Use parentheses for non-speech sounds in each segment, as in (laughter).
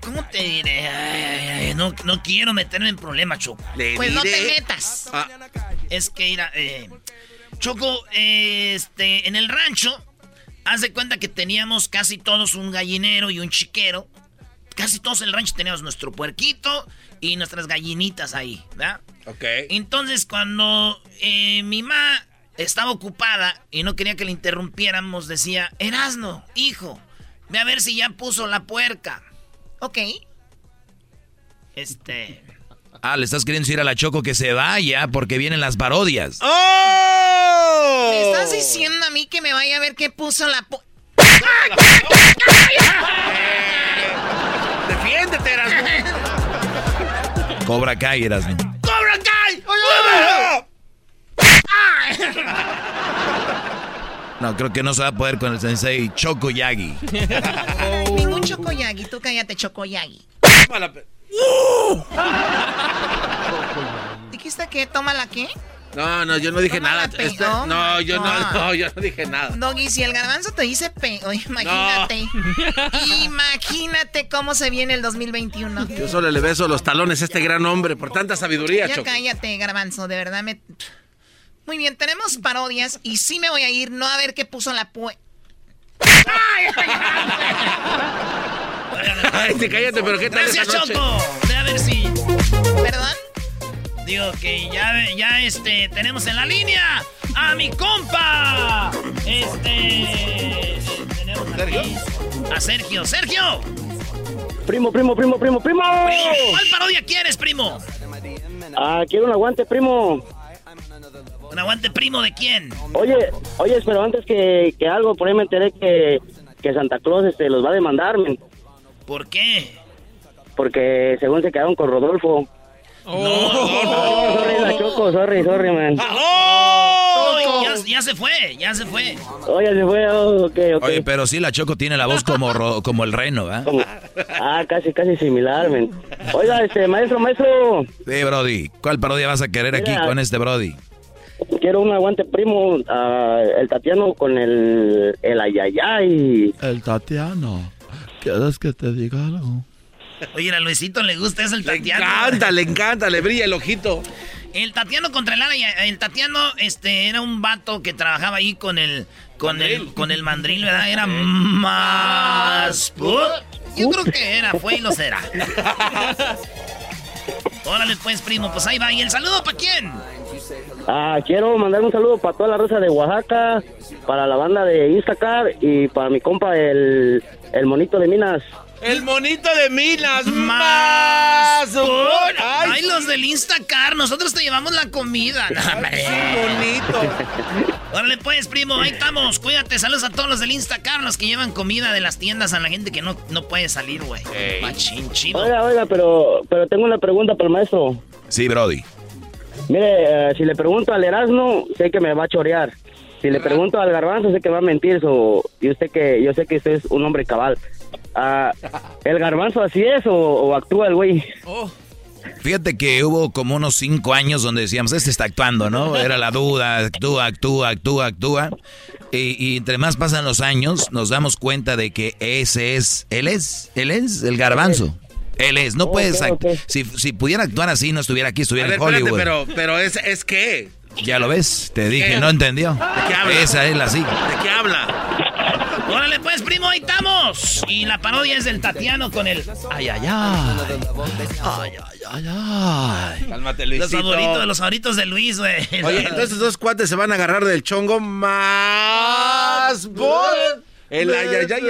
¿cómo te diré? Ay, ay, no, no quiero meterme en problemas, Choco. Pues no te metas. Es que, mira, eh, Choco, eh, este, en el rancho, haz de cuenta que teníamos casi todos un gallinero y un chiquero. Casi todos en el rancho teníamos nuestro puerquito y nuestras gallinitas ahí, ¿verdad? Ok. Entonces, cuando eh, mi mamá estaba ocupada y no quería que le interrumpiéramos, decía, Erasno, hijo, ve a ver si ya puso la puerca. Ok. Este... Ah, le estás queriendo decir a la Choco que se vaya porque vienen las parodias. ¡Oh! ¿Me estás diciendo a mí que me vaya a ver qué puso la pu- (laughs) Defiéndete, Erasmo. Cobra Kai, Erasmo. ¡Cobra Kai! No, creo que no se va a poder con el sensei Choco Yagi. (laughs) Chocoyagi, tú cállate, Chocoyagi. Mala pe- ¿Dijiste que toma la qué? No, no, yo no dije nada. Este- oh no, yo God. no, no, yo no dije nada. Doggy, si el garbanzo te dice pe... (laughs) Imagínate. Imagínate cómo se viene el 2021. Yo solo le beso los talones a este gran hombre por tanta sabiduría, Ya Choco. cállate, garbanzo, de verdad me... Muy bien, tenemos parodias y sí me voy a ir, no a ver qué puso la pue... Ay, sí, cállate, pero ¿qué tal Gracias, esa noche? Choco. Ve a ver si... ¿Perdón? Digo que ya, ya este, tenemos en la línea a mi compa. Este... Tenemos aquí a Sergio. ¡Sergio! Primo, primo, primo, primo, primo. ¿Cuál parodia quieres, primo? Ah, quiero un aguante, primo. ¿Un aguante primo de quién? Oye, oye, pero antes que, que algo, por ahí me enteré que, que Santa Claus este, los va a demandar, men, ¿Por qué? porque según se quedaron con Rodolfo. Oh, (laughs) sorry, la choco, sorry, sorry, man. No, ya, ya se fue, ya se fue. Oye, se fue, oh, ok, ok. Oye, pero sí, la Choco tiene la voz como, ro- (laughs) como el reno, ¿ah? Como- Ah, casi, casi similar, men. Oiga, este, maestro, maestro, Sí, Brody. ¿Cuál parodia vas a querer aquí con este Brody? Quiero un aguante, primo. ah, el Tatiano con el, el ayayay. El Tatiano. ¿Quieres que te diga algo? Oye, a Luisito le gusta eso el Le Tatiano. encanta, le encanta, le brilla el ojito. El Tatiano contra el Ara, el Tatiano este era un vato que trabajaba ahí con el con el con el mandril, ¿verdad? Era más Yo creo que era, fue y lo será. (laughs) Órale pues, primo, pues ahí va. ¿Y el saludo para quién? Ah, quiero mandar un saludo para toda la raza de Oaxaca, para la banda de Instacar y para mi compa el, el monito de Minas. El monito de Minas. Más Ay, Ay, los del Instacar, nosotros te llevamos la comida. (laughs) Hombre. bonito. Órale pues, primo, ahí estamos. Cuídate, saludos a todos los del Instacar, los que llevan comida de las tiendas a la gente que no, no puede salir, güey. Machín, chido. Oiga, oiga, pero, pero tengo una pregunta para el maestro. Sí, Brody. Mire, eh, si le pregunto al Erasmo, sé que me va a chorear. Si le pregunto al Garbanzo, sé que va a mentir. So, y usted que, yo sé que usted es un hombre cabal. Ah, ¿El Garbanzo así es o, actúa el güey? Fíjate que hubo como unos cinco años donde decíamos, este está actuando, ¿no? Era la duda, actúa, actúa, actúa, actúa. Y entre más pasan los años, nos damos cuenta de que ese es, él es, él es el garbanzo. Él es, no Ok, puedes, si, si pudiera actuar así, no estuviera aquí, estuviera ver, en Hollywood. espérate, pero, pero es, es qué? Ya lo ves, te dije, ¿Qué? no entendió. qué habla? Esa es la sí. ¿De qué habla? Órale pues, primo, ahí estamos. Y la parodia es del Tatiano con el... Ay, ay, ay. Ay, ay, ay, ay. Cálmate, Los Luisito. favoritos, los favoritos de Luis, güey. Oye, entonces estos dos cuates se van a agarrar del chongo más... bol- El ay, ay, ay, el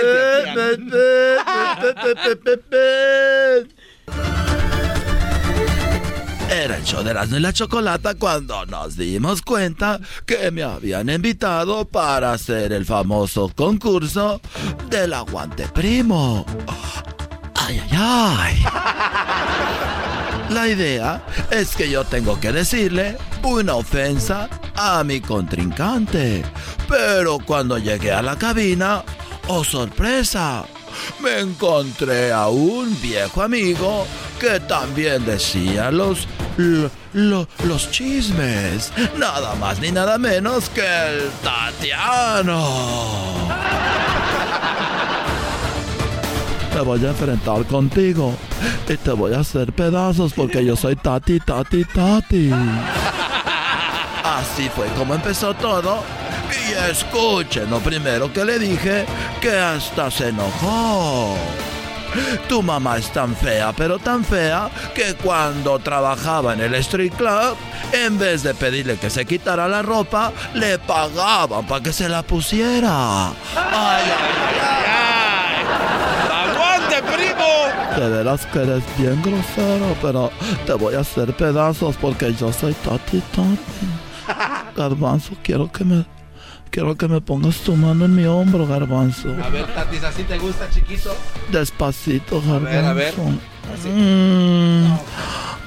Era el show de Erasmo y la Chocolata cuando nos dimos cuenta que me habían invitado para hacer el famoso concurso del aguante primo. Ay, ay, ay. La idea es que yo tengo que decirle una ofensa a mi contrincante. Pero cuando llegué a la cabina, oh sorpresa, me encontré a un viejo amigo que también decía los, lo- lo- los chismes. Nada más ni nada menos que el Tatiano. Me voy a enfrentar contigo y te voy a hacer pedazos porque yo soy Tati, Tati, Tati. Así fue como empezó todo. Y escuchen lo primero que le dije, que hasta se enojó. Tu mamá es tan fea, pero tan fea, que cuando trabajaba en el street club, en vez de pedirle que se quitara la ropa, le pagaban para que se la pusiera. Ay, ay, ay. ¡Aguante, primo! De veras que eres bien grosero, pero te voy a hacer pedazos porque yo soy Tati Tati. (laughs) Garbanzo, quiero que me quiero que me pongas tu mano en mi hombro, Garbanzo. A ver, Tatis, ¿así te gusta, chiquito? Despacito, Garbanzo. ver, a ver. Mm,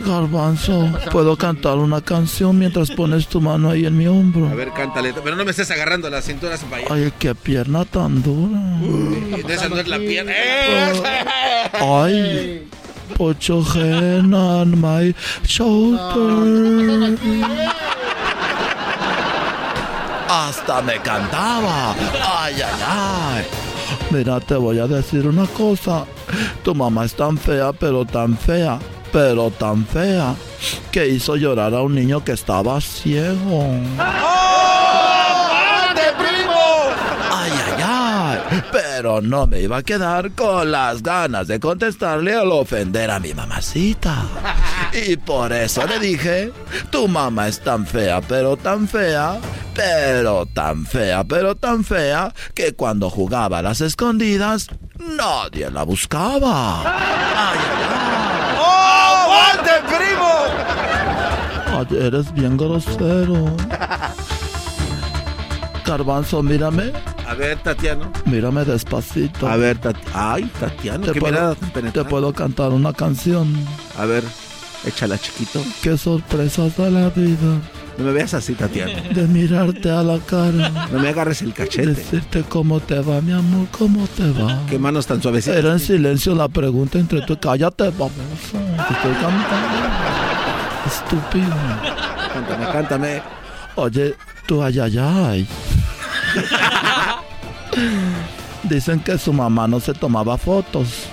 Garbanzo, puedo cantar una canción mientras pones tu mano ahí en mi hombro. A ver, cántale. Pero no me estés agarrando la cintura para allá. Ay, qué pierna tan dura. De esa no es la pierna. ¡Eh! Ay, put your hand on my shoulder. Hasta me cantaba. Ay, ay, ay. Mira, te voy a decir una cosa. Tu mamá es tan fea, pero tan fea, pero tan fea, que hizo llorar a un niño que estaba ciego. Ay, ay, ay. Pero no me iba a quedar con las ganas de contestarle al ofender a mi mamacita. (laughs) Y por eso le dije, tu mamá es tan fea, pero tan fea, pero tan fea, pero tan fea, que cuando jugaba a las escondidas, nadie la buscaba. Ay, ay, ¡Aguante, primo! ay. Ay, eres bien grosero. (laughs) Garbanzo, mírame, A ver, Tatiano. mírame despacito. A ver, Tatiano. Ay, Tatiano, Te qué puedo, te puedo cantar una canción. A ver, échala, chiquito. Qué sorpresas de la vida. No me veas así, Tatiano. (laughs) De mirarte a la cara. No me agarres el cachete. Decirte cómo te va, mi amor, cómo te va. Qué manos tan suavecitas. Era en silencio la pregunta entre tú. Cállate, baboso. Te estoy cantando. Estúpido. Cántame, cántame. Oye, tú ay, ay, ay. (laughs) Dicen que su mamá no se tomaba fotos.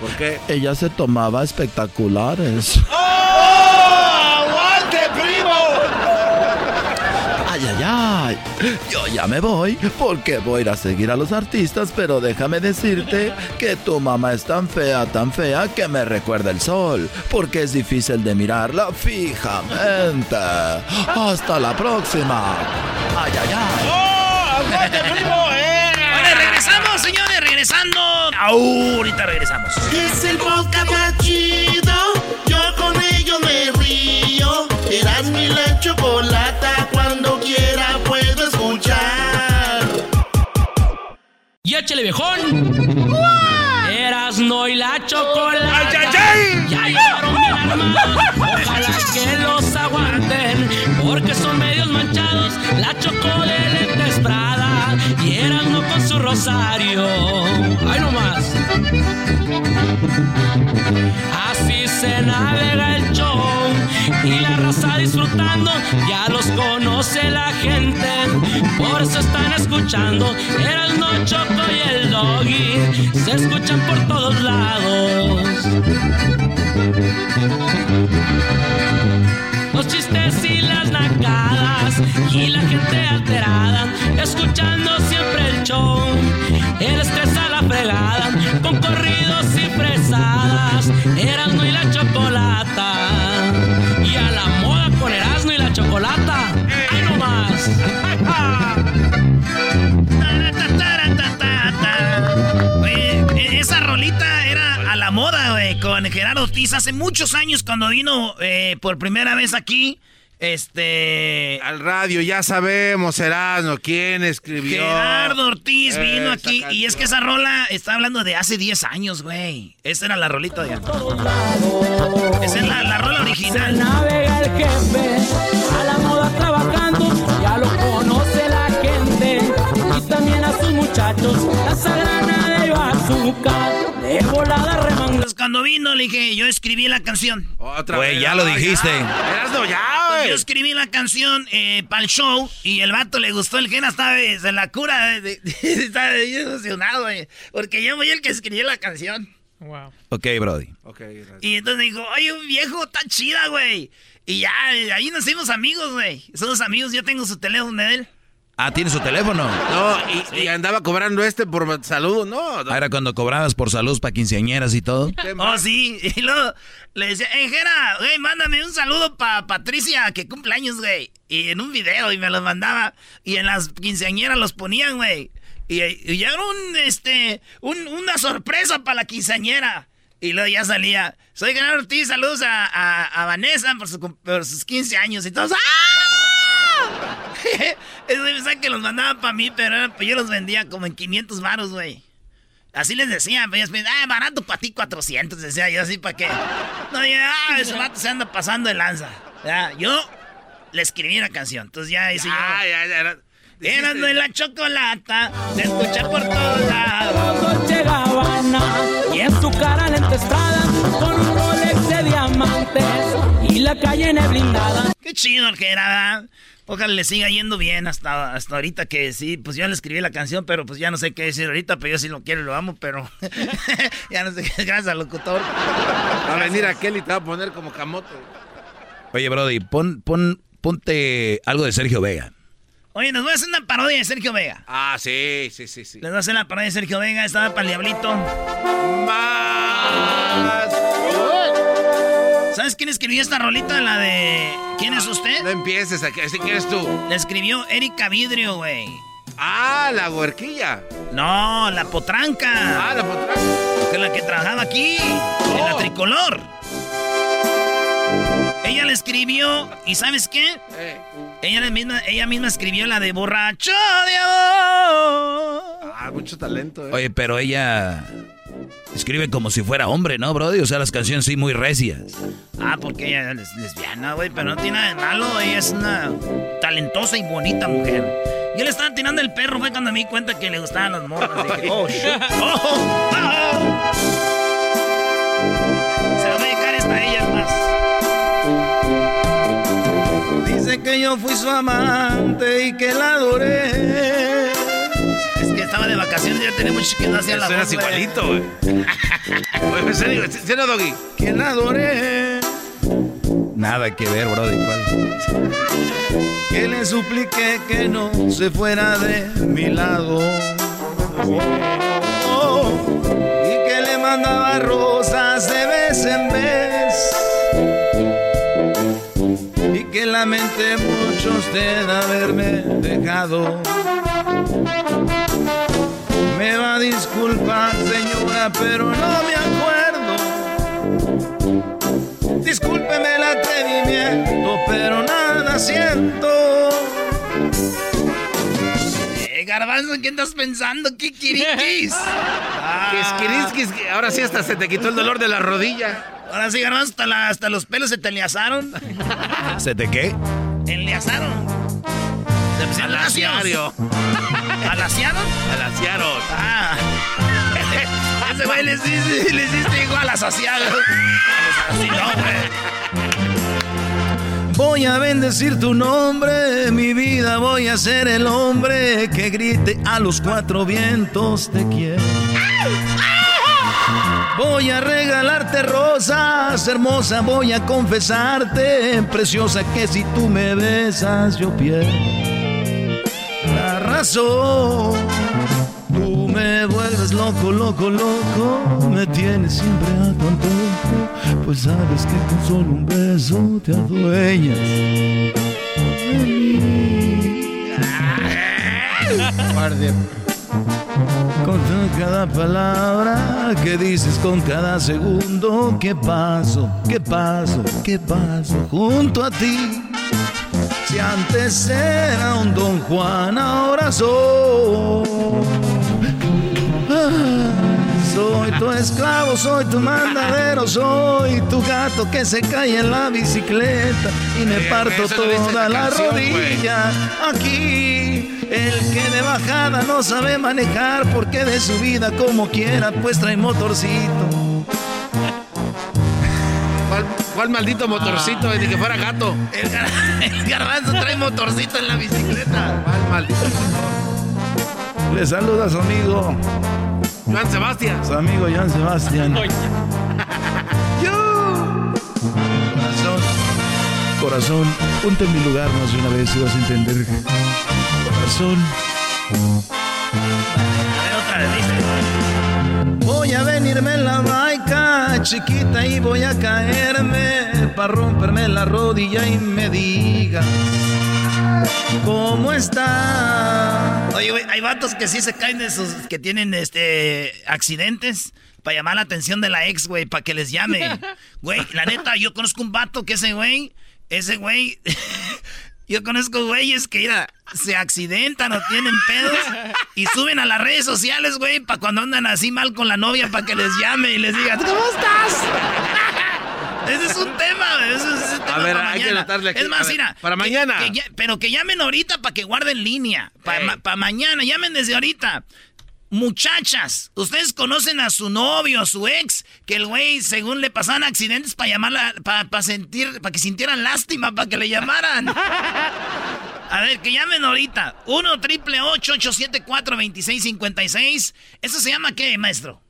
¿Por qué? Ella se tomaba espectaculares. ¡Aguante, primo! Ay, ay, ay. Yo ya me voy porque voy a ir a seguir a los artistas, pero déjame decirte que tu mamá es tan fea, tan fea que me recuerda el sol, porque es difícil de mirarla fijamente. Hasta la próxima. Ay, ay, ay. ¡Oh, aguante, primo! ¡Eh! Regresamos, señores, regresando. Ahorita regresamos. Es el podcast más chido. Yo con ello me río. Eras mi la chocolata. Cuando quiera puedo escuchar. ¡Y échale viejón! Eras no y la chocolate. ¡Ay, ay, ay! Ya llegaron mi alma. Ojalá que los aguanten. Porque son medios manchados. La chocolate ¡Ay, no más! Así se navega disfrutando, ya los conoce la gente. Por eso están escuchando el Choco y el Doggy. Se escuchan por todos lados. Los chistes y las nacadas y la gente alterada, escuchando siempre el show. El estrés a la fregada, con corridos y fresadas, Erasmo y la chocolata. Y a la moda con Erasmo y la chocolata. ¡Ay, no más! Gerardo Ortiz hace muchos años cuando vino eh, por primera vez aquí. Este. Al radio, ya sabemos, Erasmo, quién escribió. Gerardo Ortiz vino aquí. Y es que esa rola está hablando de hace 10 años, güey. Esa era la rolita de Esa es la, la rola original. navega el jefe, a la moda trabajando, ya lo conoce la gente. Y también a sus muchachos, la sagrana de azúcar, de volada remangada. Entonces, cuando vino, le dije, yo escribí la canción. Otra Güey, vez, ya lo dijiste. Erasmo, ya, Yo güey. escribí la canción eh, para el show y el vato le gustó. El Gena estaba en la cura. (laughs) estaba bien emocionado, güey. Porque yo fui el que escribí la canción. Ok, Brody. Ok, Erasmo. Y entonces dijo, oye, un viejo tan chida, güey. Y ya, ahí nos hicimos amigos, güey. Somos amigos, yo tengo su teléfono de él. Ah, tiene su teléfono. No, y, y andaba cobrando este por salud, no. Ah, Era cuando cobrabas por salud para quinceañeras y todo. Oh, sí. Y luego le decía, eh, Jera, güey, mándame un saludo para Patricia, que cumple años, güey. Y en un video, y me los mandaba. Y en las quinceañeras los ponían, güey. Y, y ya era un, este, un- una sorpresa para la quinceañera. Y luego ya salía, soy Gerardo Ortiz, saludos a, a- a Vanessa por, su por sus 15 años. Y todos, ¡ah! (laughs) (laughs) Eso pensaban que los mandaban para mí, pero pues yo los vendía como en 500 varos, güey. Así les decían, pues, ah, barato para ti 400, decía yo así, ¿para qué? No, yo, ah, ese vato se anda pasando de lanza. Ya, yo le escribí la canción, entonces ya hice Ah, ya, ya. era- Eran de la chocolata, se escucha por todos lados. Y en su cara estrada con un Rolex de diamantes y la calle blindada. Qué chido el que era, ¿verdad? Ojalá le siga yendo bien hasta, hasta ahorita que sí, pues yo le escribí la canción, pero pues ya no sé qué decir ahorita, pero yo sí lo quiero y lo amo, pero (laughs) ya no sé qué, gracias al locutor. Va a venir aquel y te va a poner como camote. Oye, Brody, pon, pon, ponte algo de Sergio Vega. Oye, nos voy a hacer una parodia de Sergio Vega. Ah, sí, sí, sí, sí. Les voy a hacer la parodia de Sergio Vega, estaba para el diablito. Más. ¿Sabes quién escribió esta rolita? La de... ¿Quién es usted? No empieces así que eres tú. La escribió Erika Vidrio, güey. Ah, la huerquilla. No, la potranca. Ah, la potranca. Que la que trabajaba aquí, en la Oh. tricolor. Ella la escribió, ¿y sabes qué? Eh. Ella la misma, ella misma escribió la de borracho de amor. Ah, mucho talento, eh. Oye, pero ella escribe como si fuera hombre, ¿no, Brody? O sea, las canciones sí muy recias. Ah, porque ella es lesbiana, güey, pero no tiene nada de malo. Ella es una talentosa y bonita mujer. Yo le estaba tirando el perro, fue cuando me di cuenta que le gustaban las morras. Dije, oh, shit. (laughs) Oh, oh, oh. Que yo fui su amante y que la adoré. Es que estaba de vacaciones, ya tenía mucho que no hacía la Suenas igualito, güey. Oye, en serio, ¿sí no, Doggy? Que la adoré. Nada que ver, Brody. ¿cuál? que le supliqué que no se fuera de mi lado. Oh, y que le mandaba rosas de vez en vez. Lamenté mucho usted haberme dejado. Me va a disculpar, señora, pero no me acuerdo. Discúlpeme el atrevimiento, pero nada siento. Garbanzo, ¿qué estás pensando? ¿Kikirikis? Kiskiriskis, (laughs) que ahora sí hasta se te quitó el dolor de la rodilla. Ahora sí, Garbanzo, hasta, la- hasta los pelos se te enlazaron. ¿Se te qué? Enlazaron. Se. Alaciario. ¿Alaciaron? Alaciaron. Ah. (laughs) Ese güey les hiciste, les hiciste igual a saciado. Así no, güey. Voy a bendecir tu nombre, mi vida voy a ser el hombre que grite a los cuatro vientos te quiero. Voy a regalarte rosas, hermosa, voy a confesarte, preciosa, que si tú me besas yo pierdo la razón. Me vuelves loco, loco, loco, me tienes siempre a tu antojo, pues sabes que con solo un beso te adueñas de mí. Con cada palabra que dices, con cada segundo que paso, que paso, que paso junto a ti. Si antes era un don Juan, ahora soy. Tu esclavo, soy tu mandadero, soy tu gato que se cae en la bicicleta y me Eh, parto toda la canción, rodilla. Aquí, el que de bajada no sabe manejar porque de su vida como quiera, pues trae motorcito. ¿Cuál, cuál maldito motorcito? Ni que fuera gato. El, gar- (laughs) el garbanzo trae motorcito en la bicicleta. ¿Cuál maldito Le saluda a su amigo, Juan Sebastián. su amigo Joan Sebastián. (laughs) Corazón, corazón, ponte en mi lugar más de una vez y vas a entender. Corazón. Voy a venirme en la baica, chiquita, y voy a caerme para romperme la rodilla y me digas cómo está. Oye, güey, hay vatos que sí se caen de sus. que tienen este. accidentes. Para llamar la atención de la ex, güey, para que les llame. (laughs) Güey, la neta, yo conozco un vato que ese güey. Ese güey. (laughs) yo conozco güeyes que, mira, se accidentan o tienen pedos. Y suben a las redes sociales, güey, para cuando andan así mal con la novia, para que les llame y les diga, ¿cómo estás? Ese es un tema. Ese es un tema ver, para hay que mañana. anotarle aquí. Es A más, ver, mira. para que- mañana. que ya- pero que llamen ahorita para que guarden línea. Para mañana, llamen desde ahorita. Muchachas, ustedes conocen a su novio, a su ex, que el güey, según le pasaban accidentes para llamarla, para sentir, para que sintieran lástima, para que le llamaran. A ver, que llamen ahorita. 1 triple 874 2656 ¿Eso se llama qué, maestro?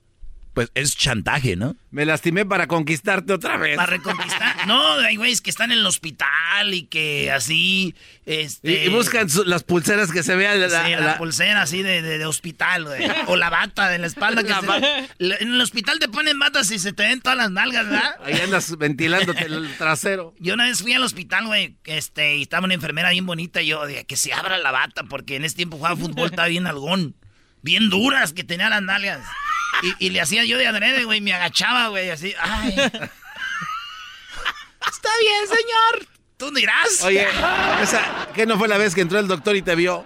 Pues es chantaje, ¿no? Me lastimé para conquistarte otra vez. Para reconquistar. (laughs) No, hay güeyes que están en el hospital y que así. Este, Y, y buscan su- las pulseras que se vean. La, Sí, la, la- pulsera así de, de- de hospital, güey. O la bata de la espalda. Que La se- en el hospital te ponen batas y se te ven todas las nalgas, ¿verdad? (laughs) Ahí andas ventilándote el trasero. Yo una vez fui al hospital, güey, este, y estaba una enfermera bien bonita y yo dije que se abra la bata porque en ese tiempo jugaba fútbol, estaba bien algón. Bien duras que tenía las nalgas. Y, y le hacía yo de adrede, güey, me agachaba, güey, así. Ay. (laughs) Está bien, señor. Tú dirás. Oye, esa, ¿qué no fue la vez que entró el doctor y te vio?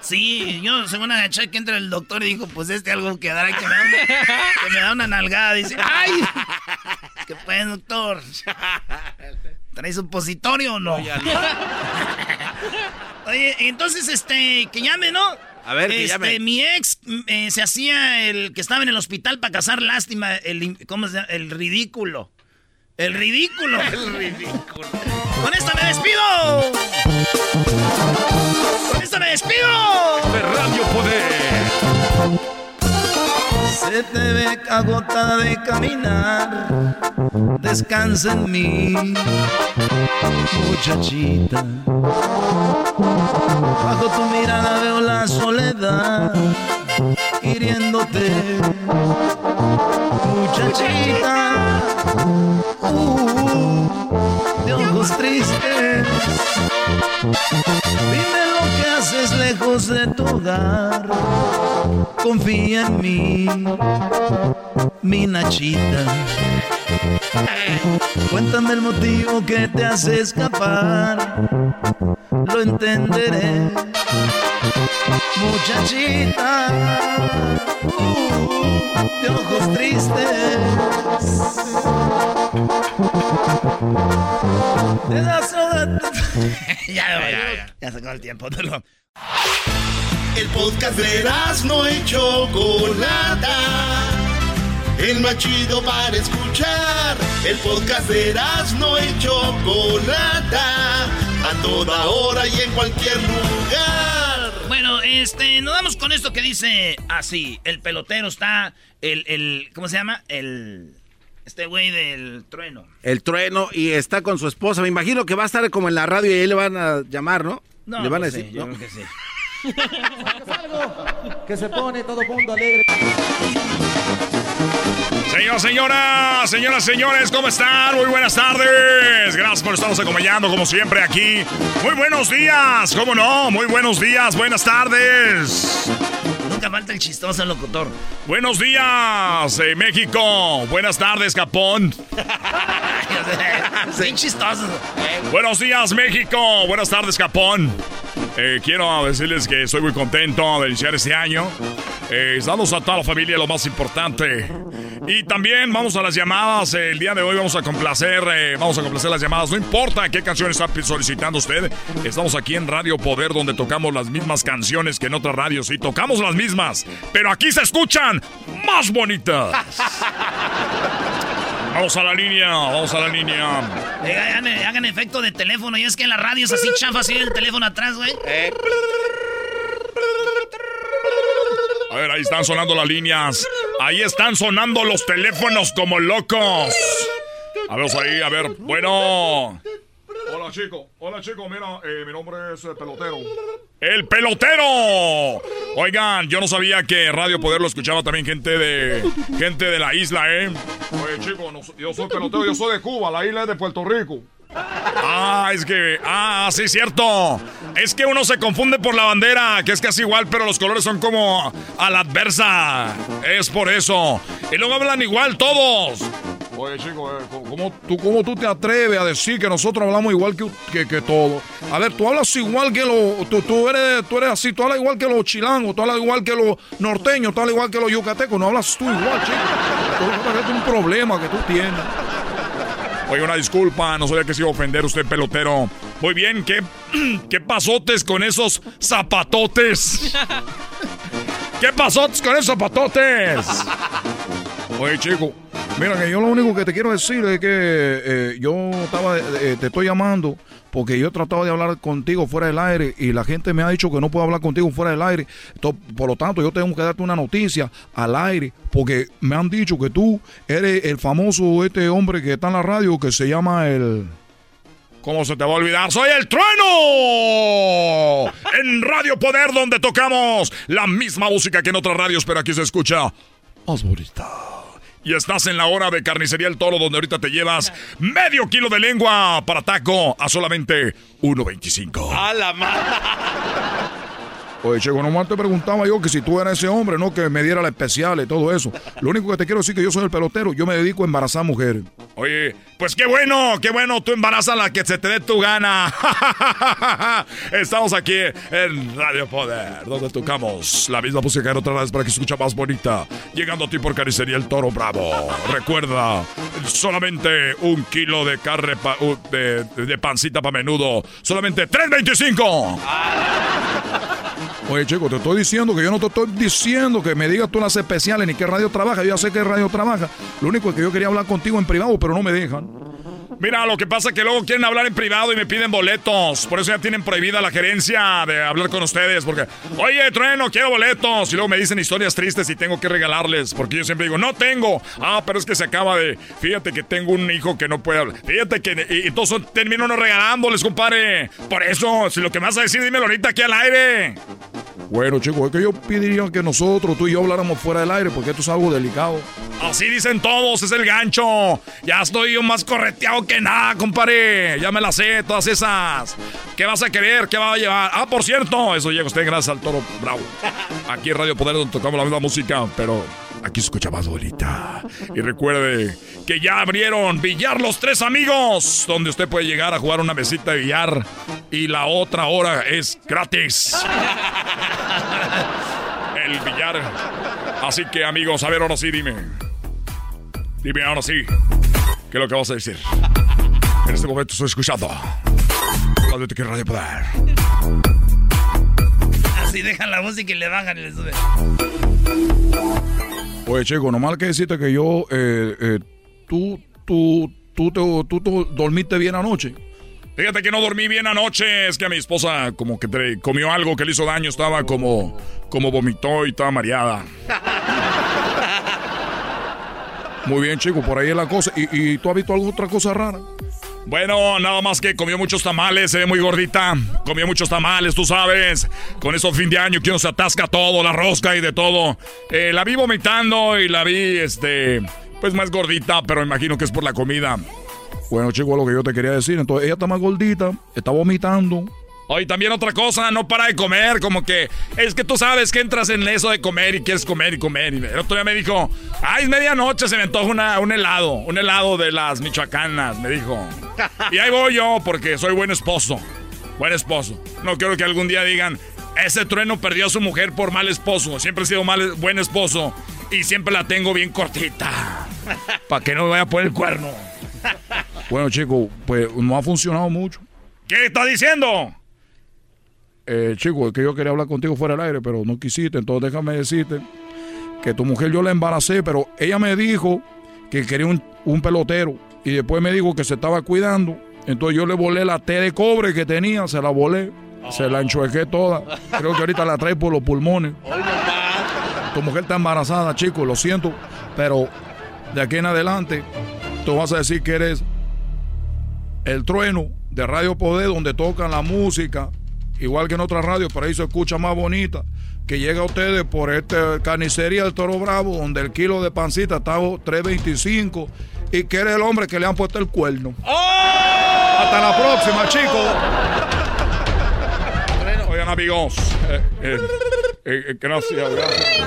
Sí, yo según agaché que entra el doctor y dijo, pues este algo quedará que me da una, que me da una nalgada. Dice, ¡ay! ¿Qué pues, doctor? ¿Traes supositorio o no? (laughs) Oye, entonces, este, que llame, ¿no? A ver, que este, llame. Mi ex eh, se hacía el que estaba en el hospital para cazar lástima, el, ¿cómo se llama? El ridículo. El ridículo. (laughs) El ridículo. Con esto me despido. Con esto me despido. De Radio Poder. Se te ve agotada de caminar. Descansa en mí, muchachita. Bajo tu mirada veo la soledad hiriéndote, muchachita. Uh, de ojos tristes. Dime lo que haces lejos de tu hogar. Confía en mí, mi Nachita. Cuéntame el motivo que te hace escapar. Lo entenderé, muchachita. Uh, de ojos tristes. Te das (laughs) ya, ya, ya, ya se acabó el tiempo. Dalo. El podcast de no y Chocolata. el más chido para escuchar. El podcast de Erasmo y Chocolata, a toda hora y en cualquier lugar. Bueno, este, nos vamos con esto que dice así, el pelotero está, el, el, ¿cómo se llama? El... Este güey del trueno. El trueno y está con su esposa. Me imagino que va a estar como en la radio y ahí le van a llamar, ¿no? No, le van a pues decir. yo creo que sí. (laughs) que se pone todo mundo alegre. Señor, señoras, señoras, señores, ¿cómo están? Muy buenas tardes. Gracias por estarnos acompañando como siempre aquí. Muy buenos días, ¿cómo no? Muy buenos días, buenas tardes. Nunca falta el chistoso locutor. Buenos días, eh, México. Buenas tardes, Japón. (laughs) Bien chistoso. Buenos días, México. Buenas tardes, Japón. Eh, quiero decirles que estoy muy contento de iniciar este año. Eh, estamos a toda la familia, lo más importante. Y también vamos a las llamadas. El día de hoy vamos a complacer, eh, vamos a complacer las llamadas. No importa qué canción está solicitando usted. Estamos aquí en Radio Poder, donde tocamos las mismas canciones que en otras radios. Y tocamos las mismas, pero aquí se escuchan más bonitas. (laughs) Vamos a la línea, vamos a la línea. Eh, hagan, hagan efecto de teléfono. Y es que en la radio es así chafa, así el teléfono atrás, güey. A ver, ahí están sonando las líneas. Ahí están sonando los teléfonos como locos. A ver, ahí, a ver. Bueno. Hola, chico. Hola, chico. Mira, eh, mi nombre es eh, Pelotero. ¡El pelotero! Oigan, yo no sabía que Radio Poder lo escuchaba también gente de gente de la isla, ¿eh? Oye, chico, no yo soy pelotero, yo soy de Cuba, la isla es de Puerto Rico. Ah, es que. Ah, sí, cierto. Es que uno se confunde por la bandera, que es casi igual, pero los colores son como a la adversa. Es por eso. Y luego hablan igual todos. Oye, chico, eh, ¿cómo, tú, ¿cómo tú te atreves a decir que nosotros hablamos igual que, que, que todos? A ver, tú hablas igual que los. Tú, tú eres, tú eres así, tú hablas igual que los chilangos, tú hablas igual que los norteños, tú hablas igual que los yucatecos. No hablas tú igual, chico. Es un problema que tú tienes. Oye, una disculpa, no sabía que se iba a ofender usted, pelotero. Muy bien, ¿qué, (clears throat) qué pasotes con esos zapatotes? (laughs) ¿Qué pasotes con esos zapatotes? Oye, chico, mira que yo lo único que te quiero decir es que eh, yo estaba, eh, te estoy llamando porque yo he tratado de hablar contigo fuera del aire y la gente me ha dicho que no puedo hablar contigo fuera del aire. Por lo tanto, yo tengo que darte una noticia al aire porque me han dicho que tú eres el famoso este hombre que está en la radio que se llama el... ¿Cómo se te va a olvidar? ¡Soy el trueno! En Radio Poder, donde tocamos la misma música que en otras radios, pero aquí se escucha más bonita. Y estás en la hora de Carnicería El Toro, donde ahorita te llevas medio kilo de lengua para taco a solamente 1.25. ¡A la madre! Oye, Checo, nomás te preguntaba yo que si tú eras ese hombre, ¿no? Que me diera la especial y todo eso. Lo único que te quiero decir es que yo soy el pelotero. Yo me dedico a embarazar mujeres. Oye, pues qué bueno, qué bueno. Tú embarazas la que se te dé tu gana. (laughs) Estamos aquí en Radio Poder, donde tocamos la misma música en otras vez para que se escucha más bonita. Llegando a ti por Carnicería El Toro Bravo. Recuerda, solamente un kilo de carne pa- uh, de, de pancita para menudo. Solamente 3.25. (laughs) Oye, chico, te estoy diciendo que yo no te estoy diciendo que me digas tú las especiales ni qué radio trabaja. Yo ya sé qué radio trabaja. Lo único es que yo quería hablar contigo en privado, pero no me dejan. Mira, lo que pasa es que luego quieren hablar en privado y me piden boletos. Por eso ya tienen prohibida la gerencia de hablar con ustedes. Porque, oye, trueno, quiero boletos. Y luego me dicen historias tristes y tengo que regalarles. Porque yo siempre digo, no tengo. Ah, pero es que se acaba de. Fíjate que tengo un hijo que no puede hablar. Fíjate que. Y entonces termino no regalándoles, compadre. Por eso, si lo que vas a decir, dímelo ahorita aquí al aire. Bueno, chicos, es que yo pediría que nosotros, tú y yo, habláramos fuera del aire, porque esto es algo delicado. Así dicen todos, es el gancho. Ya estoy yo más correteado que nada, compadre. Ya me la sé, todas esas. ¿Qué vas a querer? ¿Qué va a llevar? Ah, por cierto, eso llega usted gracias al Toro Bravo. Aquí en Radio Poder donde tocamos la misma música, pero aquí se escucha más bonita. Y recuerde que ya abrieron Billar Los Tres Amigos, donde usted puede llegar a jugar una mesita de billar y la otra hora es gratis. El billar. Así que amigos, a ver, ahora sí, dime. Dime ahora sí. ¿Qué es lo que vas a decir? En este momento estoy escuchando. Radio Te Radio Poder. Así dejan la música y le bajan y le suben. Oye, chico, nomás que decirte que yo, eh, eh, tú, tú, tú, tú, tú, tú dormiste bien anoche. Fíjate que no dormí bien anoche, es que a mi esposa como que te- comió algo que le hizo daño, estaba como, como vomitó y estaba mareada. Muy bien, chico, por ahí es la cosa. ¿Y, y tú has visto alguna otra cosa rara? Bueno, nada más que comió muchos tamales, se ve muy gordita. Comió muchos tamales, tú sabes. Con eso fin de año que uno se atasca todo, la rosca y de todo. Eh, la vi vomitando y la vi, este, pues más gordita, pero imagino que es por la comida. Bueno, chico, lo que yo te quería decir. Entonces, ella está más gordita, está vomitando. Hoy también otra cosa, no para de comer, como que es que tú sabes que entras en eso de comer y quieres comer y comer. Y el otro día me dijo, ay, es medianoche, se me antoja una- un helado, un helado de las michoacanas, me dijo. Y ahí voy yo, porque soy buen esposo, buen esposo. No quiero que algún día digan, ese trueno perdió a su mujer por mal esposo. Siempre he sido mal, buen esposo y siempre la tengo bien cortita. Para que no me vaya a poner el cuerno. (laughs) Bueno, chico, pues no ha funcionado mucho. ¿Qué está diciendo? Eh, chico, es que yo quería hablar contigo fuera del aire, pero no quisiste. Entonces déjame decirte que tu mujer yo la embaracé, pero ella me dijo que quería un, un pelotero. Y después me dijo que se estaba cuidando. Entonces yo le volé la T de cobre que tenía, se la volé. Se la enchuequé toda. Creo que ahorita la trae por los pulmones. Tu mujer está embarazada, chico, lo siento. Pero de aquí en adelante, tú vas a decir que eres el trueno de Radio Poder, donde tocan la música, igual que en otras radios, pero ahí se escucha más bonita, que llega a ustedes por esta carnicería del Toro Bravo, donde el kilo de pancita está a 3.25 y que eres el hombre que le han puesto el cuerno. Hasta la próxima, chicos. Oigan, amigos. eh, eh, eh, gracias, gracias.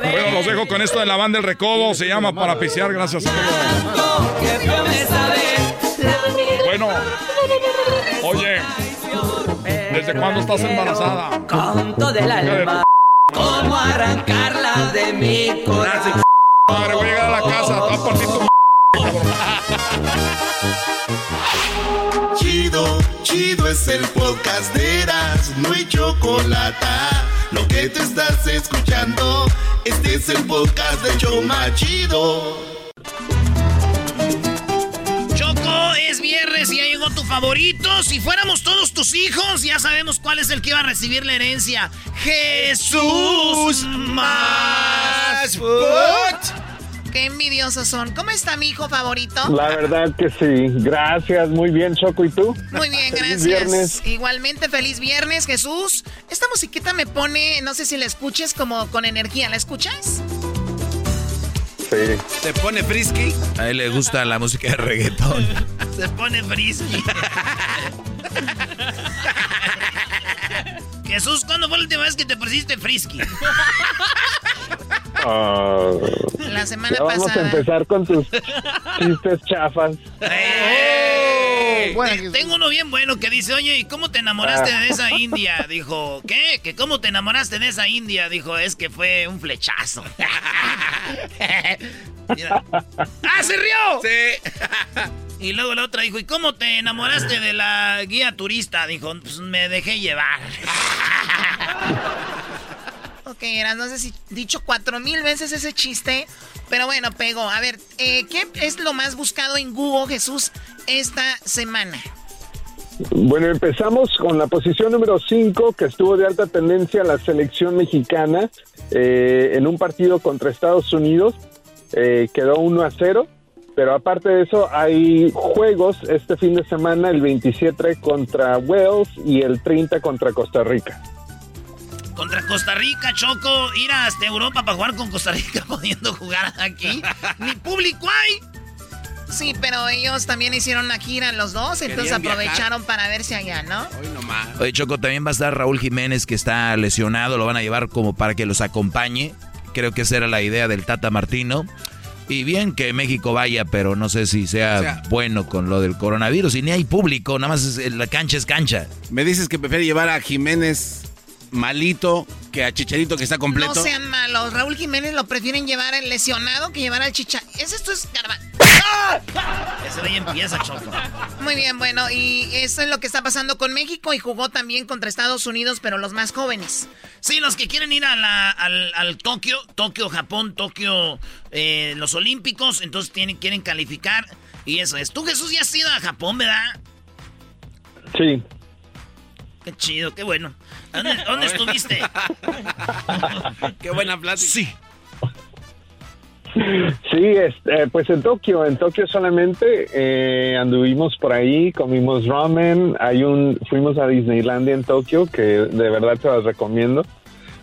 Bueno, los dejo con esto de la banda del recodo. Se llama Para Pisear. Gracias, amigos. Bueno, ¿desde cuándo estás embarazada? Con todo el alma. ¿Cómo arrancarla de mi corazón? Madre, voy a llegar a la casa, a partir tu (laughs) Chido, chido es el podcast de Eras, no hay chocolate. Lo que te estás escuchando, este es el podcast de Choma Chido. Favorito. Si fuéramos todos tus hijos, ya sabemos cuál es el que iba a recibir la herencia. Jesús más. Qué envidiosos son. ¿Cómo está mi hijo favorito? La verdad que sí. Gracias, muy bien, Choco. ¿Y tú? Muy bien, Feliz gracias. viernes. Igualmente, feliz viernes, Jesús. Esta musiquita me pone, no sé si la escuches como con energía. ¿La escuchas? Sí. ¿Te pone frisky? A él le gusta la música de reggaetón. (laughs) Se pone frisky. (laughs) Jesús, ¿cuándo fue la última vez que te pusiste frisky? Ah, La semana ya vamos a pasada. empezar con tus (laughs) chistes chafas. Te- Tengo uno bien bueno que dice, oye, ¿y cómo te enamoraste de esa india? (laughs) Dijo, ¿qué? ¿Que cómo te enamoraste de esa india? Dijo, es que fue un flechazo. (laughs) Mira. ¡Ah, se rió! Sí. Y luego la otra dijo, ¿y cómo te enamoraste de la guía turista? Dijo, pues me dejé llevar. (laughs) Ok, eras, no sé si dicho cuatro mil veces ese chiste, pero bueno, pegó. A ver, eh, ¿qué es lo más buscado en Google, Jesús, esta semana? Bueno, empezamos con la posición número 5, que estuvo de alta tendencia la selección mexicana eh, en un partido contra Estados Unidos. Eh, quedó 1 a 0. Pero aparte de eso, hay juegos este fin de semana, el 27 contra Wales y el 30 contra Costa Rica. Contra Costa Rica, Choco, ir hasta Europa para jugar con Costa Rica, (laughs) pudiendo jugar aquí. Ni público hay. Sí, pero ellos también hicieron una gira los dos, entonces viajar. aprovecharon para verse allá, ¿no? Oye, Choco, también va a estar Raúl Jiménez, que está lesionado. Lo van a llevar como para que los acompañe. Creo que esa era la idea del Tata Martino. Y bien que México vaya, pero no sé si sea, O sea- bueno con lo del coronavirus. Y ni hay público, nada más es- la cancha es cancha. Me dices que prefiere llevar a Jiménez malito que a Chicharito que está completo. No sean malos. Raúl Jiménez lo prefieren llevar el lesionado que llevar al chicha. ¿Es esto es garba- Ese de ahí empieza, Choco. Muy bien, bueno, y eso es lo que está pasando con México y jugó también contra Estados Unidos, pero los más jóvenes. Sí, los que quieren ir a la, al, al Tokio, Tokio, Japón, Tokio, eh, los Olímpicos, entonces tienen, quieren calificar y eso es. Tú, Jesús, ya has ido a Japón, ¿verdad? Sí. Qué chido, qué bueno. ¿Dónde, dónde estuviste? (laughs) Qué buena plática. Sí. Sí, este, pues en Tokio, en Tokio solamente eh, anduvimos por ahí, comimos ramen, hay un, fuimos a Disneylandia en Tokio que de verdad te las recomiendo.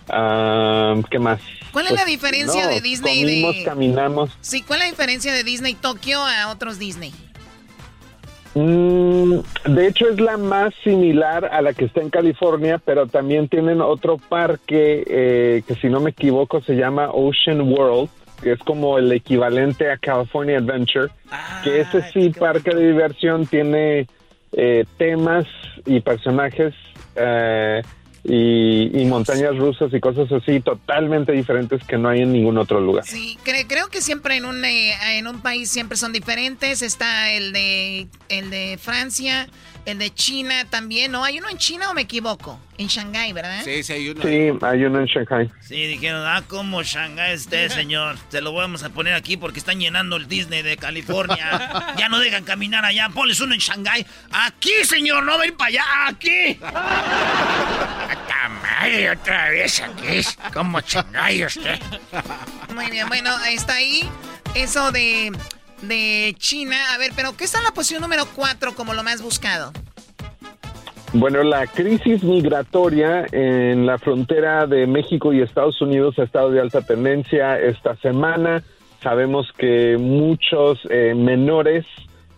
Ah, ¿Qué más? ¿Cuál es Pues, la diferencia no, de Disney comimos, de caminamos. Sí, ¿cuál es la diferencia de Disney Tokio a otros Disney? Mm, de hecho es la más similar a la que está en California, pero también tienen otro parque eh, que si no me equivoco se llama Ocean World, que es como el equivalente a California Adventure, que ese sí parque de diversión tiene eh, temas y personajes eh, y, y montañas rusas y cosas así totalmente diferentes que no hay en ningún otro lugar. Sí, cre- creo que siempre en un, eh, en un país siempre son diferentes. Está el de, el de Francia, el de China también. ¿No? ¿Hay uno en China o me equivoco? En Shanghái, ¿verdad? Sí, sí, hay uno. Sí, hay uno en Shanghai. Sí, dijeron, ah, como Shanghái este (laughs) señor. Se lo vamos a poner aquí porque están llenando el Disney de California. (laughs) Ya no dejan caminar allá. Ponles uno en Shanghái. Aquí, señor, no ven para allá, aquí. Ay, otra vez aquí. Como Shanghái usted. Muy bien, bueno, está ahí eso de, de China. A ver, pero ¿qué está en la posición número 4 como lo más buscado? Bueno, la crisis migratoria en la frontera de México y Estados Unidos ha estado de alta tendencia esta semana. Sabemos que muchos eh, menores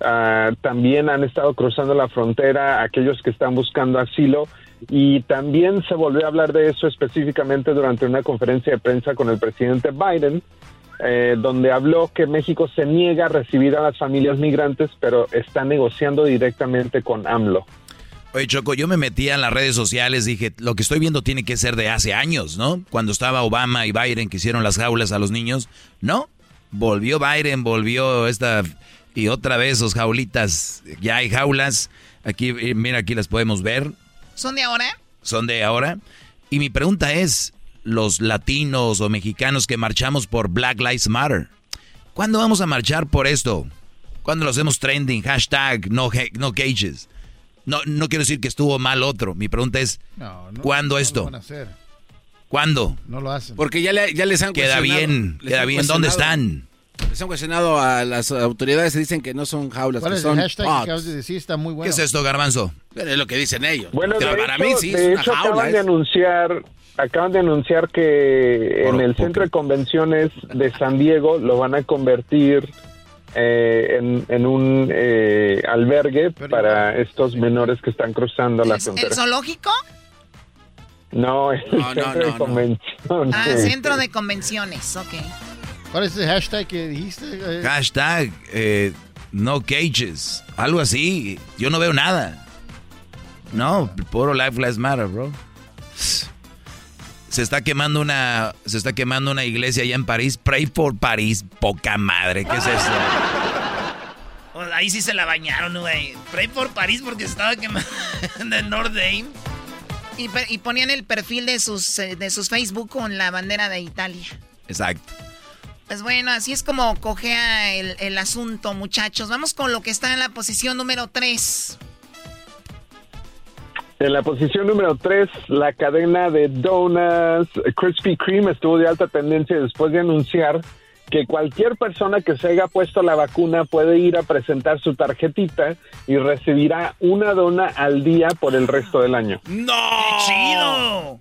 ah, también han estado cruzando la frontera, aquellos que están buscando asilo. Y también se volvió a hablar de eso específicamente durante una conferencia de prensa con el presidente Biden, eh, donde habló que México se niega a recibir a las familias migrantes, pero está negociando directamente con AMLO. Oye, Choco, yo me metí a las redes sociales, dije, lo que estoy viendo tiene que ser de hace años, ¿no? Cuando estaba Obama y Biden que hicieron las jaulas a los niños. No, volvió Biden, volvió esta y otra vez sus jaulitas. Ya hay jaulas. Aquí, eh, mira, aquí las podemos ver. ¿Son de ahora? Son de ahora. Y mi pregunta es, los latinos o mexicanos que marchamos por Black Lives Matter, ¿cuándo vamos a marchar por esto? ¿Cuándo lo hacemos trending? Hashtag no, no cages. No, no quiero decir que estuvo mal otro. Mi pregunta es, No, no, ¿cuándo no esto? Lo van a hacer. ¿Cuándo? No lo hacen. Porque ya, le- ya les han Queda cuestionado- bien, les queda han bien. ¿Dónde están? Les han cuestionado a las autoridades y dicen que no son jaulas, ¿Cuál que es son el hashtag que pods. acabas de decir? Está muy bueno. ¿Qué es esto, Garbanzo? Pero es lo que dicen ellos. Bueno, Pero de para hecho, mí sí es de una hecho jaula. acaban de es- anunciar, acaban de anunciar que en el centro de convenciones de San Diego lo van a convertir eh, en, en un eh, albergue para estos menores que están cruzando la ¿El frontera. zoológico? No, (laughs) el No, no, centro no, de convenciones. Ah, centro de convenciones, ok. ¿Cuál es el hashtag que dijiste? eh? Hashtag eh, no cages. Algo así. Yo no veo nada. No, puro Life Lives Matter, bro. Se está quemando una, se está quemando una iglesia allá en París. Pray for París. Poca madre. ¿Qué es eso? Oh, (laughs) Ahí sí se la bañaron, güey. Pray por París porque se estaba quemando (laughs) de Notre Dame. Y ponían el perfil de sus, eh, de sus Facebook con la bandera de Italia. Exacto. Pues bueno, así es como cojea el, el asunto, muchachos. Vamos con lo que está en la posición número 3. En la posición número 3, la cadena de donuts Krispy Kreme estuvo de alta tendencia después de anunciar que cualquier persona que se haya puesto la vacuna puede ir a presentar su tarjetita y recibirá una dona al día por el resto del año. ¡No! ¡Qué chido!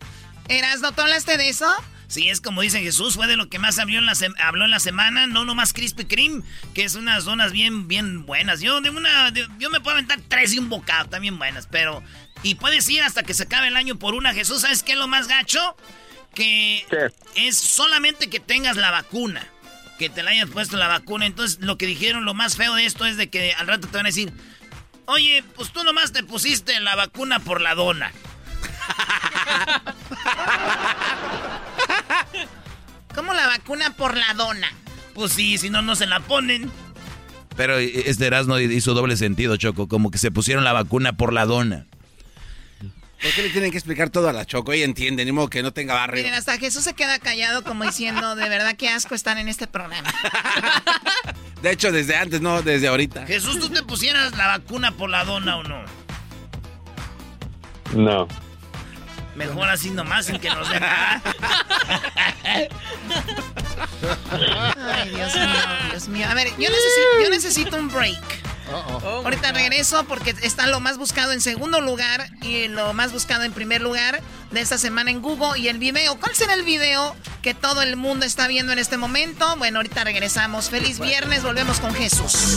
Erasno, ¿tú hablaste de eso? Sí, es como dice Jesús, fue de lo que más habló en la, habló en la semana, no nomás Krispy Kreme, que es unas donas bien, bien buenas. Yo de una, de- yo me puedo aventar tres y un bocado, también buenas, pero... Y puedes ir hasta que se acabe el año por una. Jesús, ¿sabes qué es lo más gacho? Que es solamente que tengas la vacuna. Que te la hayas puesto la vacuna. Entonces, lo que dijeron, lo más feo de esto es de que al rato te van a decir, oye, pues tú nomás te pusiste la vacuna por la dona. (laughs) ¿Cómo la vacuna por la dona? Pues sí, si no, no se la ponen. Pero este Erasmo hizo doble sentido, Choco, como que se pusieron la vacuna por la dona. ¿Por qué le tienen que explicar todo a la Choco? Ella entiende, ni modo que no tenga barrio. Miren, hasta Jesús se queda callado como diciendo, de verdad qué asco estar en este programa. (laughs) De hecho, desde antes, no desde ahorita. Jesús, ¿tú te pusieras la vacuna por la dona o no? No. Mejor así nomás, sin que nos den nada. Ay, Dios mío, Dios mío. A ver, yo necesito, yo necesito un break. Ahorita regreso porque está lo más buscado en segundo lugar y lo más buscado en primer lugar de esta semana en Google. Y el video, ¿cuál será el video que todo el mundo está viendo en este momento? Bueno, ahorita regresamos. Feliz viernes, volvemos con Jesús.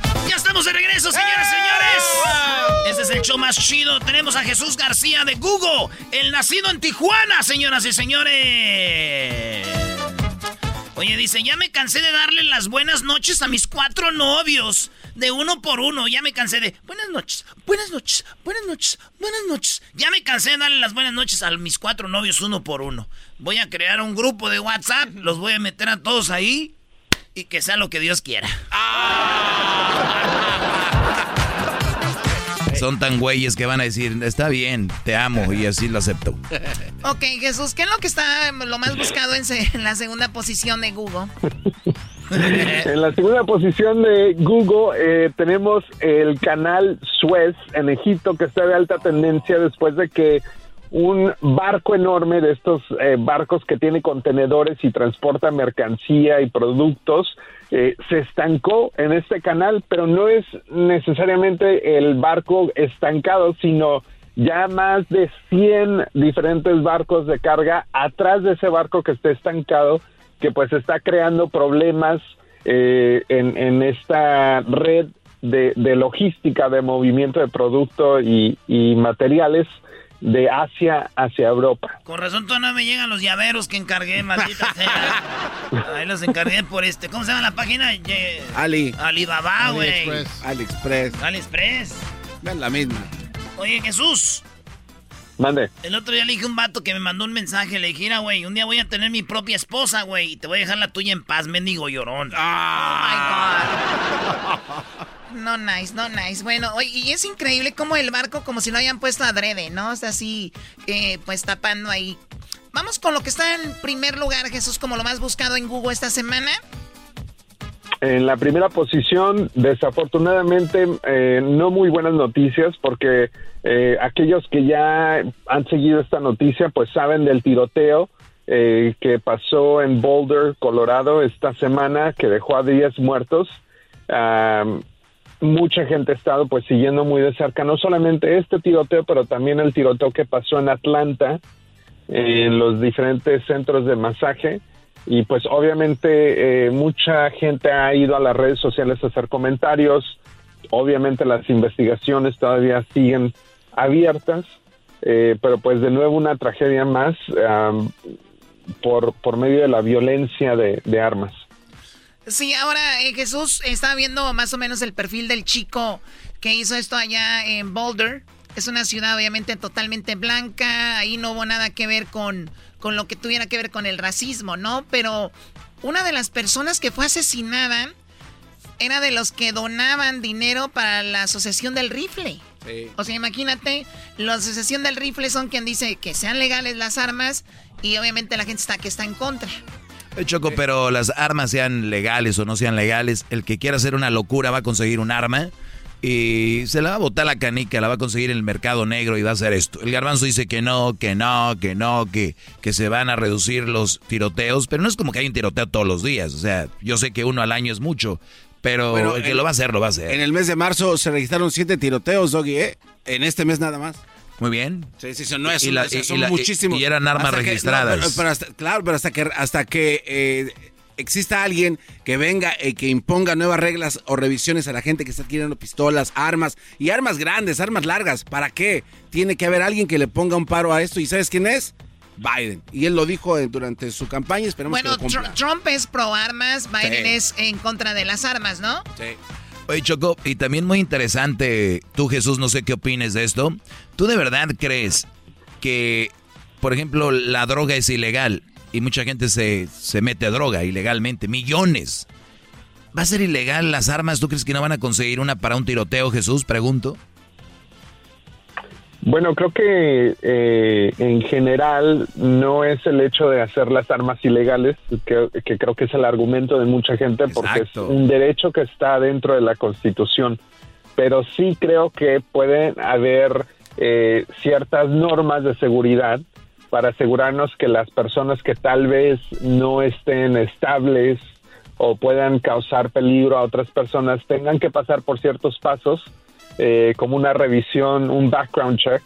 De regreso, señoras y señores. Este es el show más chido. Tenemos a Jesús García de Google, el nacido en Tijuana, señoras y señores. Oye, dice, ya me cansé de darle las buenas noches a mis cuatro novios. De uno por uno. Ya me cansé de buenas noches, buenas noches, buenas noches, buenas noches. Ya me cansé de darle las buenas noches a mis cuatro novios uno por uno. Voy a crear un grupo de WhatsApp. Los voy a meter a todos ahí. Y que sea lo que Dios quiera. Son tan güeyes que van a decir, está bien, te amo, y así lo acepto. (laughs) Ok, Jesús, ¿qué es lo que está lo más buscado en, se- en la segunda posición de Google? (laughs) En la segunda posición de Google eh, tenemos el canal Suez en Egipto que está de alta tendencia después de que un barco enorme de estos eh, barcos que tiene contenedores y transporta mercancía y productos eh, se estancó en este canal, pero no es necesariamente el barco estancado, sino ya más de 100 diferentes barcos de carga atrás de ese barco que está estancado que pues está creando problemas eh, en, esta red de, logística de movimiento de producto y materiales de Asia hacia Europa. Con razón todavía no me llegan los llaveros que encargué, maldita sea. (laughs) Ahí los encargué por este. ¿Cómo se llama la página? Ye- Ali. Alibaba, güey. AliExpress. AliExpress. AliExpress. Es la misma. Oye, Jesús. Mande. El otro día le dije a un vato que me mandó un mensaje. Le dije, mira, güey, un día voy a tener mi propia esposa, güey. Y te voy a dejar la tuya en paz, mendigo llorón. (laughs) No nice, no nice. Bueno, y es increíble como el barco, como si lo hayan puesto adrede, ¿no? O sea, así, eh, pues tapando ahí. Vamos con lo que está en primer lugar, Jesús, como lo más buscado en Google esta semana. En la primera posición, desafortunadamente, eh, no muy buenas noticias porque eh, aquellos que ya han seguido esta noticia, pues saben del tiroteo eh, que pasó en Boulder, Colorado, esta semana, que dejó a 10 muertos. Am, mucha gente ha estado pues siguiendo muy de cerca no solamente este tiroteo, pero también el tiroteo que pasó en Atlanta, en los diferentes centros de masaje. Y pues obviamente eh, mucha gente ha ido a las redes sociales a hacer comentarios. Obviamente las investigaciones todavía siguen abiertas, eh, pero pues de nuevo una tragedia más am, por, por medio de la violencia de armas. Sí, ahora eh, Jesús estaba viendo más o menos el perfil del chico que hizo esto allá en Boulder. Es una ciudad obviamente totalmente blanca, ahí no hubo nada que ver con, con lo que tuviera que ver con el racismo, ¿no? Pero una de las personas que fue asesinada era de los que donaban dinero para la Asociación del Rifle. O sea, imagínate, la Asociación del Rifle son quien dice que sean legales las armas y obviamente la gente está que está en contra. Eh, Choco, pero las armas sean legales o no sean legales, el que quiera hacer una locura va a conseguir un arma. y se la va a botar la canica, la va a conseguir en el mercado negro y va a hacer esto. El garbanzo dice que no, que no, que no, que, que se van a reducir los tiroteos, pero no es como que hay un tiroteo todos los días. O sea, yo sé que uno al año es mucho, pero el que lo va a hacer, lo va a hacer. En el mes de marzo se registraron siete tiroteos, Doggy, ¿eh? En este mes nada más. Muy bien. Sí, sí, sí, no es Y la- o sea, y- son y la- muchísimos. y eran armas Hasta que- no, registradas. pero- hasta- claro, pero hasta que, hasta que eh, exista alguien que venga y que imponga nuevas reglas o revisiones a la gente que está adquiriendo pistolas, armas y armas grandes, armas largas. ¿Para qué? Tiene que haber alguien que le ponga un paro a esto. ¿Y sabes quién es? Biden. Y él lo dijo eh, durante su campaña. Esperemos Bueno, que lo cumpla. Tr- Trump es pro armas, Biden Sí. es en contra de las armas, ¿no? Sí. Oye, Choco, y también muy interesante, tú Jesús, no sé qué opines de esto. ¿Tú de verdad crees que, por ejemplo, la droga es ilegal y mucha gente se, se mete a droga ilegalmente? Millones. ¿Va a ser ilegal las armas? ¿Tú crees que no van a conseguir una para un tiroteo, Jesús? Pregunto. Bueno, creo que eh, en general no es el hecho de hacer las armas ilegales, que, que creo que es el argumento de mucha gente, porque es un derecho que está dentro de la Constitución. Pero sí creo que pueden haber eh, ciertas normas de seguridad para asegurarnos que las personas que tal vez no estén estables o puedan causar peligro a otras personas tengan que pasar por ciertos pasos eh, como una revisión, un background check,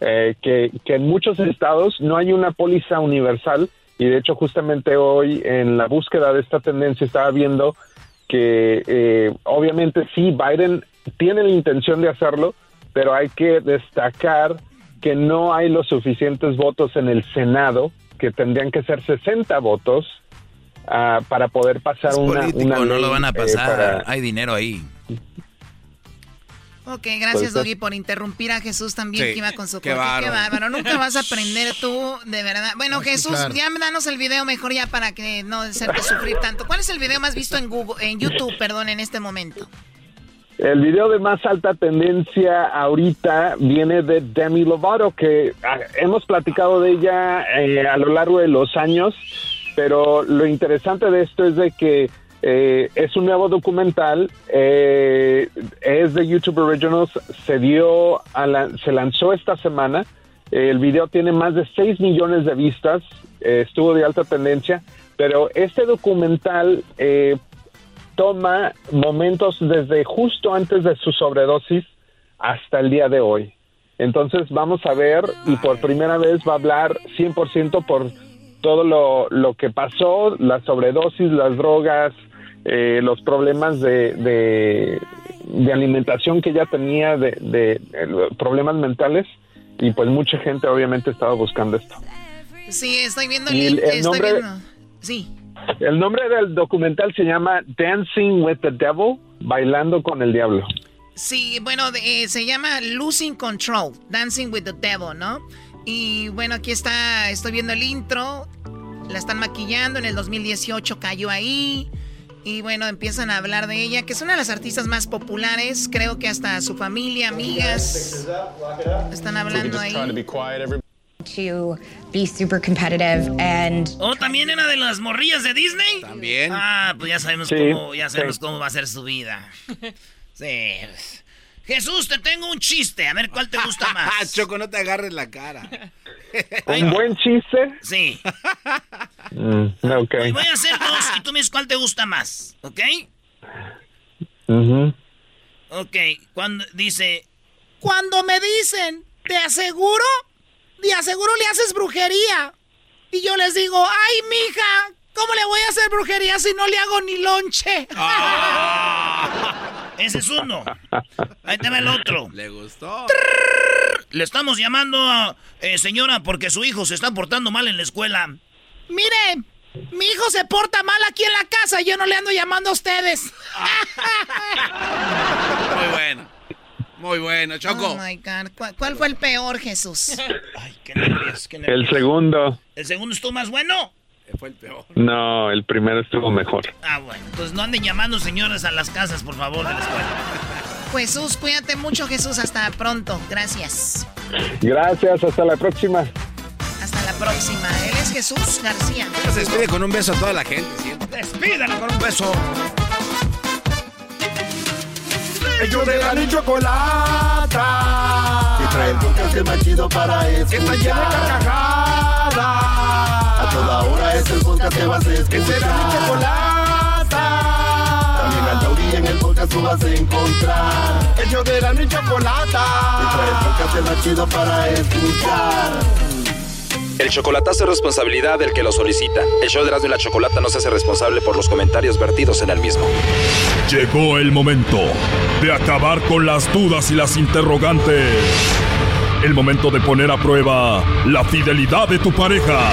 eh, que, que en muchos estados no hay una póliza universal y de hecho justamente hoy en la búsqueda de esta tendencia estaba viendo que eh, obviamente sí, Biden tiene la intención de hacerlo, pero hay que destacar que no hay los suficientes votos en el Senado, que tendrían que ser 60 votos ah, para poder pasar Es una, político, una no lo van a eh, pasar. para- Hay dinero ahí. Ok, gracias, Pues, Doggy, por interrumpir a Jesús también, Sí, que iba con su qué bárbaro. Qué bárbaro. Nunca vas a (laughs) aprender tú, de verdad. Bueno, Jesús, claro. ya danos el video mejor ya para que no hacerte sufrir tanto. ¿Cuál es el video más visto en Google, en YouTube, perdón, en este momento? El video de más alta tendencia ahorita viene de Demi Lovato, que ah, hemos platicado de ella eh, a lo largo de los años, pero lo interesante de esto es de que eh, es un nuevo documental, eh, es de YouTube Originals, se dio, a la- se lanzó esta semana, el video tiene más de 6 millones de vistas, eh, estuvo de alta tendencia, pero este documental eh, toma momentos desde justo antes de su sobredosis hasta el día de hoy. Entonces vamos a ver y por primera vez va a hablar 100% por todo lo, lo que pasó, la sobredosis, las drogas, eh, los problemas de, de, de alimentación que ella tenía, de, de, problemas mentales y pues mucha gente obviamente estaba buscando esto. Sí, estoy viendo el Y el- link, el estoy nombre- viendo. Sí. El nombre del documental se llama Dancing with the Devil, bailando con el diablo. Sí, bueno, eh, se llama Losing Control, Dancing with the Devil, ¿no? Y bueno, aquí está, estoy viendo el intro, la están maquillando, en el 2018 cayó ahí. Y bueno, empiezan a hablar de ella, que es una de las artistas más populares, creo que hasta su familia, amigas, están hablando ahí. to be super competitive and ¿Oh, también era de las morrillas de Disney? También. Ah, pues ya sabemos Sí, cómo, ya sabemos sí. cómo va a ser su vida. (laughs) Sí. Jesús, te tengo un chiste. A ver cuál te gusta (laughs) más. Choco, no te agarres la cara. (laughs) ¿Un buen chiste? Sí. Mm, ok. Y voy a hacer dos y tú me dices cuál te gusta más, ¿ok? Ujú. Ok, cuando dice... Cuando me dicen, ¿te aseguro? De aseguro le haces brujería. Y yo les digo, ay, mija, ¿cómo le voy a hacer brujería si no le hago ni lonche? (laughs) Ese es uno. Ahí te va el otro. Le gustó. Le estamos llamando a eh, señora porque su hijo se está portando mal en la escuela. Mire, mi hijo se porta mal aquí en la casa y yo no le ando llamando a ustedes. Muy bueno. Muy bueno, Choco. Oh my God. ¿Cuál, cuál fue el peor, Jesús? Ay, qué nervios, qué El nervios. segundo. ¿El segundo estuvo más bueno? Fue el peor. No, el primero estuvo mejor. Ah, bueno. Pues no anden llamando señores a las casas, por favor, de la escuela. Jesús, cuídate mucho, Jesús. Hasta pronto. Gracias. Gracias, hasta la próxima. Hasta la próxima. Él es Jesús García. Se despide con un beso a toda la gente, siempre. Despídala con un beso. Ellos de la ni chocolata. Que trae el podcast más chido para escuchar. Que está llena de carcajadas. Toda hora es el podcast que vas a escuchar. Que será mi chocolata. También al taurí en el podcast tú vas a encontrar. Ellos de la ni chocolata. Trae el podcast más chido para escuchar. El chocolatazo es responsabilidad del que lo solicita. El show de Erasmo y la Chocolata no se hace responsable por los comentarios vertidos en el mismo. Llegó el momento de acabar con las dudas y las interrogantes. El momento de poner a prueba la fidelidad de tu pareja.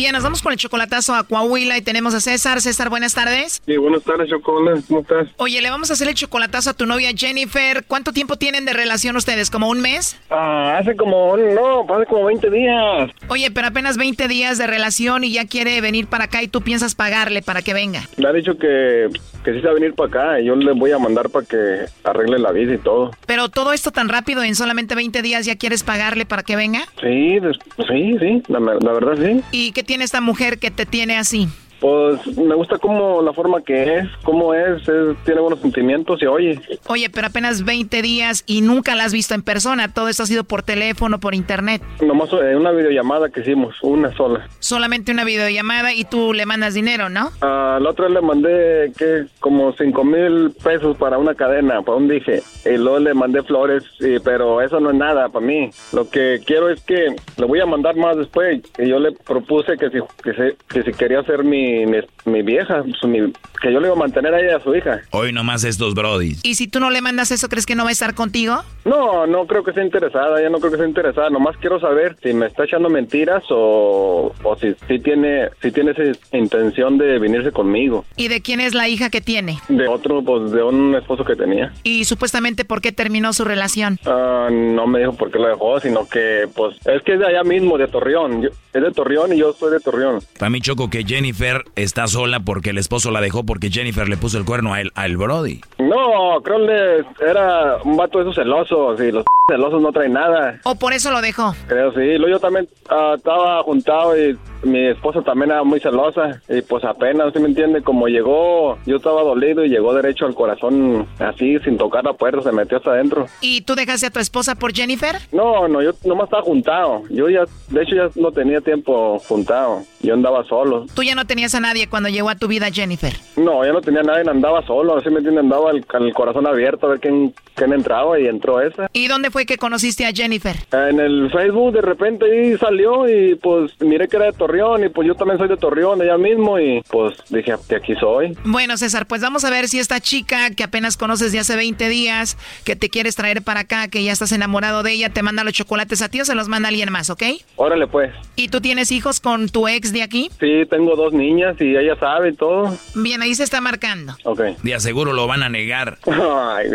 Bien, nos vamos con el chocolatazo a Coahuila y tenemos a César. César, buenas tardes. Sí, buenas tardes, Chocolate. ¿Cómo estás? Oye, le vamos a hacer el chocolatazo a tu novia Jennifer. ¿Cuánto tiempo tienen de relación ustedes? ¿Como un mes? Ah, hace como, no, hace como 20 días. Oye, pero apenas 20 días de relación y ya quiere venir para acá y tú piensas pagarle para que venga. Le ha dicho que, que sí se va a venir para acá y yo le voy a mandar para que arregle la visa y todo. Pero todo esto tan rápido, en solamente 20 días ya quieres pagarle para que venga. Sí, sí, sí, la, la verdad sí. ¿Y qué tiene esta mujer que te tiene así? Pues me gusta como la forma que es, cómo es, es- tiene buenos sentimientos y oye. Oye, pero apenas 20 días y nunca la has visto en persona. Todo esto ha sido por teléfono, por internet. Nomás en una videollamada que hicimos, una sola. Solamente una videollamada y tú le mandas dinero, ¿no? Ah, la otra vez le mandé que como cinco mil pesos para una cadena, para un dije, y luego le mandé flores, y- pero eso no es nada para mí. Lo que quiero es que le voy a mandar más después, y yo le propuse que si, que se- que si quería ser mi, mi, mi vieja, pues, mi- que yo le iba a mantener a ella y a su hija. Hoy nomás estos brodis. Y si tú no le mandas eso, ¿crees que no va a estar contigo? No, no creo que sea interesada, ella no creo que sea interesada, nomás quiero saber si me está echando mentiras o, o si, si tiene si tiene esa intención de venirse conmigo. ¿Y de quién es la hija que tiene? De otro, pues de un esposo que tenía. Y supuestamente, ¿por qué terminó su relación? Ah, no me dijo por qué lo dejó, sino que, pues, es que es de allá mismo, de Torreón. Yo- es de Torreón y yo soy de Torreón. Para mí choco que Jennifer está sola porque el esposo la dejó porque Jennifer le puso el cuerno a él, al Brody. No, creo que era un vato de esos celosos y los (laughs) celosos no traen nada. ¿O por eso lo dejó? Creo sí. Yo también ah, estaba juntado y mi esposa también era muy celosa y pues apenas, ¿sí me entiende? Como llegó, yo estaba dolido y llegó derecho al corazón así, sin tocar la puerta, se metió hasta adentro. ¿Y tú dejaste a tu esposa por Jennifer? No, no, yo nomás estaba juntado. Yo ya, de hecho ya no tenía tiempo juntado. Yo andaba solo. Tú ya no tenías a nadie cuando llegó a tu vida Jennifer. No, yo no tenía nadie, andaba solo, así me entiende, andaba el, el corazón abierto a ver quién, quién entraba y entró esa. ¿Y dónde fue que conociste a Jennifer? En el Facebook de repente ahí salió y pues miré que era de Torreón y pues yo también soy de Torreón allá mismo y pues dije que aquí soy. Bueno, César, pues vamos a ver si esta chica que apenas conoces de hace 20 días, que te quieres traer para acá, que ya estás enamorado de ella, te manda los chocolates a ti o se los manda alguien más, ¿ok? Órale pues. ¿Y tú tienes hijos con tu ex de aquí? Sí, tengo dos niñas y ella sabe todo. Bien, ahí se está marcando. Ok. De aseguro lo van a negar. Ay,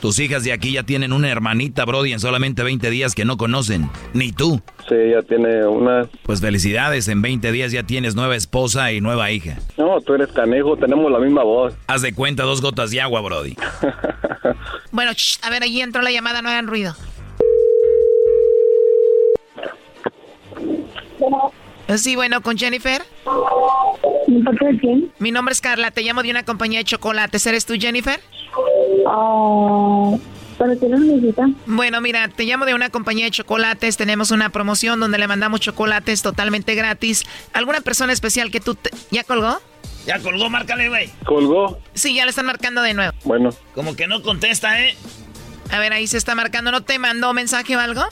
Tus hijas de aquí ya tienen una hermanita, Brody, en solamente 20 días que no conocen. Ni tú. Sí, ya tiene una... Pues felicidades, en 20 días ya tienes nueva esposa y nueva hija. No, tú eres canejo, tenemos la misma voz. Haz de cuenta dos gotas de agua, Brody. (laughs) Bueno, shh, a ver, allí entró la llamada, no hagan ruido. Sí, bueno, con Jennifer. de quién? Mi nombre es Carla, te llamo de una compañía de chocolates. ¿Eres tú, Jennifer? Ah, ¿Pero qué lo necesita? Bueno, mira, te llamo de una compañía de chocolates. Tenemos una promoción donde le mandamos chocolates totalmente gratis. ¿Alguna persona especial que tú... te- ¿Ya colgó? Ya colgó, márcale, güey. ¿Colgó? Sí, ya le están marcando de nuevo. Bueno. Como que no contesta, ¿eh? A ver, ahí se está marcando. ¿No te mandó mensaje o algo?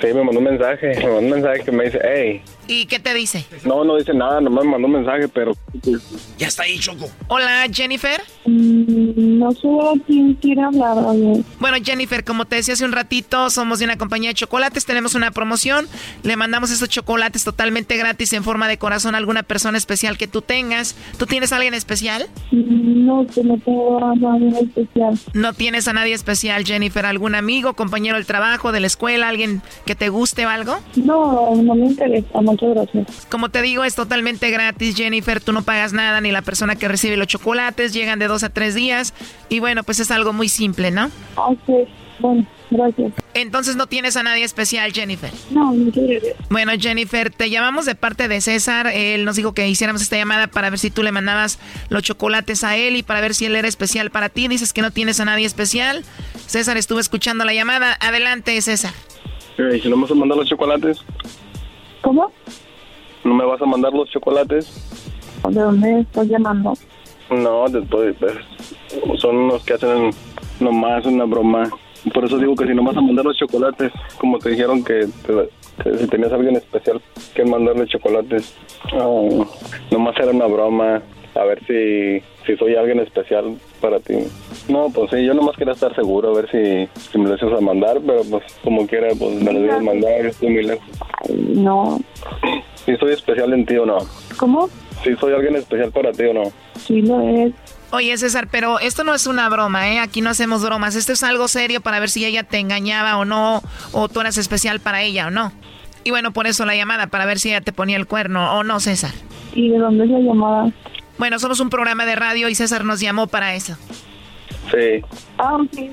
Sí, me mandó un mensaje, me mandó un mensaje que me dice, hey. ¿Y qué te dice? No, no dice nada, nomás me mandó un mensaje, pero... Ya está ahí, Choco. Hola, Jennifer. Mm, no sé a quién quiere hablar, oye. Bueno, Jennifer, como te decía hace un ratito, somos de una compañía de chocolates, tenemos una promoción, le mandamos esos chocolates totalmente gratis en forma de corazón a alguna persona especial que tú tengas. ¿Tú tienes a alguien especial? Mm, No, que no tengo a nadie especial. ¿No tienes a nadie especial, Jennifer? ¿Algún amigo, compañero del trabajo, de la escuela, alguien que te guste o algo? No, no me interesa, muchas gracias. Como te digo, es totalmente gratis, Jennifer. Tú no pagas nada, ni la persona que recibe los chocolates. Llegan de dos a tres días. Y bueno, pues es algo muy simple, ¿no? Ok, Bueno, gracias. Entonces no tienes a nadie especial, Jennifer. No, no quiero. Bueno, Jennifer, te llamamos de parte de César. Él nos dijo que hiciéramos esta llamada para ver si tú le mandabas los chocolates a él y para ver si él era especial para ti. Dices que no tienes a nadie especial. César estuvo escuchando la llamada. Adelante, César. ¿Y si no me mandar los chocolates? ¿Cómo? ¿No me vas a mandar los chocolates? ¿De dónde estás llamando? No, después, pues, son unos que hacen nomás una broma. Por eso digo que si no vas a mandar los chocolates, como te dijeron que, te- que si tenías a alguien especial que mandarle chocolates, no, nomás era una broma. A ver si, si soy alguien especial para ti. No, pues sí, yo nomás quería estar seguro, a ver si, si me lo ibas a mandar, pero pues como quiera, pues me lo a mandar, estoy muy lejos. No. Si soy especial en ti o no. ¿Cómo? Si soy alguien especial para ti o no. Sí lo es. Oye, César, pero esto no es una broma, ¿eh? Aquí no hacemos bromas. Esto es algo serio para ver si ella te engañaba o no, o tú eras especial para ella o no. Y bueno, por eso la llamada, para ver si ella te ponía el cuerno o no, César. ¿Y de dónde es la llamada? Bueno, somos un programa de radio y César nos llamó para eso. Sí, Ah, sí.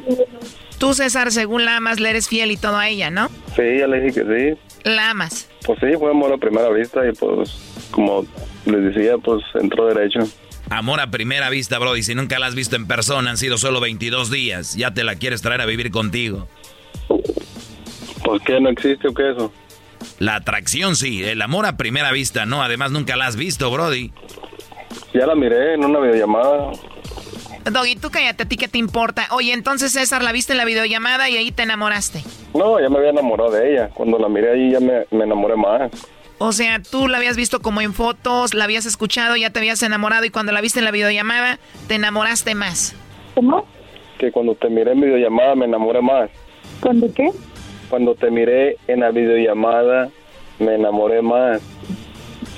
Tú, César, según la amas, le eres fiel y todo a ella, ¿no? sí, ya le dije que sí. La amas. Pues sí, fue amor a primera vista y pues, como les decía, pues entró derecho. Amor a primera vista, Brody. Si nunca la has visto en persona, han sido solo 22 días. Ya te la quieres traer a vivir contigo. ¿Por qué no existe o qué eso? La atracción sí, el amor a primera vista no. Además, nunca la has visto, Brody. Ya la miré en una videollamada. Doggy, tú cállate, ¿a ti qué te importa? Oye, entonces, César, la viste en la videollamada y ahí te enamoraste. No, ya me había enamorado de ella. Cuando la miré ahí ya me, me enamoré más. O sea, tú la habías visto como en fotos, la habías escuchado, ya te habías enamorado y cuando la viste en la videollamada, te enamoraste más. ¿Cómo? Que cuando te miré en videollamada me enamoré más. ¿Cuándo qué? Cuando te miré en la videollamada me enamoré más.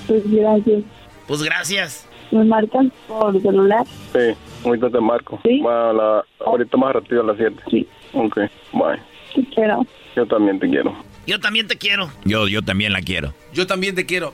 Pues gracias. Pues gracias. ¿Me marcan por celular? Sí, ahorita te marco. Bueno, la- ahorita más rápido a las 7. Sí. Ok, bye. Te quiero. Yo también te quiero. Yo también te quiero. Yo, yo también la quiero. Yo también te quiero.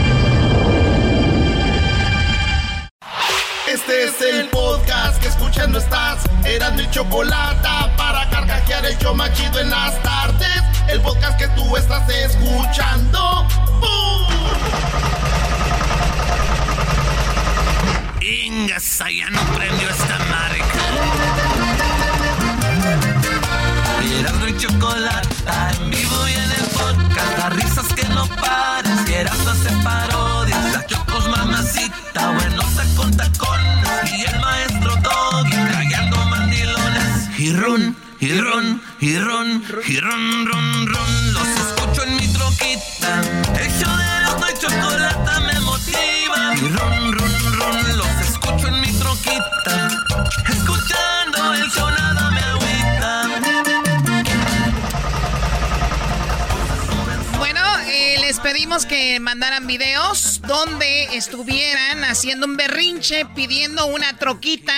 Este es el podcast que escuchando estás. Eran mi chocolate para carcajear el yo machido en las tardes. El podcast que tú estás escuchando. ¡Bum! Ingas, ya no premio esta marca. Erasmo y chocolata en vivo y en el podcast. Las risas que no pares. Erasmo hace parodias. Run, y run, y run, y run, run, run. Los escucho en mi troquita. El show de Erasmo y chocolata me motiva. Y run, run, run. Los escucho en mi troquita. Escuchando el show nada me agüita. Bueno, eh, les pedimos que mandaran videos donde estuvieran haciendo un berrinche pidiendo una troquita.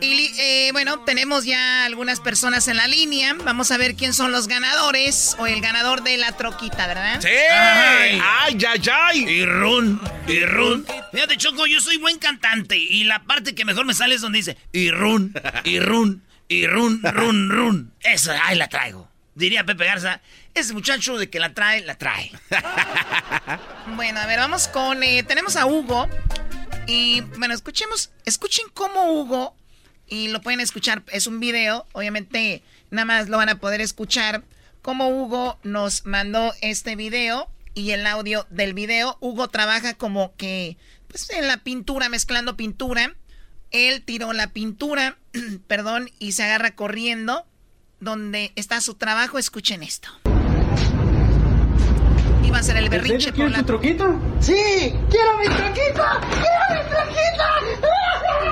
Y eh, bueno, tenemos ya algunas personas en la línea. Vamos a ver quién son los ganadores o el ganador de la troquita, ¿verdad? ¡Sí! ¡Ay, ay, ay! Y run, y run. Fíjate, Choco, yo soy buen cantante. Y la parte que mejor me sale es donde dice y run, y run, y run, run, run. Eso, ahí la traigo. Diría Pepe Garza, ese muchacho de que la trae, la trae. (laughs) Bueno, a ver, vamos con. eh, tenemos a Hugo. Y bueno, escuchemos. Escuchen cómo Hugo. Y lo pueden escuchar. Es un video. Obviamente, nada más lo van a poder escuchar. Cómo Hugo nos mandó este video. Y el audio del video. Hugo trabaja como que. Pues en la pintura, mezclando pintura. Él tiró la pintura. (clears throat) perdón. Y se agarra corriendo. Donde está su trabajo. Escuchen esto. Iba a ser el berrinche por la troquita? ¡Sí! ¡Quiero mi troquita! ¡Quiero mi troquita!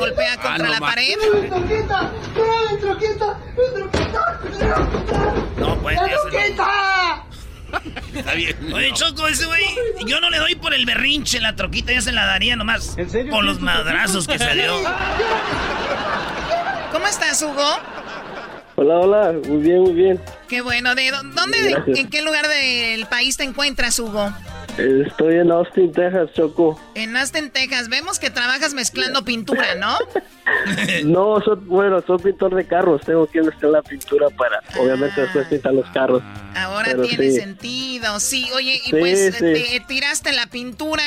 Golpea contra Ah, no la más. pared. ¡Quiero mi troquita! ¡Quiero mi troquita! ¡Mi troquita! No, pues, ¡La ya se lo- troquita! Está bien. Oye, Choco, ese güey, yo no le doy por el berrinche la troquita, yo se la daría nomás por los madrazos que se dio. ¿Cómo estás, Hugo? Hola, hola, muy bien, muy bien. Qué bueno. ¿De dó- dónde, Gracias. en qué lugar del país te encuentras, Hugo? Eh, Estoy en Austin, Texas, Choco. En Austin, Texas. Vemos que trabajas mezclando pintura, ¿no? (laughs) No, soy, bueno, soy pintor de carros. Tengo que mezclar la pintura para, obviamente, después pintar los carros. Ahora Pero tiene sí. sentido. Sí, oye, y Sí, pues sí. te tiraste la pintura.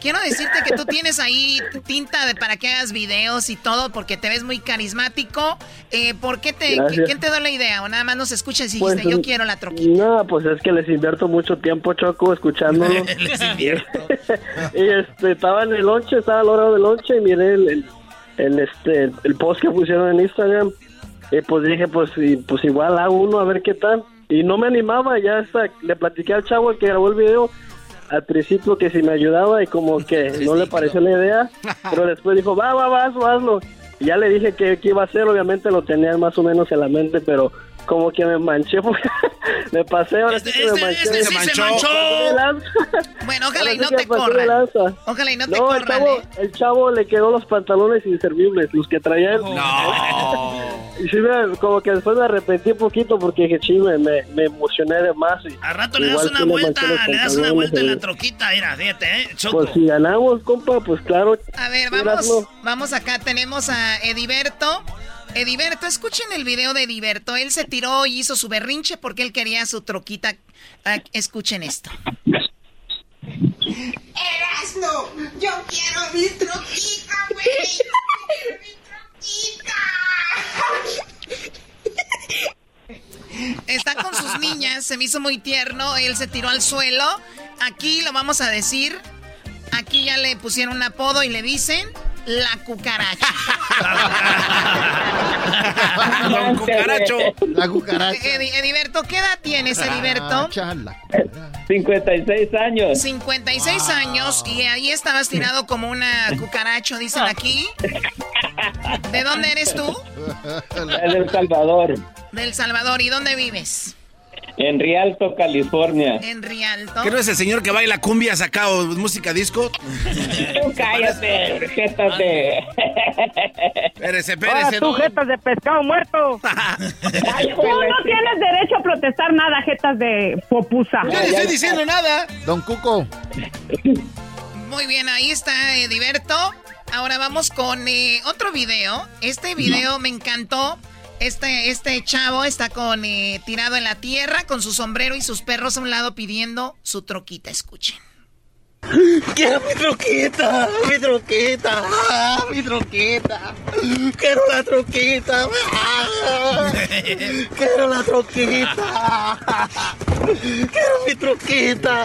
Quiero decirte que tú tienes ahí tinta de, para que hagas videos y todo, porque te ves muy carismático. Eh, ¿Por qué te, Gracias. ¿quién te dio la idea? O nada más nos escuchas y Pues, dijiste, yo mm, quiero la troquita. No, pues es que les invierto mucho tiempo, Choco, escuchándolo. (laughs) Les invierto. (laughs) y este, estaba en el lonche, estaba a la hora del lonche y miré el, el, el, este, el post que pusieron en Instagram. Y pues dije, pues, y, pues igual hago uno a ver qué tal. Y no me animaba, ya hasta le platiqué al chavo el que grabó el video al principio que si me ayudaba y como que (laughs) no le pareció la idea, pero después dijo, va, va, va, hazlo, hazlo. Y ya le dije que, que iba a hacer, obviamente lo tenía más o menos en la mente, pero como que me manché, (laughs) me pasé, ahora sí que me manché. este sí se manchó. (laughs) Bueno, ojalá y no sí te corran. Ojalá y no te No, el corran, chavo, ¿eh? el chavo le quedó los pantalones inservibles, los que traía él. (laughs) Y sí, me- como que después me arrepentí un poquito porque dije, sí, me, me, me emocioné de más. Y Al rato le das una vuelta, manché le das una vuelta en la troquita, mira, fíjate, ¿eh? Choco. Pues si ganamos, compa, pues claro. A ver, vamos, vamos acá, tenemos a Ediberto. Ediberto, escuchen el video de Ediberto. Él se tiró y hizo su berrinche porque él quería su troquita. Ah, escuchen esto. Erasno, yo quiero mi troquita, güey. Está con sus niñas, se me hizo muy tierno. Él se tiró al suelo. Aquí lo vamos a decir. Aquí ya le pusieron un apodo y le dicen la cucaracha. (laughs) Don Cucaracho. La cucaracha. Edi- Ediberto, ¿qué edad tienes, Ediberto? 56 años. 56 años y ahí estabas tirado como una cucaracho, dicen aquí. ¿De dónde eres tú? (laughs) En El Salvador, Del Salvador. ¿Y dónde vives? En Rialto, California. En Rialto. ¿Qué no es el señor que baila cumbia sacado música disco? (laughs) Tú cállate, jétate. (laughs) Espérese, Ahora espérese. tú, no. jetas de pescado muerto. (laughs) Tú no tienes derecho a protestar nada, jetas de popusa. Yo no estoy diciendo nada. Don Cuco. Muy bien, ahí está Ediberto. Ahora vamos con eh, otro video. Este video me encantó. Este, este chavo está con eh, tirado en la tierra con su sombrero y sus perros a un lado pidiendo su troquita. Escuchen. Quiero mi troquita, mi troquita, ah, mi troquita. Quiero la troquita. ah, (laughs) Quiero la troquita. Quiero mi troquita.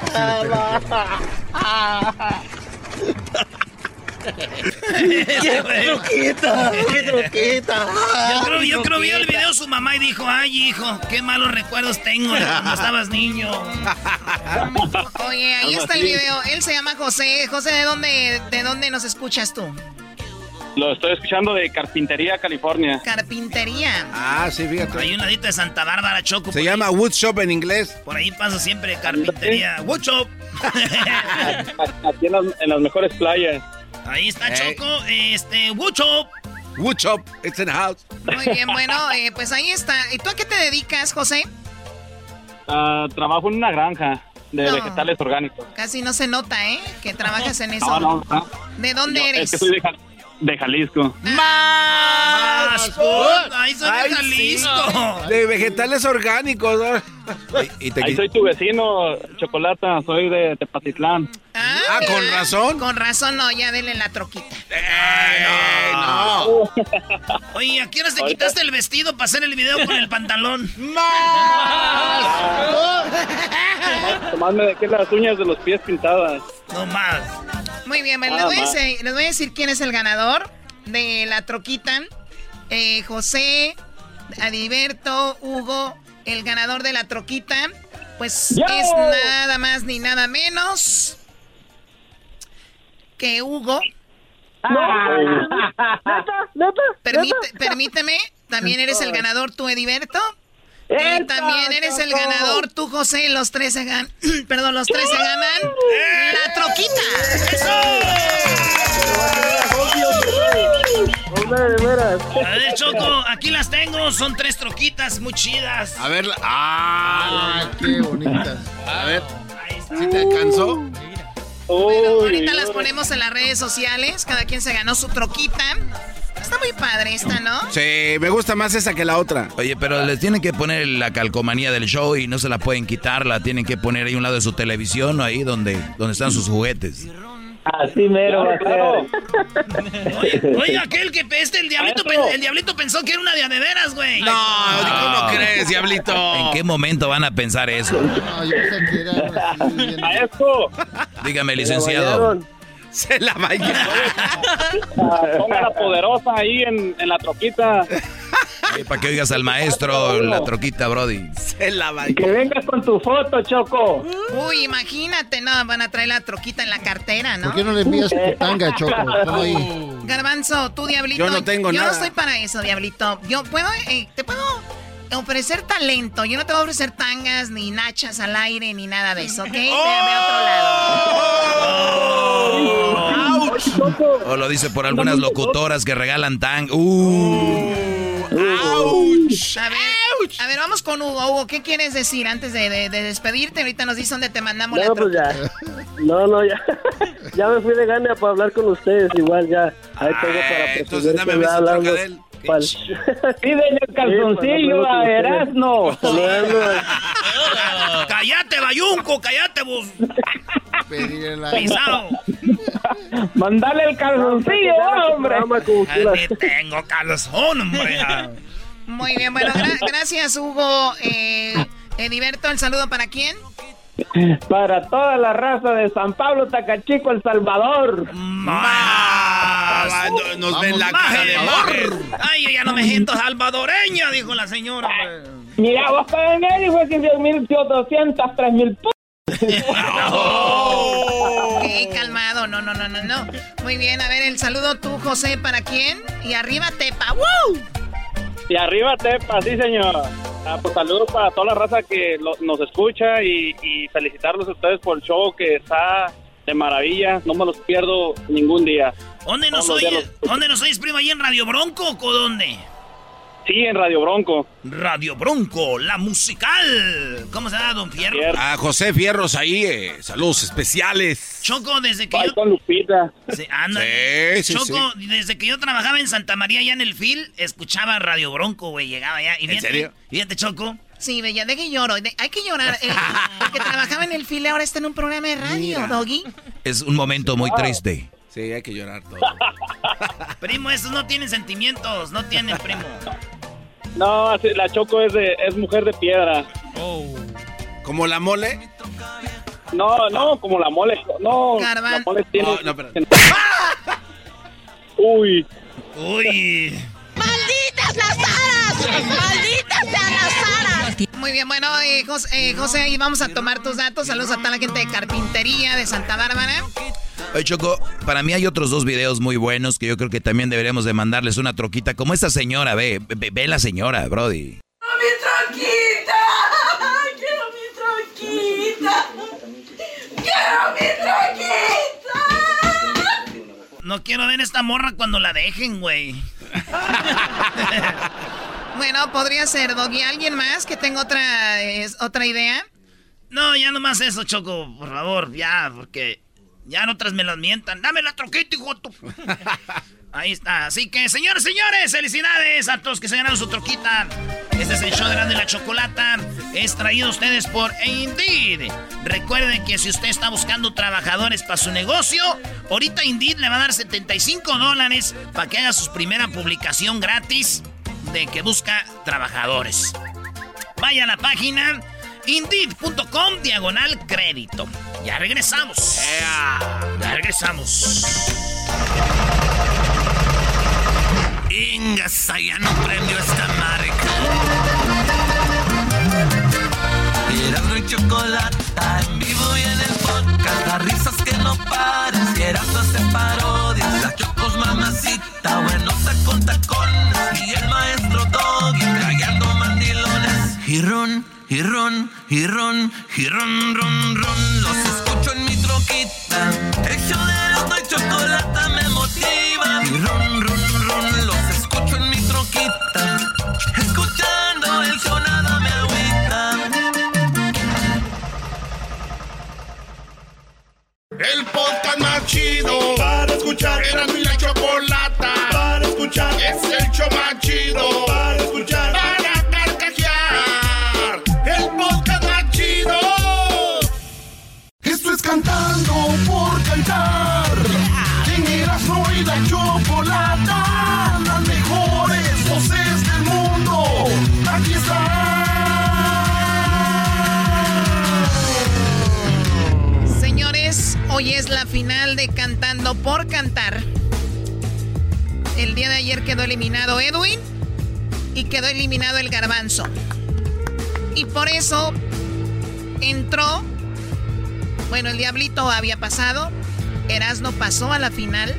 (laughs) mi troquita, mi troquita. Yo creo, yo creo vio el video su mamá y dijo, ay hijo, qué malos recuerdos tengo de cuando estabas niño. Oye, ahí está el video. Él se llama José. José, ¿de dónde, de dónde nos escuchas tú? Lo estoy escuchando de Carpintería, California. Carpintería. Ah, sí, fíjate. Hay un ladito de Santa Bárbara, Choco. Se llama Wood Shop en inglés. por ahí pasa siempre carpintería. Wood Shop. (laughs) Aquí en las, en las mejores playas. Ahí está Hey. Choco, este. Wood Shop, it's in the house. Muy bien, bueno, eh, pues ahí está. ¿Y tú a qué te dedicas, José? Ah, trabajo en una granja de No. vegetales orgánicos. Casi no se nota, ¿eh? Que trabajas en eso. No, no, no. ¿De dónde Yo- eres? Es que soy de, de Jalisco. ¡Más! ¡Ahí soy Ay, de Jalisco! De vegetales orgánicos. Y te Ahí soy tu vecino, Chocolata. Soy de Tepatitlán. Ah, con mira. razón. Con razón, no, ya denle la troquita. Eh, no. Oye, ¿a qué horas te quitaste el vestido para hacer el video con el pantalón? Tomás me dejé las uñas de los pies pintadas. No más. Muy bien, pues, les, Ah, voy a decir, les voy a decir quién es el ganador de la troquita. Eh, José, Adiberto, Hugo, el ganador de la troquita. Pues ¡Yo! es nada más ni nada menos que Hugo. (laughs) ¿Neta? Permite- permíteme, también eres el ganador tú, Ediberto. Y también eres el ganador, tú, José, los tres se ganan. (clears throat) Perdón, los tres se ganan la troquita. A ver, Choco, aquí las tengo. Son tres troquitas muy chidas. A ver, la- ah, qué bonitas. A ver, ¿sí te alcanzó? Bueno, ahorita las ponemos en las redes sociales. Cada quien se ganó su troquita. Está muy padre esta, ¿no? Sí, me gusta más esa que la otra. Oye, pero les tienen que poner la calcomanía del show y no se la pueden quitar, la tienen que poner ahí a un lado de su televisión o ahí donde, donde están sus juguetes. Así mero va ser. (laughs) Oye, aquel que este, el diablito, el diablito pensó que era una de veras, güey. No, ¿cómo crees, diablito? ¿En qué momento van a pensar eso? No, yo pensé que era Dígame, licenciado. (laughs) Se la bañaron. (laughs) Ponga la poderosa ahí en, en la troquita. Para que oigas al maestro, (laughs) la troquita, Brody. Se la bañaron. que vengas con tu foto, Choco. Uy, imagínate, no, van a traer la troquita en la cartera, ¿no? ¿Por qué no le envías tu tanga, Choco? Ahí. Garbanzo, tú, Diablito. Yo no tengo Yo nada. no estoy para eso, Diablito. Yo puedo, eh, te puedo ofrecer talento. Yo no te voy a ofrecer tangas, ni nachas al aire, ni nada de eso, ¿ok? Ve, a otro lado. O lo dice por algunas locutoras que regalan tan. Uh. A ver, a ver, vamos con Hugo. Hugo, ¿qué quieres decir antes de, de- de despedirte? Ahorita nos dice dónde te mandamos la No, pues troca. ya. No, no, ya. (laughs) Ya me fui de gana para hablar con ustedes. Igual ya. Ahí tengo para Ay, entonces dame beso, Pal- Pídele (laughs) el calzoncillo a Erasmo. Saludando. Cállate, bayunco, cállate, vos. Pisado. Mandale el calzoncillo, hombre. Ni tengo calzón, hombre. Muy bien, bueno, gra- gracias, Hugo. Eh, Heriberto, ¿el saludo para quién? Para toda la raza de San Pablo, Tacachico, El Salvador. No- nos ven la cara de amor. Ay, yo ya no me siento salvadoreña, dijo la señora. hombre. Mira, vos que 10 mil, 200, 3 mil. p- Ok, (laughs) calmado, no, no, no, no, no. Muy bien, a ver, el saludo tú, José, ¿para quién? Y arriba, Tepa, ¡Woo! Y arriba, Tepa, sí, señor. Ah, pues saludos para toda la raza que lo- nos escucha y, y felicitarlos a ustedes por el show que está de maravilla. No me los pierdo ningún día. ¿Dónde nos oyes? ¿Dónde nos oyes, primo? ¿Ahí en Radio Bronco o dónde? Sí, en Radio Bronco. Radio Bronco, la musical. ¿Cómo se llama, don Fierro? A José Fierros ahí, eh, saludos especiales. Choco, desde que yo... con Lupita. Sí, ándale. Sí, sí, Choco, desde que yo trabajaba en Santa María, allá en el FIL, escuchaba Radio Bronco, güey, llegaba allá. Y ¿En fíjate, serio? Fíjate, Choco. Sí, bella, de que lloro. de- hay que llorar. El, el que trabajaba en el file ahora está en un programa de radio, Mira. Doggy. Es un momento muy triste. Sí, hay que llorar todo. Primo, esos no tienen sentimientos, no tienen, primo. No, la Choco es, de, es mujer de piedra. ¿Como la mole? No, no, como la mole. No, Garban- la mole tiene... No, no, pero- (laughs) Uy. Uy. ¡Malditas las aras! ¡Malditas sean las aras! Muy bien, bueno, eh, eh, José, ahí vamos a tomar tus datos. Saludos a toda la gente de carpintería de Santa Bárbara. Oye, Choco, para mí hay otros dos videos muy buenos que yo creo que también deberíamos de mandarles una troquita. Como esta señora, ve, ve, ve la señora, Brody. ¡Mi troquita! ¡Quiero mi troquita! ¡Quiero mi troquita! No quiero ver esta morra cuando la dejen, güey. (laughs) Bueno, podría ser, Doggy. ¿Alguien más que tenga otra, otra idea? No, ya nomás eso, Choco, por favor, ya, porque ya en otras me las mientan. Dame la troquita, hijo de tu... (laughs) Ahí está. Así que, señores, señores, felicidades a todos que se ganaron su troquita. Este es el show de Grande y la Chocolata. Es traído a ustedes por Indeed. Recuerden que si usted está buscando trabajadores para su negocio, ahorita Indeed le va a dar 75 dólares para que haga su primera publicación gratis de que busca trabajadores. Vaya a la página Indeed.com diagonal crédito. Ya regresamos. Ya regresamos. Ingas, ya no prendió esta marca. Erasmo y chocolata en vivo y en el podcast. Las risas que no paran. Si Erasmo hace parodias. La chocos mamacita. Buenos con tacones. Y el maestro Doggy trayendo mandilones. Y y ron, y ron, y ron. Los escucho en mi troquita. El show de Erasmo y Chocolata me motiva. Y ron, ron, ron. Los escucho en mi troquita. Escuchando el show nada me agüita. El podcast más chido para escuchar. Era mi la chocolata para escuchar. Es el show más chido hoy es la final de Cantando por Cantar. El día de ayer quedó eliminado Edwin y quedó eliminado el garbanzo. Y por eso entró, bueno, el diablito había pasado, Erasno pasó a la final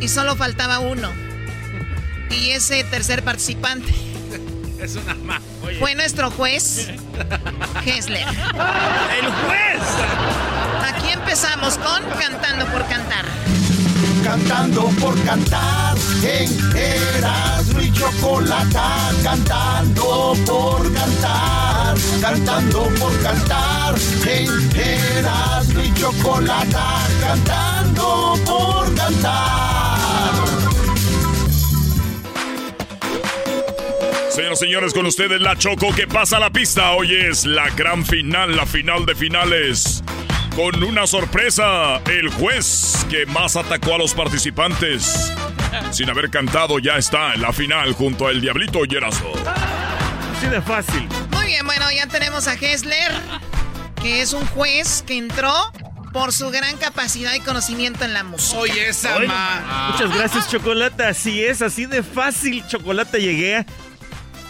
y solo faltaba uno. Y ese tercer participante (laughs) Es una fue nuestro juez, (laughs) Hessler. ¡El juez! Aquí empezamos con Cantando por Cantar. Cantando por cantar en Erasmo y Chocolata. Cantando por cantar. Cantando por cantar en Erasmo y Chocolata. Cantando por cantar. Señoras y señores, con ustedes la Choco que pasa la pista. Hoy es la gran final, la final de finales. Con una sorpresa, el juez que más atacó a los participantes. Sin haber cantado, ya está en la final junto a El Diablito y Erasmo. Así de fácil. Muy bien, bueno, ya tenemos a Hessler, que es un juez que entró por su gran capacidad y conocimiento en la música. Oye, esa Oye, ma. Muchas gracias, Chocolata. Así es, así de fácil, Chocolata, llegué.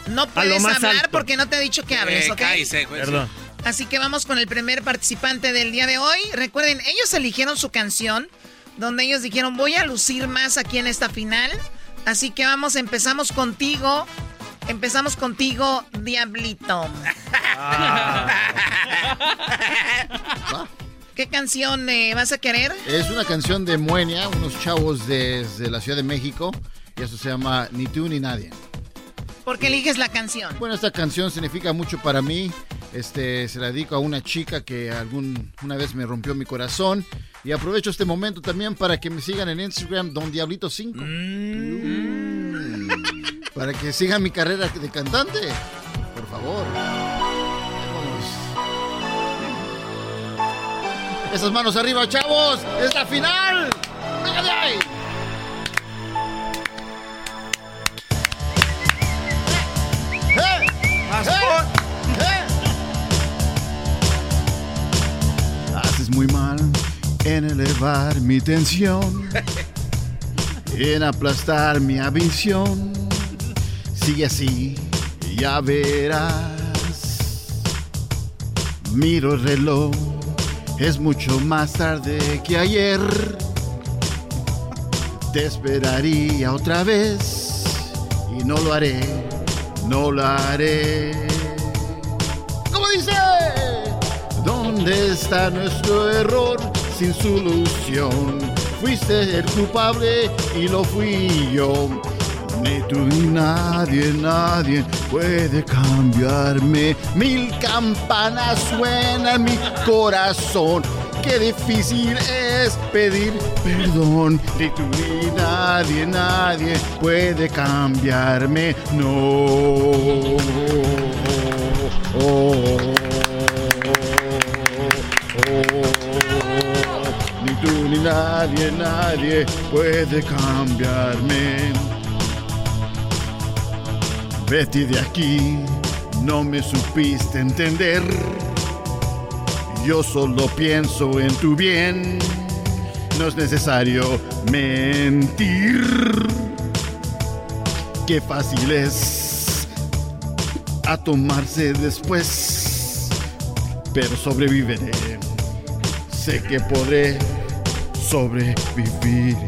No A lo puedes más hablar alto. porque no te he dicho que hables, Eh, ¿ok? cállese, juez. Perdón. Así que vamos con el primer participante del día de hoy. Recuerden, ellos eligieron su canción, donde ellos dijeron, voy a lucir más aquí en esta final. Así que vamos, empezamos contigo. Empezamos contigo, Diablito. (laughs) ¿Qué canción eh, vas a querer? Es una canción de Moenia, unos chavos desde la Ciudad de México. Y eso se llama Ni tú ni nadie. ¿Por qué eliges la canción? Bueno, esta canción significa mucho para mí. Este, se la dedico a una chica que algún, una vez me rompió mi corazón. Y aprovecho este momento también para que me sigan en Instagram, Don Diablito 5. Mm. Para que sigan mi carrera de cantante. Por favor. Esas manos arriba, chavos. Es la final. Ahí. ¡Eh! ¡Eh! ¡Eh! Haces muy mal en elevar mi tensión, en aplastar mi ambición. Sigue así, ya verás. Miro el reloj, es mucho más tarde que ayer. Te esperaría otra vez y no lo haré, no lo haré. ¿Dónde está nuestro error sin solución? Fuiste el culpable y lo fui yo. Ni tú ni nadie, nadie puede cambiarme. Mil campanas suenan en mi corazón. Qué difícil es pedir perdón. Ni tú ni nadie, nadie puede cambiarme. No. Oh. Nadie, nadie puede cambiarme. Vete de aquí, no me supiste entender. Yo solo pienso en tu bien, no es necesario mentir. Qué fácil es a tomarse después, pero sobreviviré. Sé que podré sobrevivir.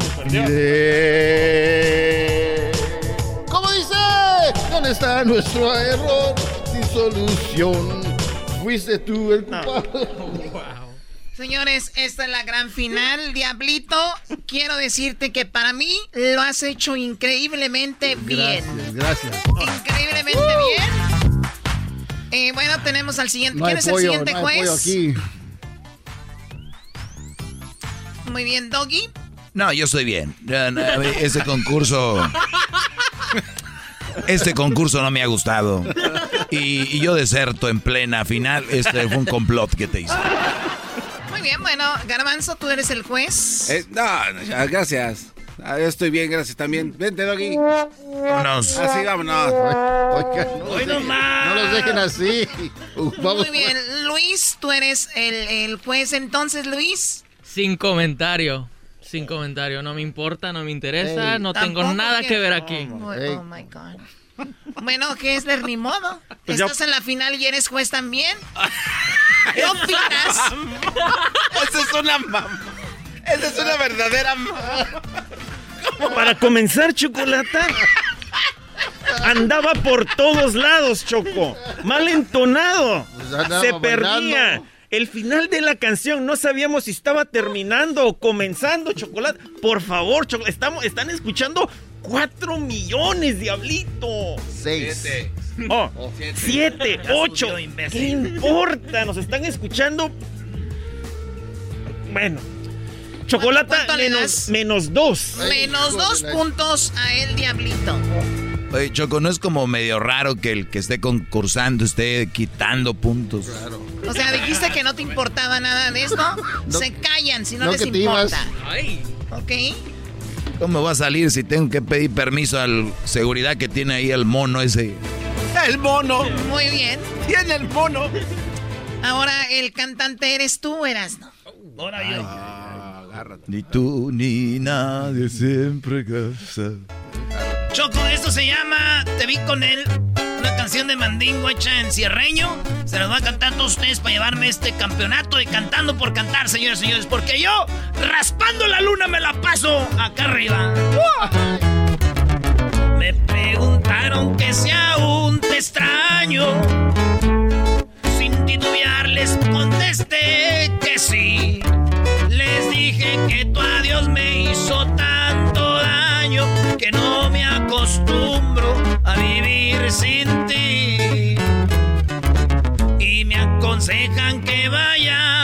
¿Cómo dice? ¿Dónde está nuestro error sin solución? fuiste tú el culpable. Señores, esta es la gran final. Diablito, quiero decirte que para mí lo has hecho increíblemente bien. Gracias. Increíblemente bien. Eh, bueno, tenemos al siguiente. No ¿Quién es el siguiente no hay juez? pollo aquí. Muy bien, Doggy. No, yo estoy bien. Ese concurso. Este concurso no me ha gustado. Y, y yo deserto en plena final. Este fue un complot que te hice. Muy bien, bueno, Garbanzo, tú eres el juez. Eh, no, gracias. Ah, yo estoy bien, gracias también. Vente, Doggy. Vámonos. Así, vámonos. Oiga, no, los dejen, nomás. no los dejen así. Vamos. Muy bien, Luis, tú eres el, el juez entonces, Luis. Sin comentario. Sin comentario. No me importa, no me interesa. Ey. no tengo nada que ver aquí. Oh, oh my God. Bueno, ¿qué es de ni modo? Pues ya- Estás en la final y eres juez también. ¿Qué opinas? (laughs) Esa es una mamá. Esa es una verdadera mamá. Para comenzar, Chocolata. Andaba por todos lados, Choco. Mal entonado. Pues Se bailando. El final de la canción no sabíamos si estaba terminando o comenzando, Chocolate. Por favor, Chocolate. Estamos, están escuchando cuatro millones, diablito. Seis. Oh, siete, ocho. ¿Qué importa? Nos están escuchando. Bueno. Chocolata ¿Cuánto le menos, menos dos. Menos dos puntos a el diablito. Oye, Choco, ¿no es como medio raro que el que esté concursando esté quitando puntos? O sea, dijiste que no te importaba nada de esto. Se callan si no, no les que te ibas. importa. Ok. ¿Cómo va a salir si tengo que pedir permiso al seguridad que tiene ahí el mono ese? El mono. Muy bien. Tiene el mono. Ahora el cantante eres tú, Erasno. Ahora yo. Ni tú ni nadie siempre casa. Choco, esto se llama Te vi con él. Canción de Mandingo hecha en cierreño. Se los voy a cantar a todos ustedes para llevarme este campeonato de cantando por cantar, señores y señores. Porque yo, raspando la luna, me la paso acá arriba. Me preguntaron que si aún te extraño. Sin titubear les contesté que sí. Les dije que tu adiós me hizo tanto que no me acostumbro a vivir sin ti. Y me aconsejan que vaya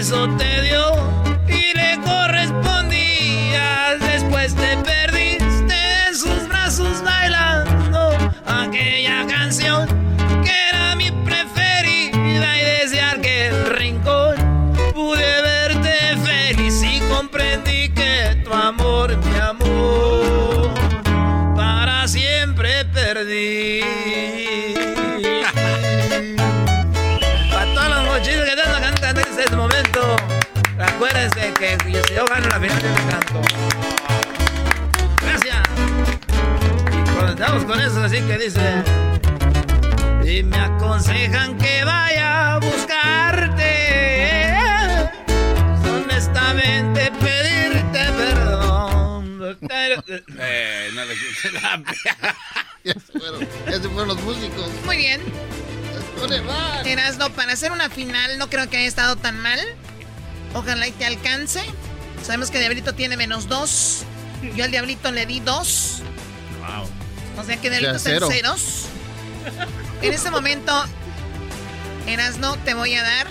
un beso te dio así que dice. Y me aconsejan que vaya a buscarte. Honestamente pedirte perdón. Eh, no le quise la (laughs) Ya se fueron, ya se fueron los músicos. Muy bien. Erasno, para hacer una final no creo que haya estado tan mal. Ojalá y te alcance. Sabemos que Diablito tiene menos dos. Yo al Diablito le di dos. O sea que en cero. ceros. En este momento, Erasno, te voy a dar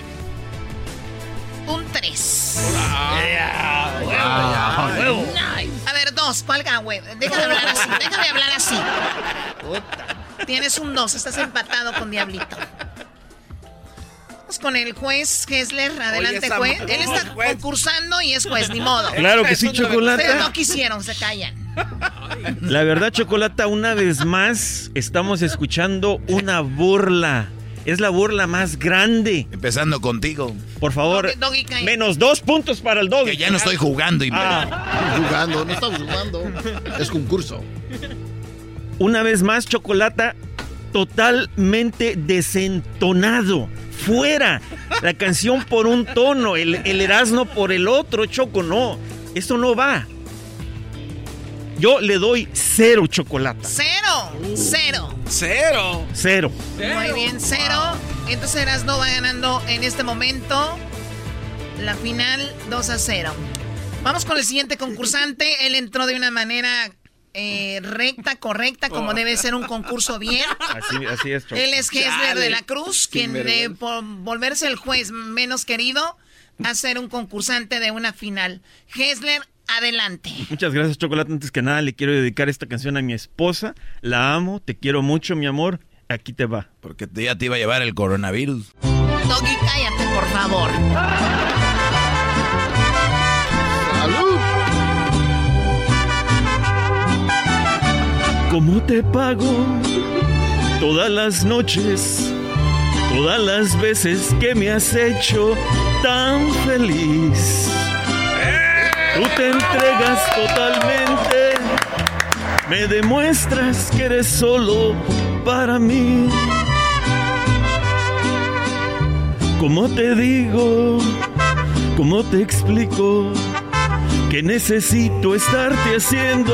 un 3. A ver, dos, ¿cuál güey? Deja de hablar así, deja de hablar así. Tienes un 2, estás empatado con Diablito. Vamos con el juez Hessler, adelante esa juez. Él está concursando y es juez, ni modo. Claro que sí, Chocolata. Ustedes no quisieron, se callan. La verdad, Chocolata, una vez más estamos escuchando una burla Es la burla más grande. Empezando contigo. Por favor, Doggy, menos dos puntos para el doggy. Que ya no estoy jugando. y- Ah. Jugando, no estamos jugando. Es concurso. Una vez más, Chocolata totalmente desentonado. Fuera. La canción por un tono, el, el Erasmo por el otro, Choco, no. Esto no va. Yo le doy cero chocolate. Cero. Cero. Cero. Cero. Muy bien, cero. Entonces Erasno va ganando en este momento la final 2 a 0. Vamos con el siguiente concursante. Él entró de una manera eh, recta, correcta, como debe ser un concurso bien. Así, así es, Choco. Él es Gessler de la Cruz, quien de por volverse el juez menos querido a ser un concursante de una final. Gessler, adelante. Muchas gracias, Chocolate. Antes que nada, le quiero dedicar esta canción a mi esposa. La amo, te quiero mucho, mi amor. Aquí te va. Porque ya te iba a llevar el coronavirus. Doggy, cállate, por favor. ¿Cómo te pago todas las noches, todas las veces que me has hecho tan feliz? Tú te entregas totalmente, me demuestras que eres solo para mí. ¿Cómo te digo? ¿Cómo te explico? que necesito estarte haciendo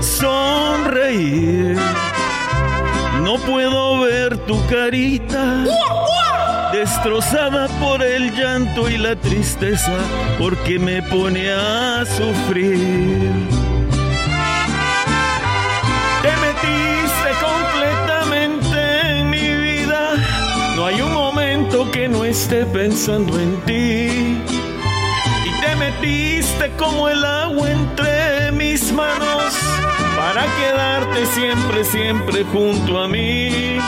sonreír. No puedo ver tu carita destrozada por el llanto y la tristeza porque me pone a sufrir. Te metiste completamente en mi vida. No hay un momento que no esté pensando en ti. Y te metiste como el agua entre mis manos para quedarte siempre, siempre junto a mí.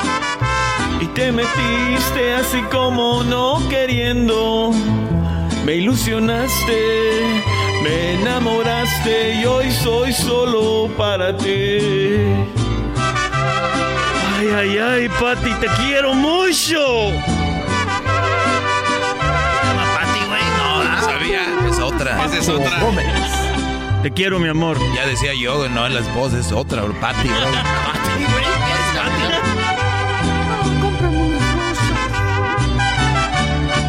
Y te metiste así como no queriendo. Me ilusionaste, me enamoraste y hoy soy solo para ti. Ay, ay, ay, Pati, te quiero mucho. No, no sabía. Es otra. Esa es otra. Te quiero, mi amor. Ya decía yo, no, las voces, otra, Pati. (laughs)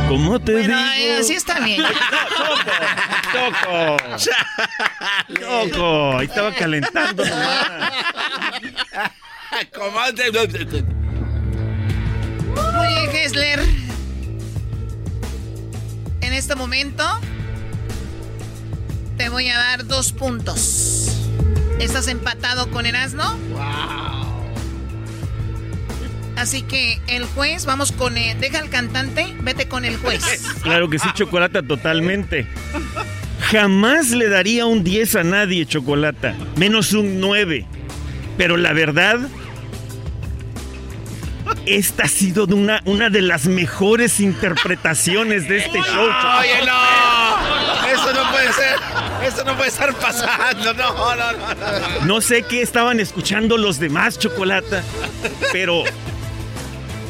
¿Cómo te Bueno, digo? eh, así está bien. (laughs) Choco. Choco. Ahí estaba calentando nomás. Muy bien, Gessler. En este momento te voy a dar dos puntos. ¿Estás empatado con Erasno? Wow. Así que el juez, vamos con... eh, deja al cantante, vete con el juez. (laughs) Claro que sí, Chocolata, totalmente. Jamás le daría un 10 a nadie, Chocolata. Menos un 9. Pero la verdad, esta ha sido de una, una de las mejores interpretaciones de este show. Chocolata. Oye, no. Eso no puede ser. Eso no puede estar pasando. No, no, no. no. No sé qué estaban escuchando los demás, Chocolata, pero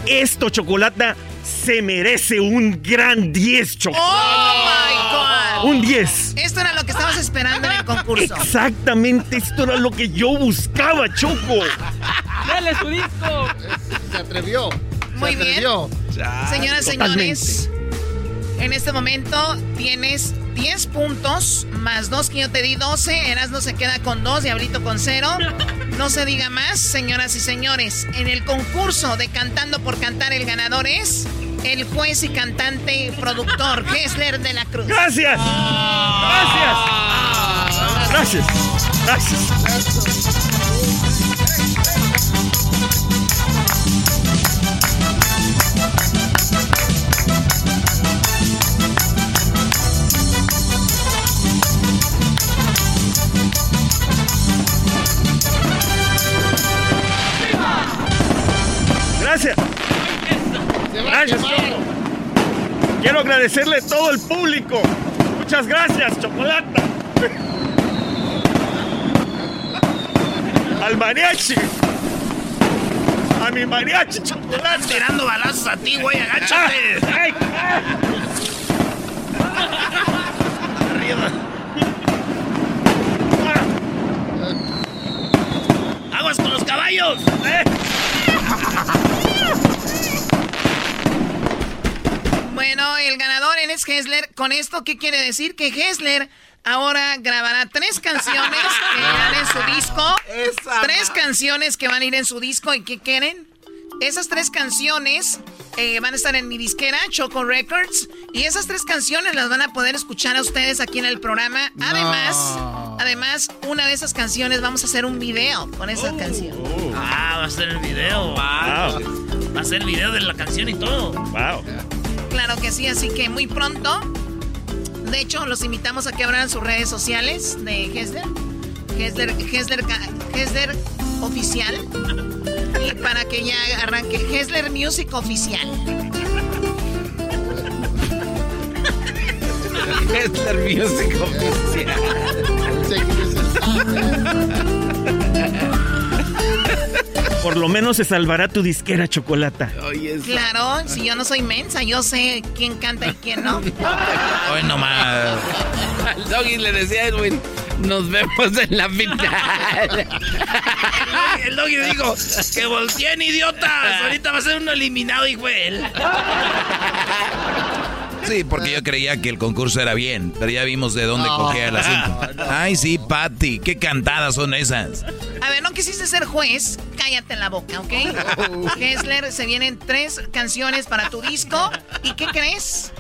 esto, Chocolata, se merece un gran 10, Chocolata. ¡Oh, my God! Un 10. Esto era lo que estabas esperando en el concurso. Exactamente, esto era lo que yo buscaba, Choco. ¡Dale su disco! Se atrevió. Muy se bien. atrevió. Señoras, Totalmente. señores, en este momento tienes 10 puntos, más 2 que yo te di 12. Erasmo se queda con 2, Diablito con 0. (laughs) No se diga más, señoras y señores. En el concurso de Cantando por Cantar, el ganador es el juez y cantante productor, (laughs) Gessler de la Cruz. Gracias. Gracias. Gracias. Gracias. Gracias, Choco. Quiero agradecerle a todo el público. Muchas gracias, Chocolata. Al mariachi. A mi mariachi chocolate. Estás tirando balazos a ti, güey, agáchate. Arriba. Aguas con los caballos. ¿eh? Bueno, el ganador en es Hessler. ¿Con esto qué quiere decir? Que Hessler ahora grabará tres canciones que (laughs) irán en su disco. tres canciones que van a ir en su disco. ¿Y qué quieren? Esas tres canciones eh, van a estar en mi disquera, Choco Records. Y esas tres canciones las van a poder escuchar a ustedes aquí en el programa. Además, además, una de esas canciones vamos a hacer un video con esa canción. Ah, va a ser el video. Wow. Va a ser el video de la canción y todo. Wow. Claro que sí, así que muy pronto. De hecho, los invitamos a que abran sus redes sociales de Hesler. Hesler, Hesler, Hesler Oficial. Y para que ya arranque Hesler Music Oficial. Hesler Music Oficial. Por lo menos se salvará tu disquera chocolata. Claro, si yo no soy mensa, yo sé quién canta y quién no. Hoy nomás. Al Doggy le decía a Edwin, nos vemos en la final. (laughs) El Doggy dijo que volteen idiotas. Ahorita va a ser uno eliminado y fue él. Sí, porque yo creía que el concurso era bien, pero ya vimos de dónde cogía el asunto. Ay, sí, Patty, qué cantadas son esas. A ver, no quisiste ser juez, cállate la boca, ¿ok? Hessler, se vienen tres canciones para tu disco. ¿Y qué crees?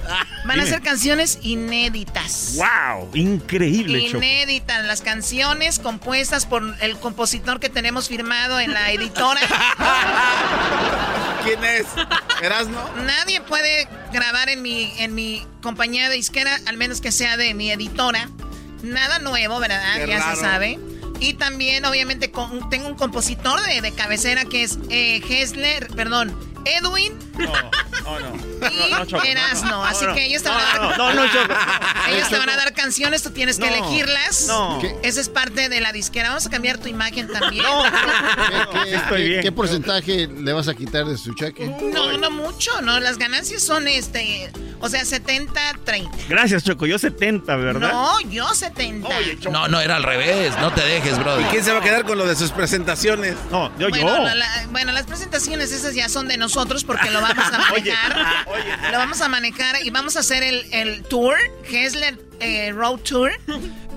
Van a ser canciones inéditas. ¡Wow! Increíble, Choco. Inéditas, las canciones compuestas por el compositor que tenemos firmado en la editora. (laughs) ¿Quién es? ¿Erasno? Nadie puede grabar en mi, en mi compañía de disquera, al menos que sea de mi editora. Nada nuevo, ¿verdad? Qué ya raro. se sabe. Y también, obviamente, con- tengo un compositor de, de cabecera que es eh, Hessler, perdón, Edwin No, no, no. y No, no, Erasno. Así que ellos te van a dar. no, no. Ellos te van a dar canciones, tú tienes que elegirlas. no. ¿Qué? Esa es parte de la disquera. Vamos a cambiar tu imagen también. (laughs) ¿Qué, qué- qué porcentaje le vas a quitar de su cheque? No, no mucho, no. Las ganancias son este, o sea, 70-30. Gracias, Choco. Yo 70, ¿verdad? No, yo 70. No, no, era al revés. No te dejes, bro. ¿Y quién se va a quedar con lo de sus presentaciones? No, yo, bueno, la- la- bueno, las presentaciones esas ya son de nosotros porque lo vamos a (laughs) Oye, manejar. Lo vamos a manejar y vamos a hacer el, el tour, Hessler eh, Road Tour.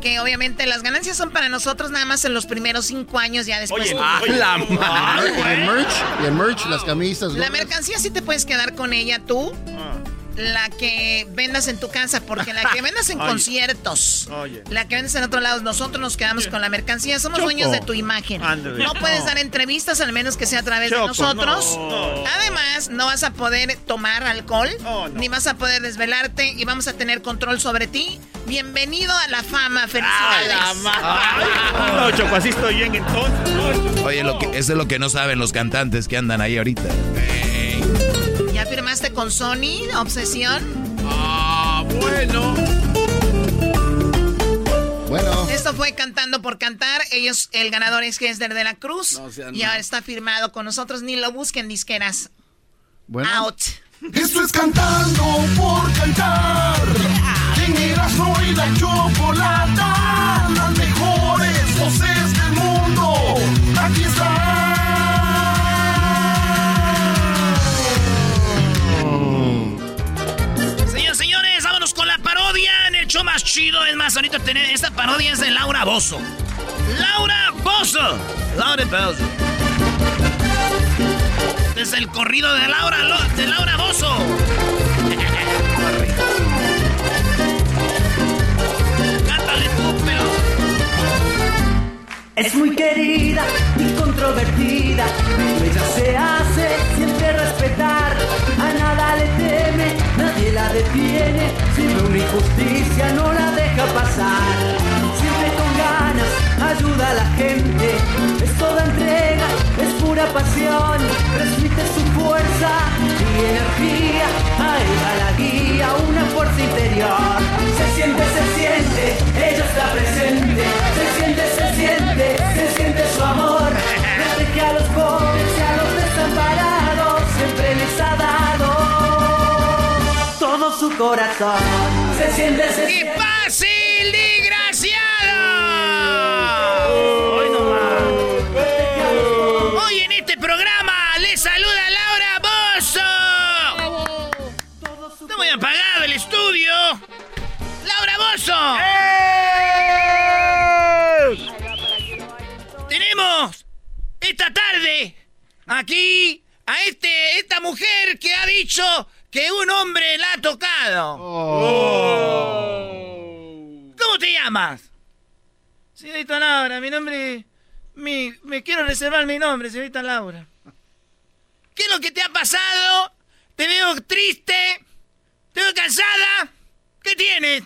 Que obviamente las ganancias son para nosotros nada más en los primeros cinco años, ya después. Oye, Ah, oye. la ¿Y madre. el merch? ¿Y el merch? Las camisas. La gorras? mercancía sí te puedes quedar con ella tú. Ah. La que vendas en tu casa, porque la que vendas en (laughs) Oye. conciertos, Oye. la que vendes en otro lado, nosotros nos quedamos con la mercancía. Somos Choco. dueños de tu imagen. No puedes dar entrevistas, al menos que sea a través de nosotros. no. Además, no vas a poder tomar alcohol, Oh, no. ni vas a poder desvelarte y vamos a tener control sobre ti. Bienvenido a la fama, felicidades. No, Choco, así estoy bien entonces. No. Oye, lo que, eso es lo que no saben los cantantes que andan ahí ahorita. ¿Ya firmaste con Sony, Obsesión? Ah, bueno. Bueno, Esto fue Cantando por Cantar. Ellos, el ganador es Hesler de la Cruz. No y ahora está firmado con nosotros. Ni lo busquen, disqueras. bueno. Out. Esto es cantando por cantar. En y la chocolata, las mejores voces del mundo. Aquí está. Show más chido. Es más, ahorita tener esta parodia es de Laura Bozo. Laura Bozo. Laura Bozo. Es el corrido de Laura, de Laura Bozo. Es muy querida y controvertida. Ella se hace siempre respetar. A nada nadie la detiene. Si ve una injusticia, no la deja pasar. Siempre con ganas, ayuda a la gente. Es toda entrega, es pura pasión. Transmite su fuerza y energía. A ella la guía una fuerza interior. Se siente, se siente, ella está presente. Se siente, se siente, corazón. Se siente, se ¡Qué fácil, desgraciado! Hoy no Hoy en este programa le saluda Laura Bozo. Está muy apagado el estudio. Laura Bozo. Tenemos esta tarde aquí a este esta mujer que ha dicho que un hombre la ha tocado. ¿Cómo te llamas? Señorita Laura, mi nombre... Mi, me quiero reservar mi nombre, señorita Laura. ¿Qué es lo que te ha pasado? Te veo triste. Te veo cansada. ¿Qué tienes?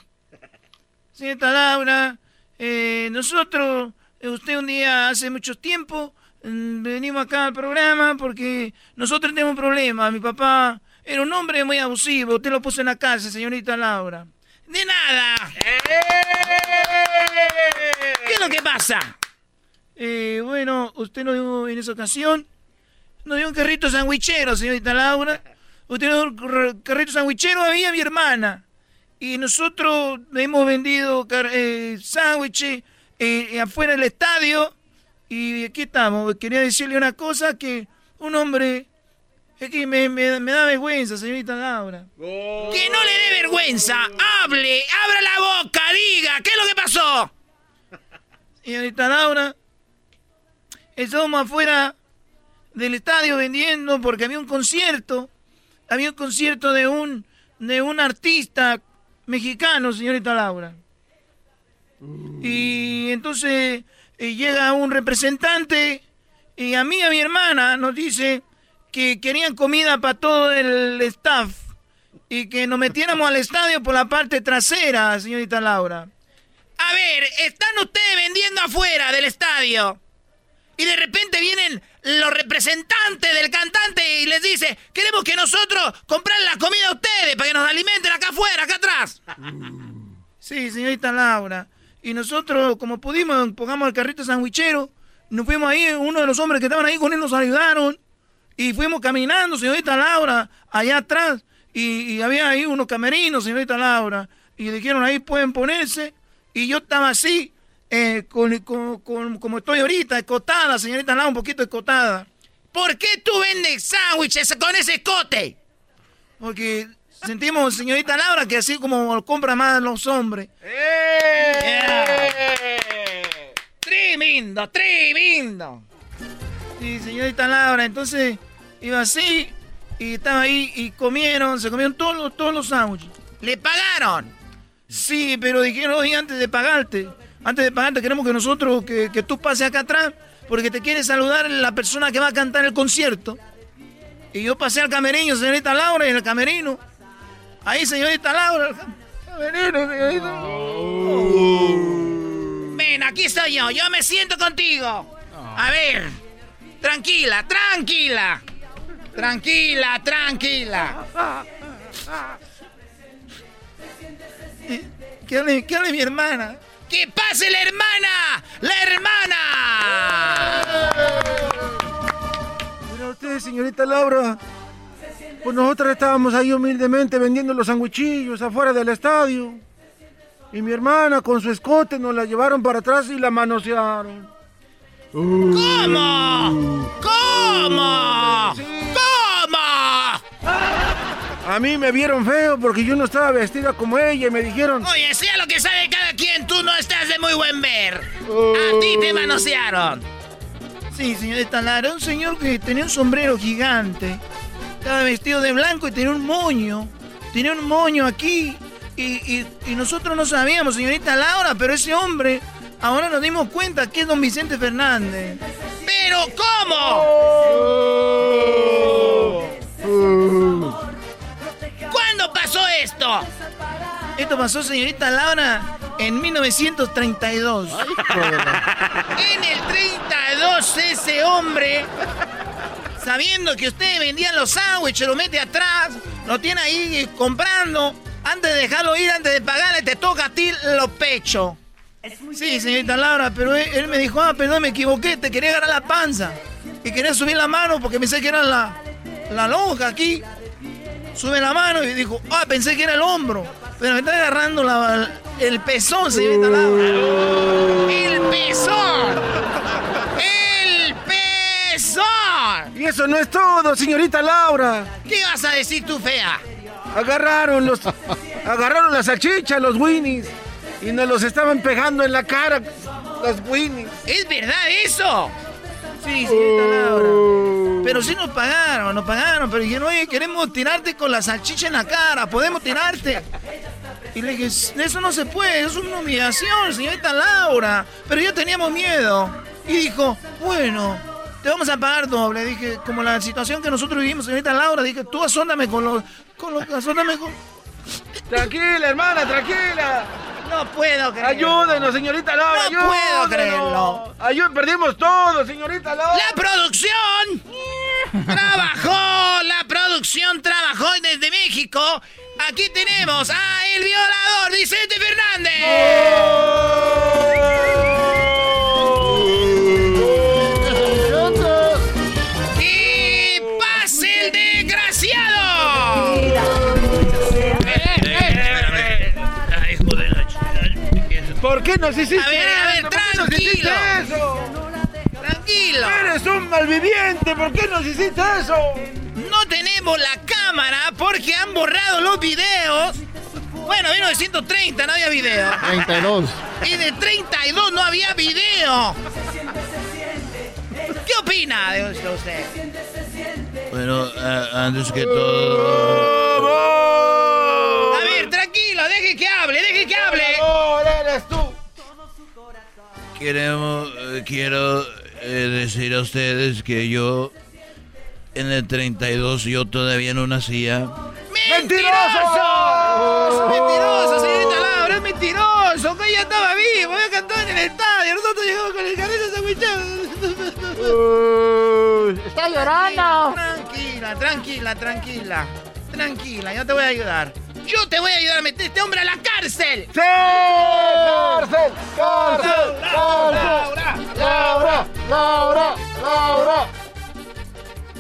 Señorita Laura, eh, nosotros, eh, usted un día hace mucho tiempo, mm, venimos acá al programa porque nosotros tenemos un problema. Mi papá era un hombre muy abusivo. Usted lo puso en la cárcel, señorita Laura. De nada. ¿Qué es lo que pasa? Eh, bueno, usted nos dio en esa ocasión, nos dio un carrito sandwichero, señorita Laura. Usted nos dio un car- carrito sandwichero, había mi hermana. Y nosotros le hemos vendido eh, sándwiches eh, afuera del estadio. Y aquí estamos. Quería decirle una cosa que un hombre... Es que me, me- me da vergüenza, señorita Laura. Que no le dé vergüenza. Hable, abra la boca, diga, ¿qué es lo que pasó? Señorita Laura, estábamos afuera del estadio vendiendo porque había un concierto. Había un concierto de un, de un artista mexicano, señorita Laura. Y entonces eh, llega un representante y a mí a mi hermana nos dice que querían comida para todo el staff y que nos metiéramos al estadio por la parte trasera, señorita Laura. A ver, están ustedes vendiendo afuera del estadio. Y de repente vienen los representantes del cantante y les dice, queremos que nosotros comprar la comida a ustedes para que nos alimenten acá afuera, acá atrás. Sí, señorita Laura. Y nosotros, como pudimos, pongamos el carrito sandwichero, nos fuimos ahí, uno de los hombres que estaban ahí con él nos ayudaron. Y fuimos caminando, señorita Laura, allá atrás. Y, y había ahí unos camerinos, señorita Laura. Y dijeron, ahí pueden ponerse. Y yo estaba así, eh, con, con- con- como estoy ahorita, escotada, señorita Laura, un poquito escotada. ¿Por qué tú vendes sándwiches con ese escote? Porque sentimos, señorita Laura, que así como lo compran más los hombres. Yeah. Tremendo, tremendo. Sí, señorita Laura, entonces iba así y estaba ahí y comieron, se comieron todos los, todos los sándwiches. ¿Le pagaron? Sí, pero dijeron, oye, antes de pagarte, antes de pagarte queremos que nosotros, que, que tú pases acá atrás, porque te quiere saludar la persona que va a cantar el concierto. Y yo pasé al camerino, señorita Laura, y en el camerino. Ahí, señorita Laura. el Camerino, señorita. Ven, aquí estoy yo. Yo me siento contigo. A ver. Tranquila, tranquila. Tranquila, tranquila. ¿Qué hable, qué hable mi hermana? ¡Que pase la hermana! ¡La hermana! Mira usted, señorita Laura. Pues nosotros estábamos ahí humildemente vendiendo los sandwichillos afuera del estadio. Y mi hermana con su escote nos la llevaron para atrás y la manosearon. ¿Cómo? ¿Cómo? ¿Cómo? A mí me vieron feo porque yo no estaba vestida como ella y me dijeron... Oye, sea lo que sabe cada quien, tú no estás de muy buen ver. A ti te manosearon. Sí, señorita Lara, un señor que tenía un sombrero gigante. Estaba vestido de blanco y tenía un moño. Tenía un moño aquí. Y, y- y nosotros no sabíamos, señorita Laura, pero ese hombre, ahora nos dimos cuenta que es don Vicente Fernández. ¿Pero cómo? ¿Cuándo pasó esto? Esto pasó, señorita Laura, en 1932. en el 32 ese hombre, sabiendo que ustedes vendían los sándwiches, lo mete atrás, lo tiene ahí comprando. Antes de dejarlo ir, antes de pagarle, te toca a ti los pechos. Sí, señorita Laura, pero él, él me dijo, ah, perdón, me equivoqué, te quería agarrar la panza. Y quería subir la mano porque pensé que era la, la lonja aquí. sube la mano y dijo, ah, pensé que era el hombro. Pero me está agarrando la, el pezón, señorita Laura. ¡El pezón! ¡El pezón! Y eso no es todo, señorita Laura. ¿Qué vas a decir tú, fea? Agarraron los. agarraron las salchichas, los winnies. Y nos los estaban pegando en la cara, los winnies. ¿Es verdad eso? Sí, señorita Laura. Pero sí nos pagaron, nos pagaron. Pero dijeron, oye, queremos tirarte con la salchicha en la cara. ¿Podemos tirarte? Y le dije, eso no se puede, es una humillación, señorita Laura. Pero ya teníamos miedo. Y dijo, bueno, te vamos a pagar doble. Dije, como la situación que nosotros vivimos, señorita Laura, dije, tú asóndame con los... Con los asóndame con... Tranquila, hermana, tranquila. No puedo creerlo. Ayúdenos, señorita Laura. No puedo creerlo. Ayúdenos, perdimos todo, señorita Laura. La producción trabajó, la producción trabajó desde México. Aquí tenemos a el violador Vicente Fernández. ¡Y qué nos hiciste A ver, a ver, qué nos hiciste tranquilo. eso? Tranquilo. Eres un malviviente, ¿por qué nos hiciste eso? No tenemos la cámara porque han borrado los videos. Bueno, 1930 no había video. 32. Y de 32 no había video. ¿Qué opina de esto usted? Bueno, eh, antes que todo... A ver, tranquilo, deje que hable, deje que hable. eres tú. Queremos, eh, quiero eh, decir a ustedes que yo en el 32 yo todavía no nacía. ¡Mentiroso! ¡Mentiroso, señorita Laura! ¡Es mentiroso! Que ella estaba vivo, ella cantaba en el estadio. Nosotros llegamos con el carrito sandwichado. Está llorando. Tranquila, tranquila, tranquila. Tranquila, yo te voy a ayudar. Yo te voy a ayudar a meter a este hombre a la cárcel. ¡Sí! ¡Cárcel! ¡Cárcel! Laura, ¡Cárcel! ¡Laura! ¡Laura! ¡Laura!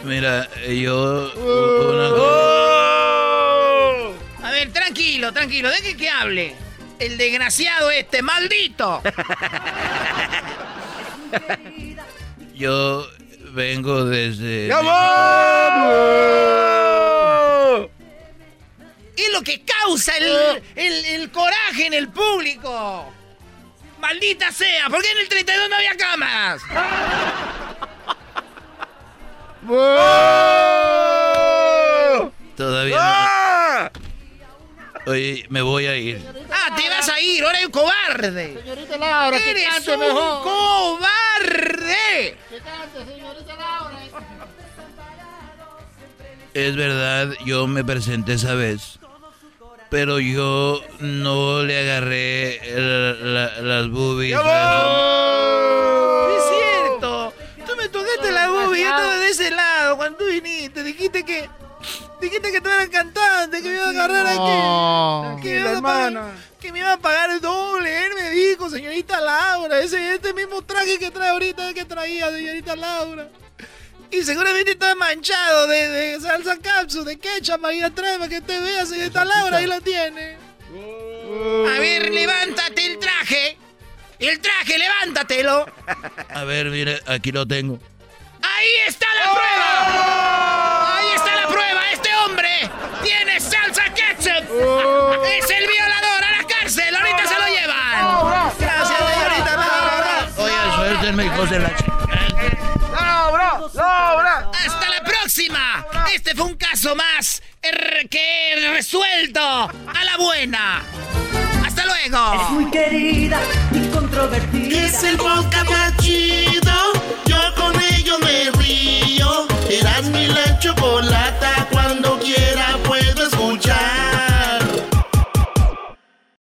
Mira, eh, yo... Uh. una- A ver, tranquilo, tranquilo, deje que hable. El desgraciado este, maldito. (laughs) Yo vengo desde... ¡Ya vamos! Es lo que causa el, el, el coraje en el público. Maldita sea, ¿por qué en el 32 no había cámaras? (laughs) Todavía ¡Ah! no. Oye, me voy a ir. Ah, te vas a ir, ahora hay un cobarde. Señorita Laura, que Eres cante un mejor. cobarde. Que cante, señorita Laura. Es verdad, yo me presenté esa vez. Pero yo no le agarré la- la- las boobies. Es cierto. Tú me tocaste la boobie, yo estaba de ese lado cuando tú viniste. Dijiste que. Dijiste que tú eras cantante, que me iba a agarrar No. aquí. Que me, a pagar, que me iba a pagar el doble. Él me dijo, señorita Laura, ese este mismo traje que trae ahorita que traía, señorita Laura. Y seguramente está manchado de, de salsa capsu, de ketchup ahí atrás para que te vea, señorita Laura, ahí lo tiene. A ver, levántate el traje. El traje, levántatelo. (laughs) A ver, mire, aquí lo tengo. ¡Ahí está la prueba! ¡Ahí está la prueba! ¡Este hombre tiene salsa ketchup! ¡Es el violador! ¡A la cárcel! ¡Ahorita se lo llevan! ¡Gracias, señorita! Oye, suéltenme, hijos de la... ¡Laura! ¡Laura! ¡Hasta la próxima! Este fue un caso más er, que resuelto a la buena. ¡Hasta luego! Es muy querida y controvertida. Es el podcast más chido. Yo con ellos me río. Eras mi la chocolata. Cuando quiera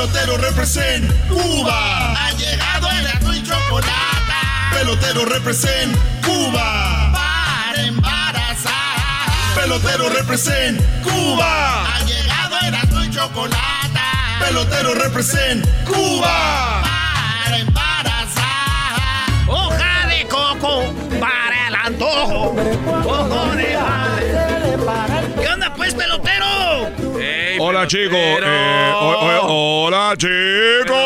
Pelotero represent Cuba. Ha llegado el y chocolate. Pelotero represent Cuba. Para embarazar. Pelotero represent Cuba. Ha llegado el y chocolate. Pelotero represent Cuba. Para embarazar. Hoja de coco para el antojo. Ojo de madre. ¿Qué onda, pues, pelotero? Hola chicos, eh, hola chicos,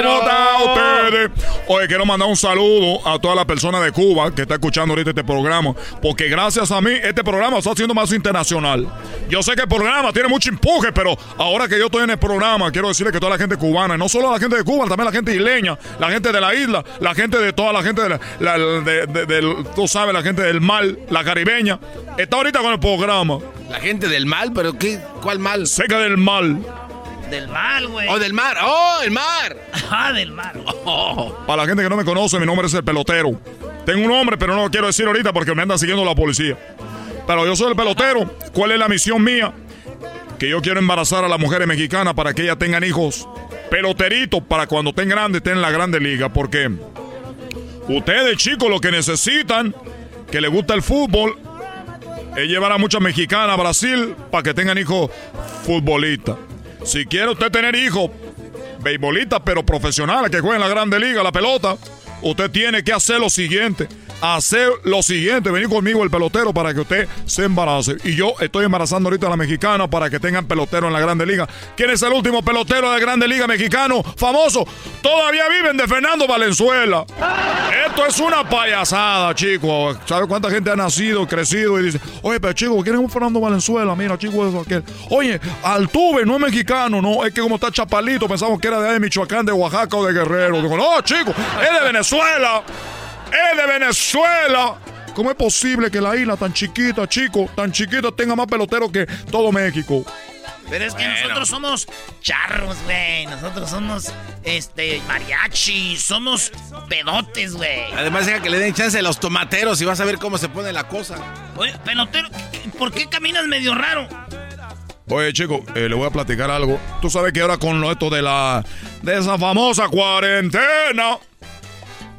¿cómo están ustedes? Oye, quiero mandar un saludo a toda la persona de Cuba que está escuchando ahorita este programa, porque gracias a mí este programa está siendo más internacional. Yo sé que el programa tiene mucho empuje, pero ahora que yo estoy en el programa, quiero decirle que toda la gente cubana, y no solo la gente de Cuba, también la gente isleña, la gente de la isla, la gente de toda la gente de la, la- de- tú sabes, la gente del mar, la caribeña, está ahorita con el programa. La gente del mal, pero ¿qué? ¿Cuál mal? Seca del mal. Del mal, güey. Oh, del mar. Oh, el mar. (laughs) Ah, del mar. Para la gente que no me conoce, mi nombre es el pelotero. Tengo un nombre, pero no lo quiero decir ahorita porque me anda siguiendo la policía. Pero yo soy el pelotero. ¿Cuál es la misión mía? Que yo quiero embarazar a las mujeres mexicanas para que ellas tengan hijos peloteritos para cuando estén grandes estén en la grande liga. Porque ustedes, chicos, lo que necesitan, que les gusta el fútbol, es llevar a muchas mexicanas a Brasil para que tengan hijos futbolistas. Si quiere usted tener hijos beisbolistas, pero profesionales que jueguen en la grande liga, la pelota, usted tiene que hacer lo siguiente. Hacer lo siguiente, venir conmigo el pelotero para que usted se embarace. Y yo estoy embarazando ahorita a la mexicana para que tengan pelotero en la Grande Liga. ¿Quién es el último pelotero de Grande Liga mexicano famoso? Todavía viven de Fernando Valenzuela. Esto es una payasada, chicos. ¿Sabe cuánta gente ha nacido, crecido y dice, oye, pero chico, ¿quién es un Fernando Valenzuela? Mira, chico, eso aquel. Oye, Altuve no es mexicano, no, es que como está chapalito, pensamos que era de Michoacán, de Oaxaca o de Guerrero. Digo, no, chico, es de Venezuela. Es de Venezuela. ¿Cómo es posible que la isla tan chiquita, chico, tan chiquita, tenga más peloteros que todo México? Pero es que Bueno. nosotros somos charros, güey. Nosotros somos, este, mariachi. Somos pedotes, güey. Además, deja que le den chance a los tomateros y vas a ver cómo se pone la cosa. Oye, pelotero, ¿por qué caminas medio raro? Oye, chico, eh, le voy a platicar algo. Tú sabes que ahora con lo esto de la. de esa famosa cuarentena.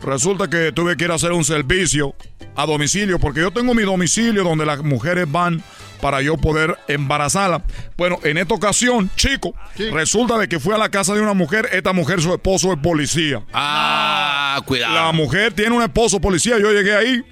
Resulta que tuve que ir a hacer un servicio a domicilio, porque yo tengo mi domicilio donde las mujeres van para yo poder embarazarla. Bueno, en esta ocasión, chico, resulta de que fui a la casa de una mujer. Esta mujer, su esposo es policía. Ah, cuidado. La mujer tiene un esposo policía. Yo llegué ahí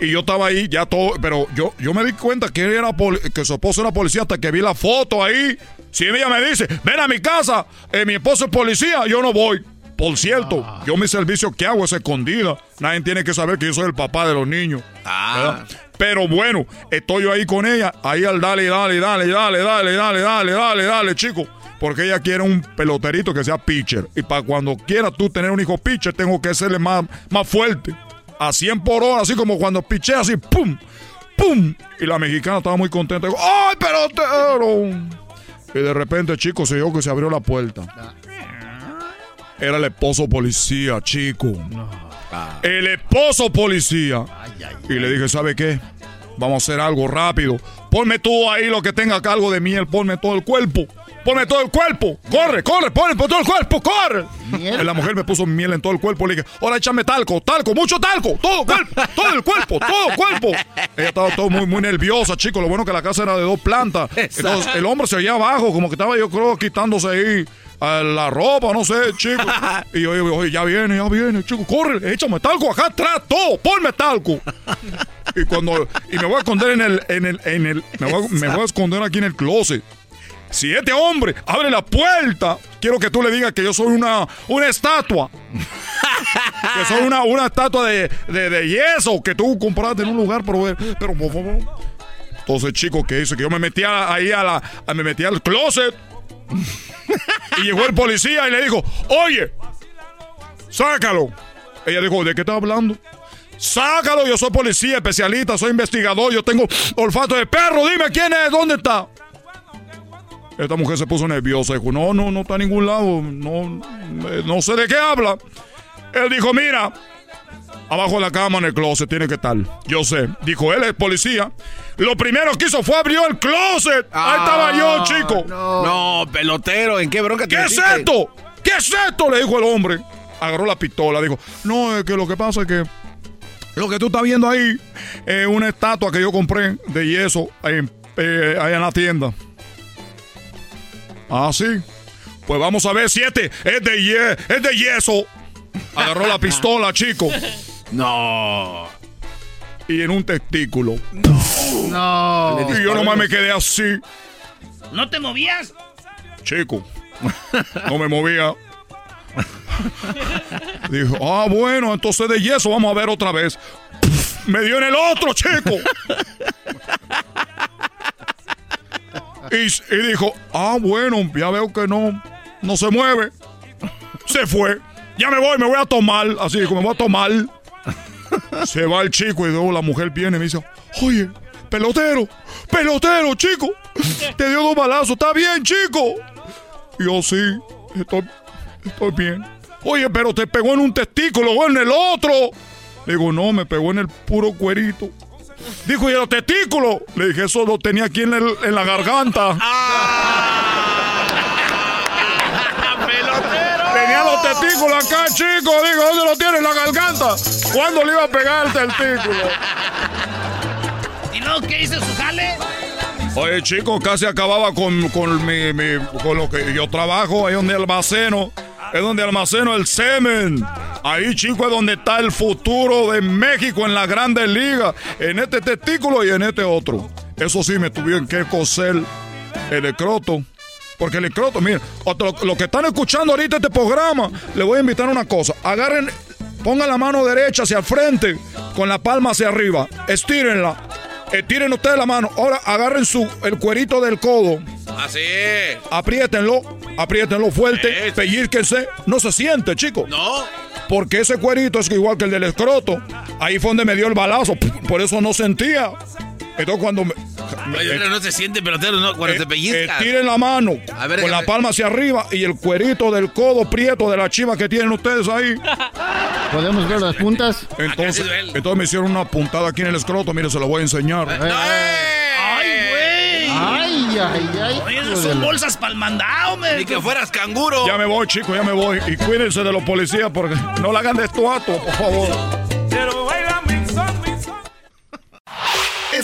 y yo estaba ahí ya todo, pero yo, yo me di cuenta que era que su esposo era policía hasta que vi la foto ahí. Si ella me dice, ven a mi casa, eh, mi esposo es policía, yo no voy. Por cierto, yo mi servicio que hago es escondida. Nadie tiene que saber que yo soy el papá de los niños. ¿verdad? Pero bueno, estoy yo ahí con ella, ahí al dale, dale, dale, dale, dale, dale, dale, dale, dale, chico. Porque ella quiere un peloterito que sea pitcher. Y para cuando quieras tú tener un hijo pitcher, tengo que serle más, más fuerte. A 100 por hora, así como cuando piché así, ¡pum! ¡pum! Y la mexicana estaba muy contenta. Digo, ¡ay, pelotero! Y de repente, chico, se oyó que se abrió la puerta. Era el esposo policía, chico. El esposo policía. Y le dije, ¿sabe qué? Vamos a hacer algo rápido. Ponme tú ahí lo que tenga acá, algo de miel. Ponme todo el cuerpo. Ponme todo el cuerpo. Corre, corre, ponme todo el cuerpo, corre. La mujer me puso miel en todo el cuerpo. Le dije, ahora échame talco, talco, mucho talco. Todo cuerpo, todo el cuerpo, todo el cuerpo. Ella estaba todo muy, muy nerviosa, chico. Lo bueno que la casa era de dos plantas. Entonces el hombre se oía abajo, como que estaba yo creo quitándose ahí la ropa, no sé, chico. (laughs) Y yo, oye, ya viene, ya viene, chico, corre, échame talco acá atrás, todo, ponme talco. Y cuando, y me voy a esconder en el, en el, en el, me voy, a- me voy a esconder aquí en el closet. Si este hombre abre la puerta, quiero que tú le digas que yo soy una, una estatua. (laughs) que soy una, una estatua de, de, de yeso que tú compraste en un lugar, pero, pero por favor. Entonces, chico, ¿qué hice? Que yo me metía ahí a la, a- me metía al closet. (laughs) y llegó el policía y le dijo, oye, sácalo. Ella dijo, ¿de qué estás hablando? Sácalo, yo soy policía, especialista, soy investigador, yo tengo olfato de perro, dime quién es, ¿dónde está? Esta mujer se puso nerviosa, dijo, no, no, no está a ningún lado, no, eh, no sé de qué habla. Él dijo, mira, abajo de la cama en el closet tiene que estar. Yo sé. Dijo, él es policía. Lo primero que hizo fue abrió el closet. Ahí estaba yo, chico. No, pelotero, ¿en qué bronca te ¿Qué es esto? ¿Qué es esto? Le dijo el hombre. Agarró la pistola, dijo, no, es que lo que pasa es que lo que tú estás viendo ahí es una estatua que yo compré de yeso eh, ahí en la tienda. Ah, sí. Pues vamos a ver si este es de, ye- es de yeso. Agarró la pistola, chico. No. Y en un testículo. No. Y yo nomás me quedé así, ¿No te movías? chico. No me movía. Dijo, ah, bueno, entonces de yeso vamos a ver otra vez. Me dio en el otro, chico. Y, dijo, ah, bueno, ya veo que no, no se mueve. Se fue. Ya me voy, me voy a tomar. Así dijo, me voy a tomar. Se va el chico y luego la mujer viene y me dice, oye, pelotero, pelotero, chico. Te dio dos balazos, ¿está bien, chico? Y yo sí, estoy, estoy bien. Oye, pero te pegó en un testículo o en el otro. Le digo, no, me pegó en el puro cuerito. Dijo, ¿y los testículos? Le dije, eso lo tenía aquí en, el- en la garganta. (laughs) Tenía los testículos acá, chico. Digo, ¿dónde lo tiene en la garganta? ¿Cuándo le iba a pegar el testículo? ¿Y luego qué hizo su jale? Oye, chico, casi acababa con, con, mi, mi- con lo que yo trabajo, ahí donde almaceno. Es donde almaceno el semen. Ahí, chico, es donde está el futuro de México en la Grandes Ligas. En este testículo y en este otro. Eso sí, me tuvieron que coser el escroto. Porque el escroto, miren, otro- lo que están escuchando ahorita este programa, le voy a invitar una cosa. Agarren, pongan la mano derecha hacia el frente, con la palma hacia arriba. Estírenla. Estiren ustedes la mano. Ahora agarren su, el cuerito del codo. Así. Apriétenlo, apriétenlo fuerte, pellizquense. No se siente, chico. No. Porque ese cuerito es igual que el del escroto. Ahí fue donde me dio el balazo. Por eso no sentía. Entonces cuando me, pero no se siente pelotero, ¿no? Cuando te pellizcas. Estiren la mano A ver, con la palma hacia arriba y el cuerito del codo prieto de la chiva que tienen ustedes ahí. ¿Podemos ver las puntas? Entonces, entonces me hicieron una puntada aquí en el escroto. Mire, se lo voy a enseñar. ¡Ay, güey! Ay, ay, ay. Oye, esas son la- bolsas para el mandado, me. Ni que fueras canguro. Ya me voy, chicos, ya me voy. Y cuídense de los policías porque no la hagan de estuato, por favor.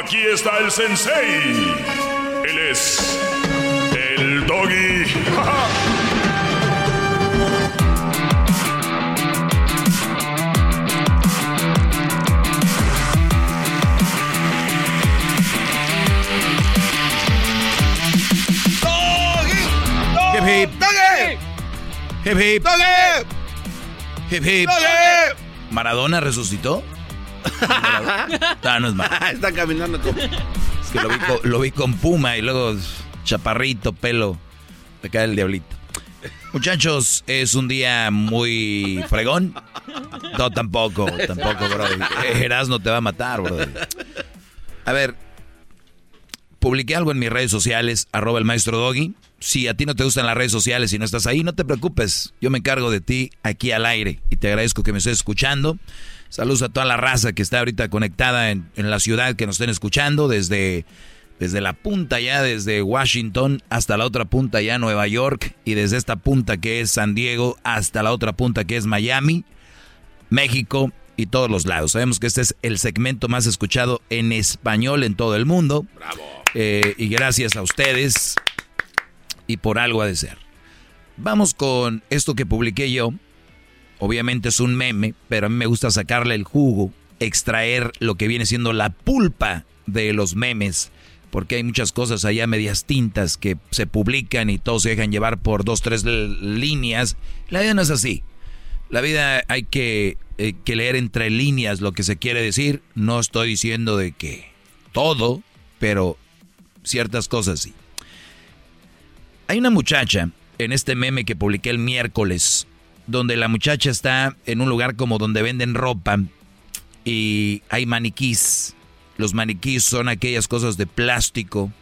Aquí está el sensei. Él es el doggy. Hip hip. Hip hip. Hip hip. ¿Maradona resucitó? (laughs) Ah, no es Maradona. (laughs) Está caminando como. Es que lo vi, con, lo vi con Puma y luego chaparrito, pelo. Me cae el diablito. Muchachos, es un día muy fregón. No, tampoco, tampoco, bro. Erasmo te va a matar, bro. A ver, publiqué algo en mis redes sociales, arroba el maestro Doggy. Si a ti no te gustan las redes sociales y no estás ahí, no te preocupes. Yo me encargo de ti aquí al aire y te agradezco que me estés escuchando. Saludos a toda la raza que está ahorita conectada en, en la ciudad que nos estén escuchando desde, desde la punta ya, desde Washington hasta la otra punta ya, Nueva York, y desde esta punta que es San Diego hasta la otra punta que es Miami, México y todos los lados. Sabemos que este es el segmento más escuchado en español en todo el mundo. Eh, y gracias a ustedes y por algo ha de ser. Vamos con esto que publiqué yo. Obviamente es un meme, pero a mí me gusta sacarle el jugo, extraer lo que viene siendo la pulpa de los memes, porque hay muchas cosas allá medias tintas que se publican y todos se dejan llevar por dos, tres líneas. La vida no es así. La vida hay que, eh, que leer entre líneas lo que se quiere decir. No estoy diciendo de que todo, pero ciertas cosas sí. Hay una muchacha en este meme que publiqué el miércoles donde la muchacha está en un lugar como donde venden ropa y hay maniquís. Los maniquís son aquellas cosas de plástico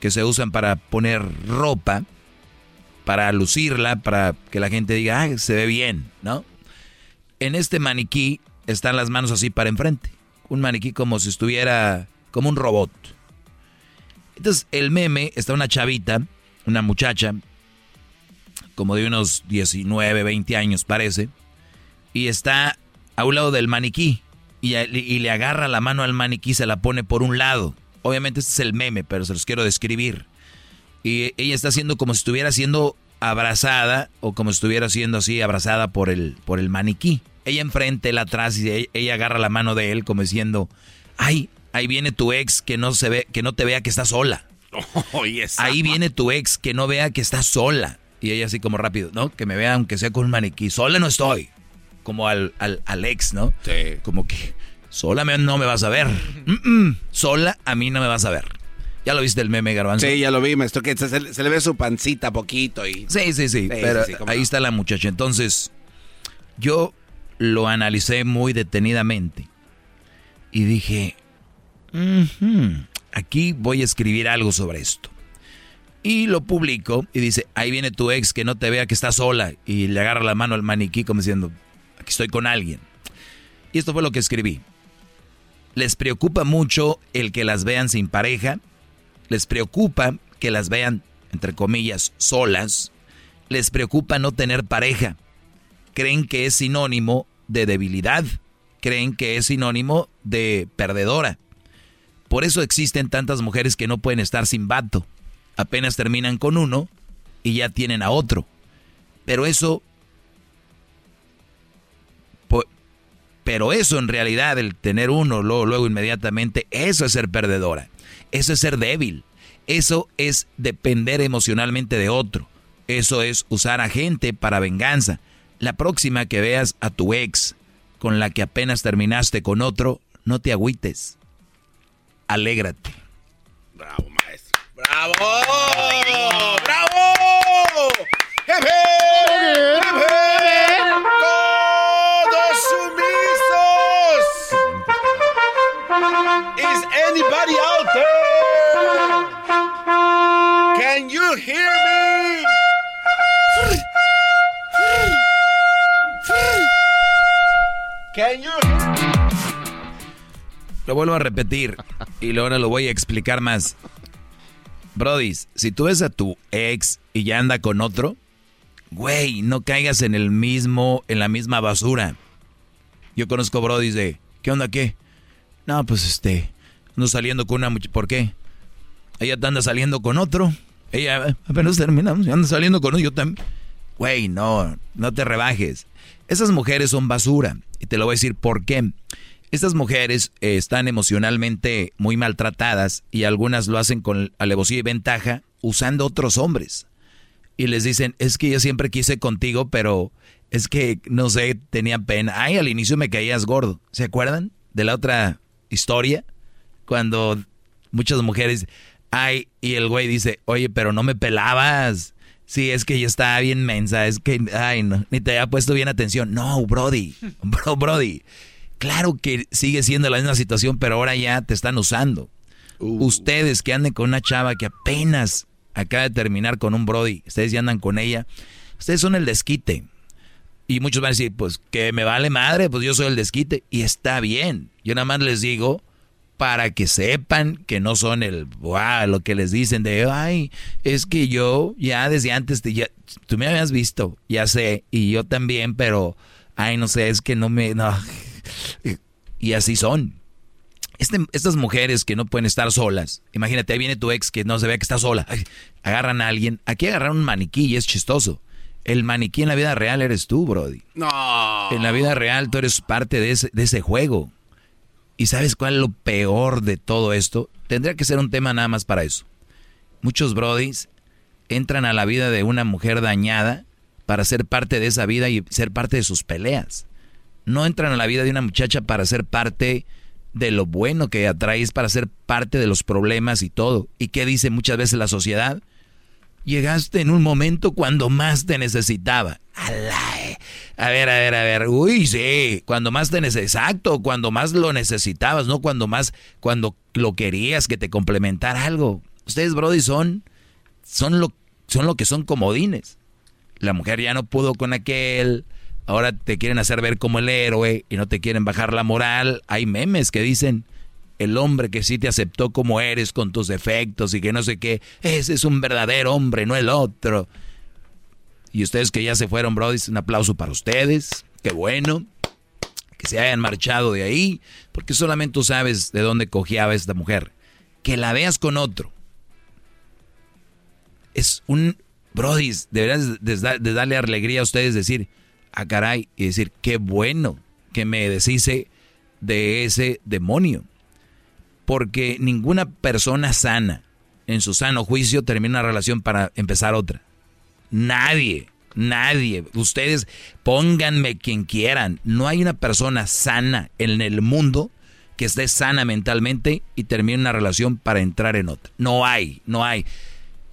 que se usan para poner ropa, para lucirla, para que la gente diga, ah, se ve bien, ¿no? En este maniquí están las manos así para enfrente. Un maniquí como si estuviera como un robot. Entonces, el meme está una chavita, una muchacha, como de unos 19, 20 años parece, y está a un lado del maniquí y, y, le agarra la mano al maniquí, se la pone por un lado. Obviamente este es el meme, pero se los quiero describir. Y ella está haciendo como si estuviera siendo abrazada o como si estuviera siendo así abrazada por el, por el maniquí. Ella enfrente, él atrás y ella agarra la mano de él como diciendo, ay, ahí viene tu ex que no se ve, que no te vea que está sola. (laughs) ahí viene tu ex que no vea que está sola. Y ella así como rápido, ¿no? Que me vea aunque sea con un maniquí. Sola no estoy. Como al, al, ex, ¿no? Sí. Como que sola no me vas a ver. sola a mí no me vas a ver. ¿Ya lo viste el meme, Garbanzo? Sí, ya lo vi, maestro. Que se, le ve su pancita poquito y... Sí, sí, sí. pero ahí está la muchacha. Entonces, yo lo analicé muy detenidamente. Y dije, aquí voy a escribir algo sobre esto. Y lo publico y dice, ahí viene tu ex que no te vea que está sola y le agarra la mano al maniquí como diciendo, aquí estoy con alguien. Y esto fue lo que escribí. Les preocupa mucho el que las vean sin pareja. Les preocupa que las vean, entre comillas, solas. Les preocupa no tener pareja. Creen que es sinónimo de debilidad. Creen que es sinónimo de perdedora. Por eso existen tantas mujeres que no pueden estar sin vato apenas terminan con uno y ya tienen a otro. Pero eso... Pero eso en realidad, el tener uno, luego, luego inmediatamente, eso es ser perdedora. Eso es ser débil. Eso es depender emocionalmente de otro. Eso es usar a gente para venganza. La próxima que veas a tu ex con la que apenas terminaste con otro, no te agüites. Alégrate. Bravo, ¡Bravo! ¡Bravo! ¡Jefe! ¡Jefe! ¡Todos sumisos! ¿Is anybody out there? Can you hear me? Can you Lo vuelvo a repetir y luego lo voy a explicar más. Brody, si tú ves a tu ex y ya anda con otro, güey, no caigas en el mismo, en la misma basura. Yo conozco Brody de, ¿qué onda qué? No, pues este, ando saliendo con una muchacha, ¿por qué? Ella te anda saliendo con otro. Ella apenas terminamos, anda saliendo con otro, yo también. Güey, no, no te rebajes. Esas mujeres son basura. Y te lo voy a decir por qué. Estas mujeres eh, están emocionalmente muy maltratadas y algunas lo hacen con alevosía y ventaja usando otros hombres. Y les dicen, es que yo siempre quise contigo, pero es que, no sé, tenía pena. Ay, al inicio me caías gordo. ¿Se acuerdan de la otra historia? Cuando muchas mujeres, ay, y el güey dice, oye, pero no me pelabas. Sí, es que yo estaba bien mensa, es que, ay, no, ni te había puesto bien atención. No, Brody, (laughs) bro, Brody. Claro que sigue siendo la misma situación, pero ahora ya te están usando. Uh. Ustedes que anden con una chava que apenas acaba de terminar con un Brody, ustedes ya andan con ella, ustedes son el desquite. Y muchos van a decir, pues que me vale madre, pues yo soy el desquite. Y está bien. Yo nada más les digo para que sepan que no son el, wow, lo que les dicen de, ay, es que yo ya desde antes, te, ya, tú me habías visto, ya sé, y yo también, pero, ay, no sé, es que no me, no, y así son. Este, estas mujeres que no pueden estar solas, imagínate, ahí viene tu ex que no se ve que está sola, agarran a alguien, aquí agarran un maniquí y es chistoso. El maniquí en la vida real eres tú, Brody. No. En la vida real tú eres parte de ese, de ese juego. ¿Y sabes cuál es lo peor de todo esto? Tendría que ser un tema nada más para eso. Muchos Brodys entran a la vida de una mujer dañada para ser parte de esa vida y ser parte de sus peleas no entran a la vida de una muchacha para ser parte de lo bueno que atraes, para ser parte de los problemas y todo. ¿Y qué dice muchas veces la sociedad? Llegaste en un momento cuando más te necesitaba. Eh, A ver, a ver, a ver. Uy, sí. Cuando más te necesitas. Exacto. Cuando más lo necesitabas, no cuando más. Cuando lo querías que te complementara algo. Ustedes, Brody, son. Son lo, son lo que son comodines. La mujer ya no pudo con aquel. Ahora te quieren hacer ver como el héroe y no te quieren bajar la moral. Hay memes que dicen el hombre que sí te aceptó como eres con tus defectos y que no sé qué, ese es un verdadero hombre, no el otro. Y ustedes que ya se fueron, Brody, un aplauso para ustedes. Qué bueno que se hayan marchado de ahí, porque solamente tú sabes de dónde cojeaba esta mujer. Que la veas con otro. Es un, Brody, deberías de, darle alegría a ustedes decir, ah, caray, y decir, qué bueno que me deshice de ese demonio. Porque ninguna persona sana, en su sano juicio, termina una relación para empezar otra. Nadie, nadie. Ustedes pónganme quien quieran. No hay una persona sana en el mundo que esté sana mentalmente y termine una relación para entrar en otra. No hay, no hay.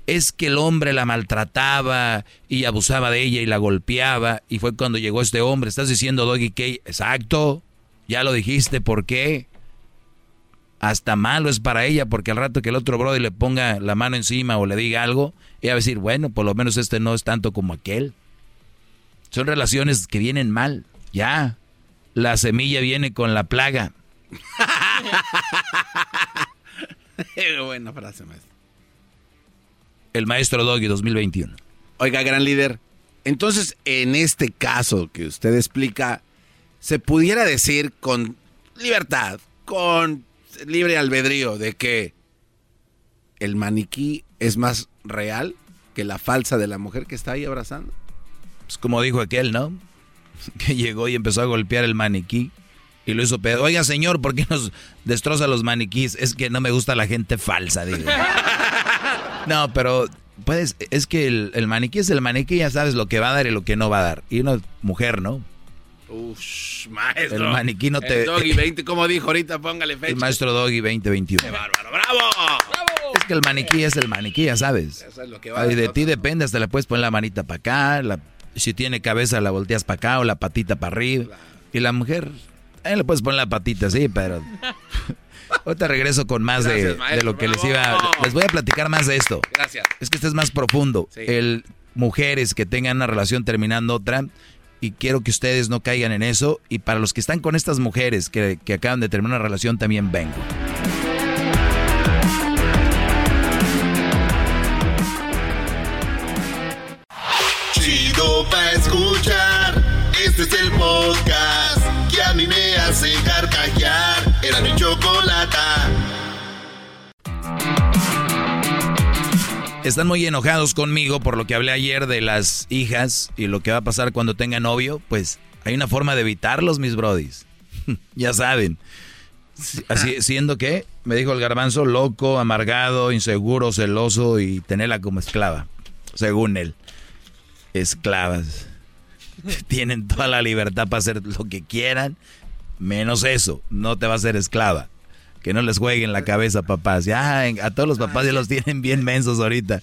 Es que el hombre la maltrataba y abusaba de ella y la golpeaba y fue cuando llegó este hombre. Estás diciendo Doggy Kay, exacto, ya lo dijiste, ¿por qué? hasta malo es para ella porque al rato que el otro brother le ponga la mano encima o le diga algo, ella va a decir, bueno, por lo menos este no es tanto como aquel. Son relaciones que vienen mal, ya. La semilla viene con la plaga. (laughs) Buena frase, maestro. El maestro Doggy 2021. Oiga, gran líder. Entonces, en este caso que usted explica, se pudiera decir con libertad, con libre albedrío de que el maniquí es más real que la falsa de la mujer que está ahí abrazando. Pues como dijo aquel, ¿no? (laughs) Que llegó y empezó a golpear el maniquí y lo hizo pedo. Oiga, señor, ¿por qué nos destroza los maniquís? Es que no me gusta la gente falsa, digo. (laughs) No, pero puedes, es que el, el maniquí es el maniquí, ya sabes lo que va a dar y lo que no va a dar. Y una mujer, ¿no? Uf, maestro. El maniquí no te. El Doggy 20, como dijo ahorita, póngale fecha. El maestro Doggy 2021. ¡Qué bárbaro! ¡Bravo! ¡Bravo! Es que el maniquí es el maniquí, ya sabes. Eso es lo que va de ti depende, hasta le puedes poner la manita para acá, si tiene cabeza la volteas para acá o la patita para arriba. Y la mujer, ahí le puedes poner la patita, sí, pero. (laughs) Ahorita regreso con más de, lo que les iba. Les voy a platicar más de esto. Gracias. Es que este es más profundo. El mujeres que tengan una relación terminando otra y quiero que ustedes no caigan en eso. Y para los que están con estas mujeres que, acaban de terminar una relación, también vengo. Chido pa escuchar. Este es el podcast que a mí me hace Están muy enojados conmigo por lo que hablé ayer de las hijas y lo que va a pasar cuando tenga novio. Pues hay una forma de evitarlos, mis brodis. (laughs) ya saben. Así, siendo que, me dijo el garbanzo, loco, amargado, inseguro, celoso y tenerla como esclava. Según él. Esclavas. (laughs) Tienen toda la libertad para hacer lo que quieran, menos eso. No te va a hacer esclava. Que no les jueguen la cabeza, papás. Ya, a todos los papás ya los tienen bien mensos ahorita.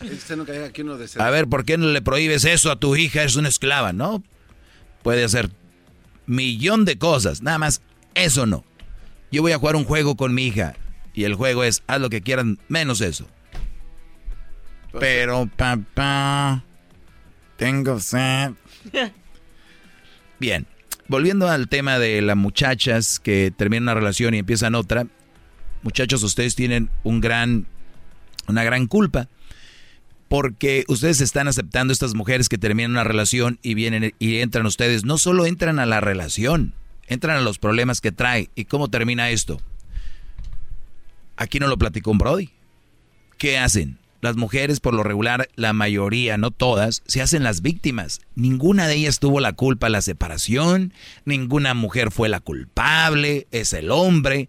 A ver, ¿por qué no le prohíbes eso a tu hija? Es una esclava, ¿no? Puede hacer millón de cosas, nada más eso no. Yo voy a jugar un juego con mi hija y el juego es haz lo que quieran menos eso. Pero papá, tengo sed. (laughs) Bien, volviendo al tema de las muchachas que terminan una relación y empiezan otra, muchachos, ustedes tienen un gran, una gran culpa. Porque ustedes están aceptando estas mujeres que terminan una relación y vienen y entran ustedes. No solo entran a la relación, entran a los problemas que trae. ¿Y cómo termina esto? Aquí no lo platicó un Brody. ¿Qué hacen? Las mujeres, por lo regular, la mayoría, no todas, se hacen las víctimas. Ninguna de ellas tuvo la culpa de la separación, ninguna mujer fue la culpable, es el hombre.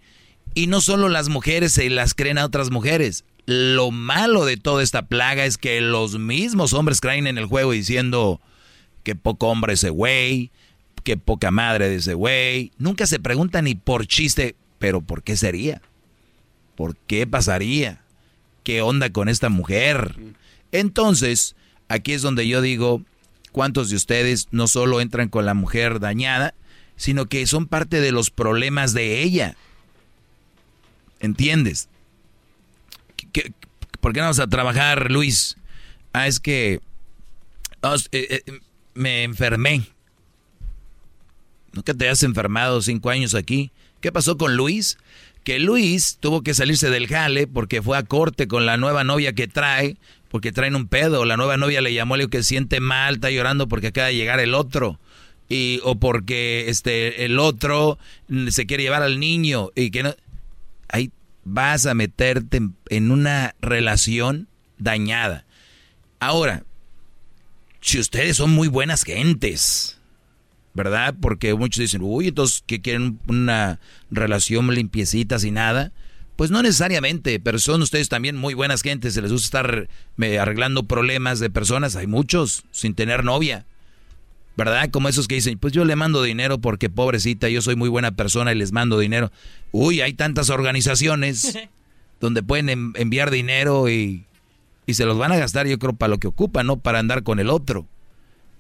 Y no solo las mujeres se las creen a otras mujeres. Lo malo de toda esta plaga es que los mismos hombres creen en el juego diciendo que poco hombre ese güey, que poca madre de ese güey. Nunca se preguntan ni por chiste, pero ¿por qué sería? ¿Por qué pasaría? ¿Qué onda con esta mujer? Entonces, aquí es donde yo digo, ¿Cuántos de ustedes no solo entran con la mujer dañada, sino que son parte de los problemas de ella? ¿Entiendes? por qué no vamos a trabajar, Luis? Ah, es que eh, eh, me enfermé. ¿Nunca te has enfermado cinco años aquí? ¿Qué pasó con Luis? Que Luis tuvo que salirse del jale porque fue a corte con la nueva novia que trae, porque traen un pedo. La nueva novia le llamó, le dijo que siente mal, está llorando porque acaba de llegar el otro. Y, o porque este, el otro se quiere llevar al niño y que no... Ahí vas a meterte en una relación dañada. Ahora, si ustedes son muy buenas gentes, ¿verdad? Porque muchos dicen, uy, entonces que quieren una relación limpiecita sin nada. Pues no necesariamente, pero son ustedes también muy buenas gentes, se les gusta estar arreglando problemas de personas, hay muchos sin tener novia. ¿Verdad? Como esos que dicen, pues yo le mando dinero porque pobrecita, yo soy muy buena persona y les mando dinero. Uy, hay tantas organizaciones (laughs) donde pueden enviar dinero y, y se los van a gastar, yo creo, para lo que ocupan, no para andar con el otro.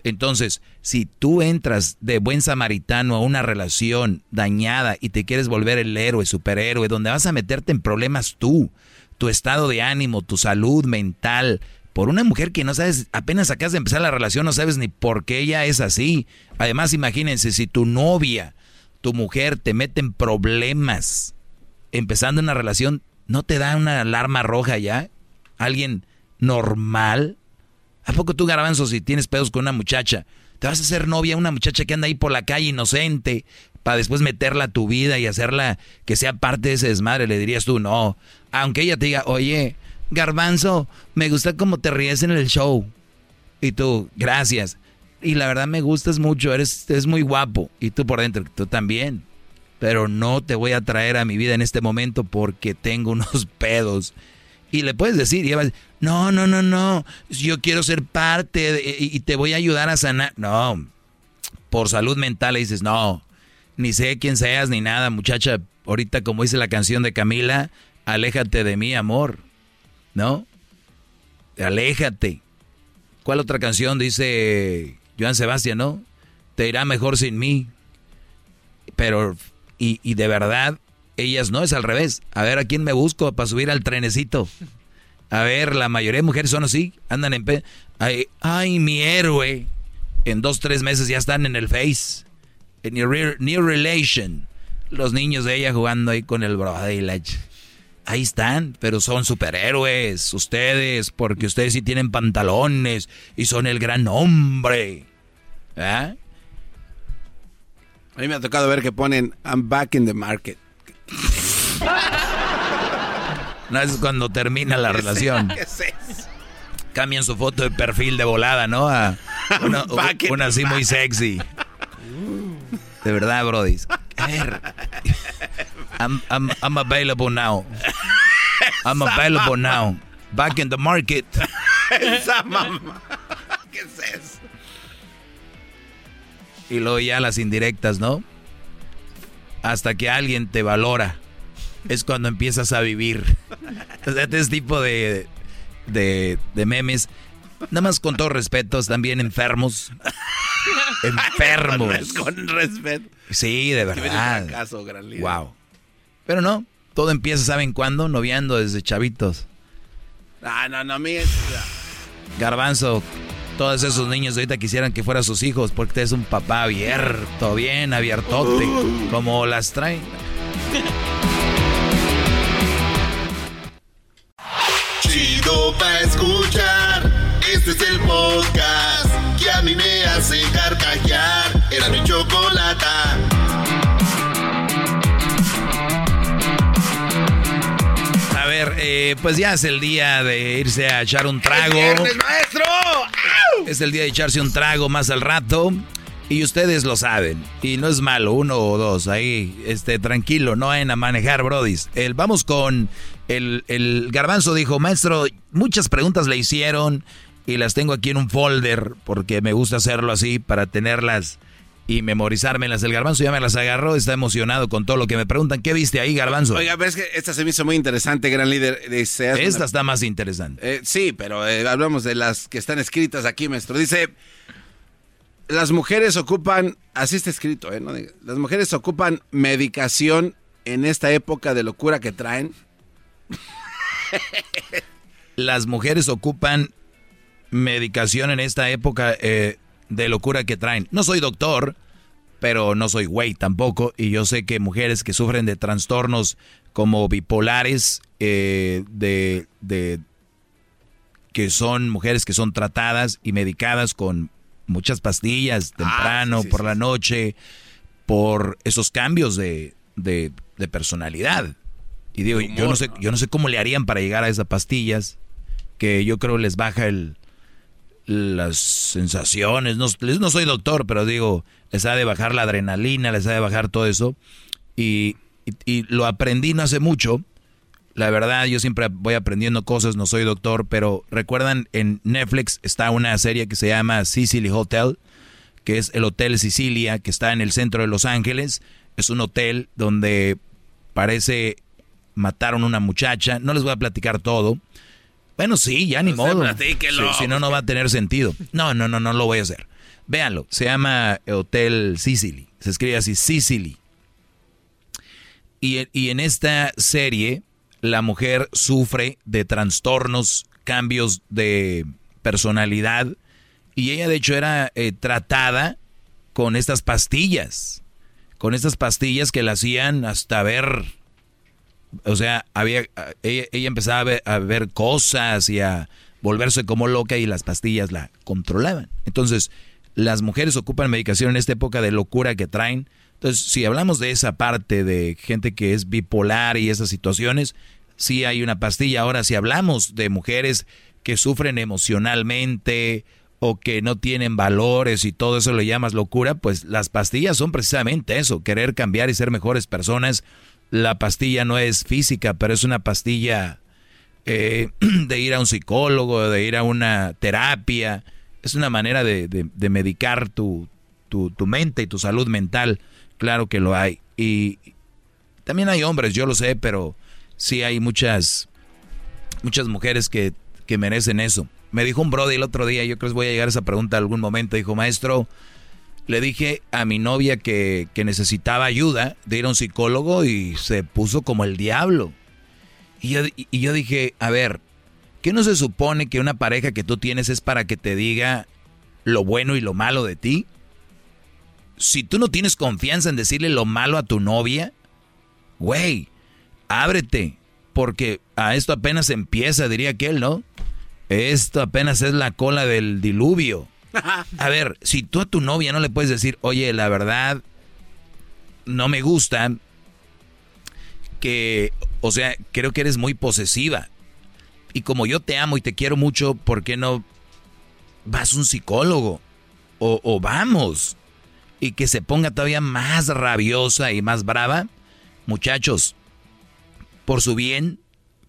Entonces, si tú entras de buen samaritano a una relación dañada y te quieres volver el héroe, superhéroe, donde vas a meterte en problemas tú, tu estado de ánimo, tu salud mental, por una mujer que no sabes, apenas acabas de empezar la relación, no sabes ni por qué ella es así. Además, imagínense, si tu novia, tu mujer te mete en problemas empezando una relación, ¿no te da una alarma roja ya? ¿Alguien normal? ¿A poco tú, garbanzo, si tienes pedos con una muchacha, te vas a hacer novia una muchacha que anda ahí por la calle inocente para después meterla a tu vida y hacerla que sea parte de ese desmadre? Le dirías tú, no. Aunque ella te diga, oye, garbanzo, me gusta cómo te ríes en el show. Y tú, gracias. Y la verdad me gustas mucho, eres, eres muy guapo. Y tú por dentro, tú también. Pero no te voy a traer a mi vida en este momento porque tengo (laughs) unos pedos. Y le puedes decir, y no, no, no, no, yo quiero ser parte y te voy a ayudar a sanar. No, por salud mental le dices, no, ni sé quién seas ni nada, muchacha. Ahorita, como dice la canción de Camila, aléjate de mí, amor. ¿No? Aléjate. ¿Cuál otra canción dice Joan Sebastián, no? Te irá mejor sin mí. Pero, y, y de verdad, ellas no, es al revés. A ver, ¿a quién me busco para subir al trenecito? A ver, la mayoría de mujeres son así, andan en... Ay, ay, mi héroe. En dos, tres meses ya están en el Face. En New, Relation. Los niños de ella jugando ahí con el brother. Ahí están, pero son superhéroes, ustedes, porque ustedes sí tienen pantalones y son el gran hombre. ¿Ah? A mí me ha tocado ver que ponen I'm back in the market. No es cuando termina la (laughs) relación. Cambian su foto de perfil de volada, ¿no? A (laughs) una, así muy sexy. De verdad, Brody. (laughs) A ver. I'm, I'm, available now. I'm available now. Back in the market. (laughs) Esa mamá. ¿Qué es eso? Y luego ya las indirectas, ¿no? Hasta que alguien te valora es cuando empiezas a vivir. O sea, este tipo de, de, memes, nada más con todos respetos, también enfermos. (laughs) enfermos. con respeto. Sí, de verdad. Caso, gran líder. Wow. Pero no, todo empieza, ¿saben cuándo? Noviando desde chavitos. Ah, no, no, mi Garbanzo, todos esos niños ahorita quisieran que fueran sus hijos porque es un papá abierto, bien abiertote, uh. como las traen. Chido pa' escuchar. Este es el podcast que a mí me hace carcajear. Era mi eh, pues ya es el día de irse a echar un trago. maestro! Es el día de echarse un trago más al rato. Y ustedes lo saben. Y no es malo, uno o dos. Ahí, este, tranquilo, no vayan a manejar, brodis. El, vamos con el, el garbanzo dijo, maestro, muchas preguntas le hicieron y las tengo aquí en un folder porque me gusta hacerlo así para tenerlas y memorizármelas. El garbanzo ya me las agarró, está emocionado con todo lo que me preguntan. ¿Qué viste ahí, garbanzo? Oiga, ves que esta se me hizo muy interesante, gran líder. Esta está más interesante. Eh, sí, pero eh, hablamos de las que están escritas aquí, maestro. Dice, las mujeres ocupan, así está escrito, ¿eh? No diga- las mujeres ocupan medicación en esta época de locura que traen. (laughs) Las mujeres ocupan medicación en esta época eh, de locura que traen. No soy doctor, pero no soy güey tampoco. Y yo sé que mujeres que sufren de trastornos como bipolares, eh, de, de que son mujeres que son tratadas y medicadas con muchas pastillas temprano, por la noche, por esos cambios de, de- de personalidad. Y digo, yo no sé, yo no sé cómo le harían para llegar a esas pastillas, que yo creo les baja el las sensaciones. No, soy doctor, pero digo, les ha de bajar la adrenalina, les ha de bajar todo eso. Y- y lo aprendí no hace mucho. La verdad, yo siempre voy aprendiendo cosas, no soy doctor, pero recuerdan, en Netflix está una serie que se llama Sicily Hotel, que es el Hotel Sicilia, que está en el centro de Los Ángeles. Es un hotel donde parece mataron a una muchacha. No les voy a platicar todo. Bueno, sí, ya ni No modo. Sí, si no, no va a tener sentido. No, no, no, no lo voy a hacer. Véanlo, se llama Hotel Sicily. Se escribe así, Sicily. Y, y en esta serie, la mujer sufre de trastornos, cambios de personalidad. Y ella, de hecho, era eh, tratada con estas pastillas. Con estas pastillas que la hacían hasta ver. O sea, había, ella, ella empezaba a ver, a ver cosas y a volverse como loca y las pastillas la controlaban. Entonces, las mujeres ocupan medicación en esta época de locura que traen. Entonces, si hablamos de esa parte de gente que es bipolar y esas situaciones, sí hay una pastilla. Ahora, si hablamos de mujeres que sufren emocionalmente o que no tienen valores y todo eso le llamas locura, pues las pastillas son precisamente eso, querer cambiar y ser mejores personas. La pastilla no es física, pero es una pastilla eh, (clears throat) de ir a un psicólogo, de ir a una terapia. Es una manera de, de- medicar tu, tu, tu mente y tu salud mental. Claro que lo hay. Y también hay hombres, yo lo sé, pero sí hay muchas, muchas mujeres que, que merecen eso. Me dijo un brother el otro día, yo creo que voy a llegar a esa pregunta algún momento, dijo, maestro, le dije a mi novia que, que necesitaba ayuda de ir a un psicólogo y se puso como el diablo. Y yo, y yo dije, a ver, ¿qué no se supone que una pareja que tú tienes es para que te diga lo bueno y lo malo de ti? Si tú no tienes confianza en decirle lo malo a tu novia, güey, ábrete, porque a esto apenas empieza, diría aquel, ¿no? Esto apenas es la cola del diluvio. A ver, si tú a tu novia no le puedes decir, oye, la verdad, no me gusta que, o sea, creo que eres muy posesiva. Y como yo te amo y te quiero mucho, ¿por qué no vas a un psicólogo? O, o vamos. Y que se ponga todavía más rabiosa y más brava. Muchachos, por su bien,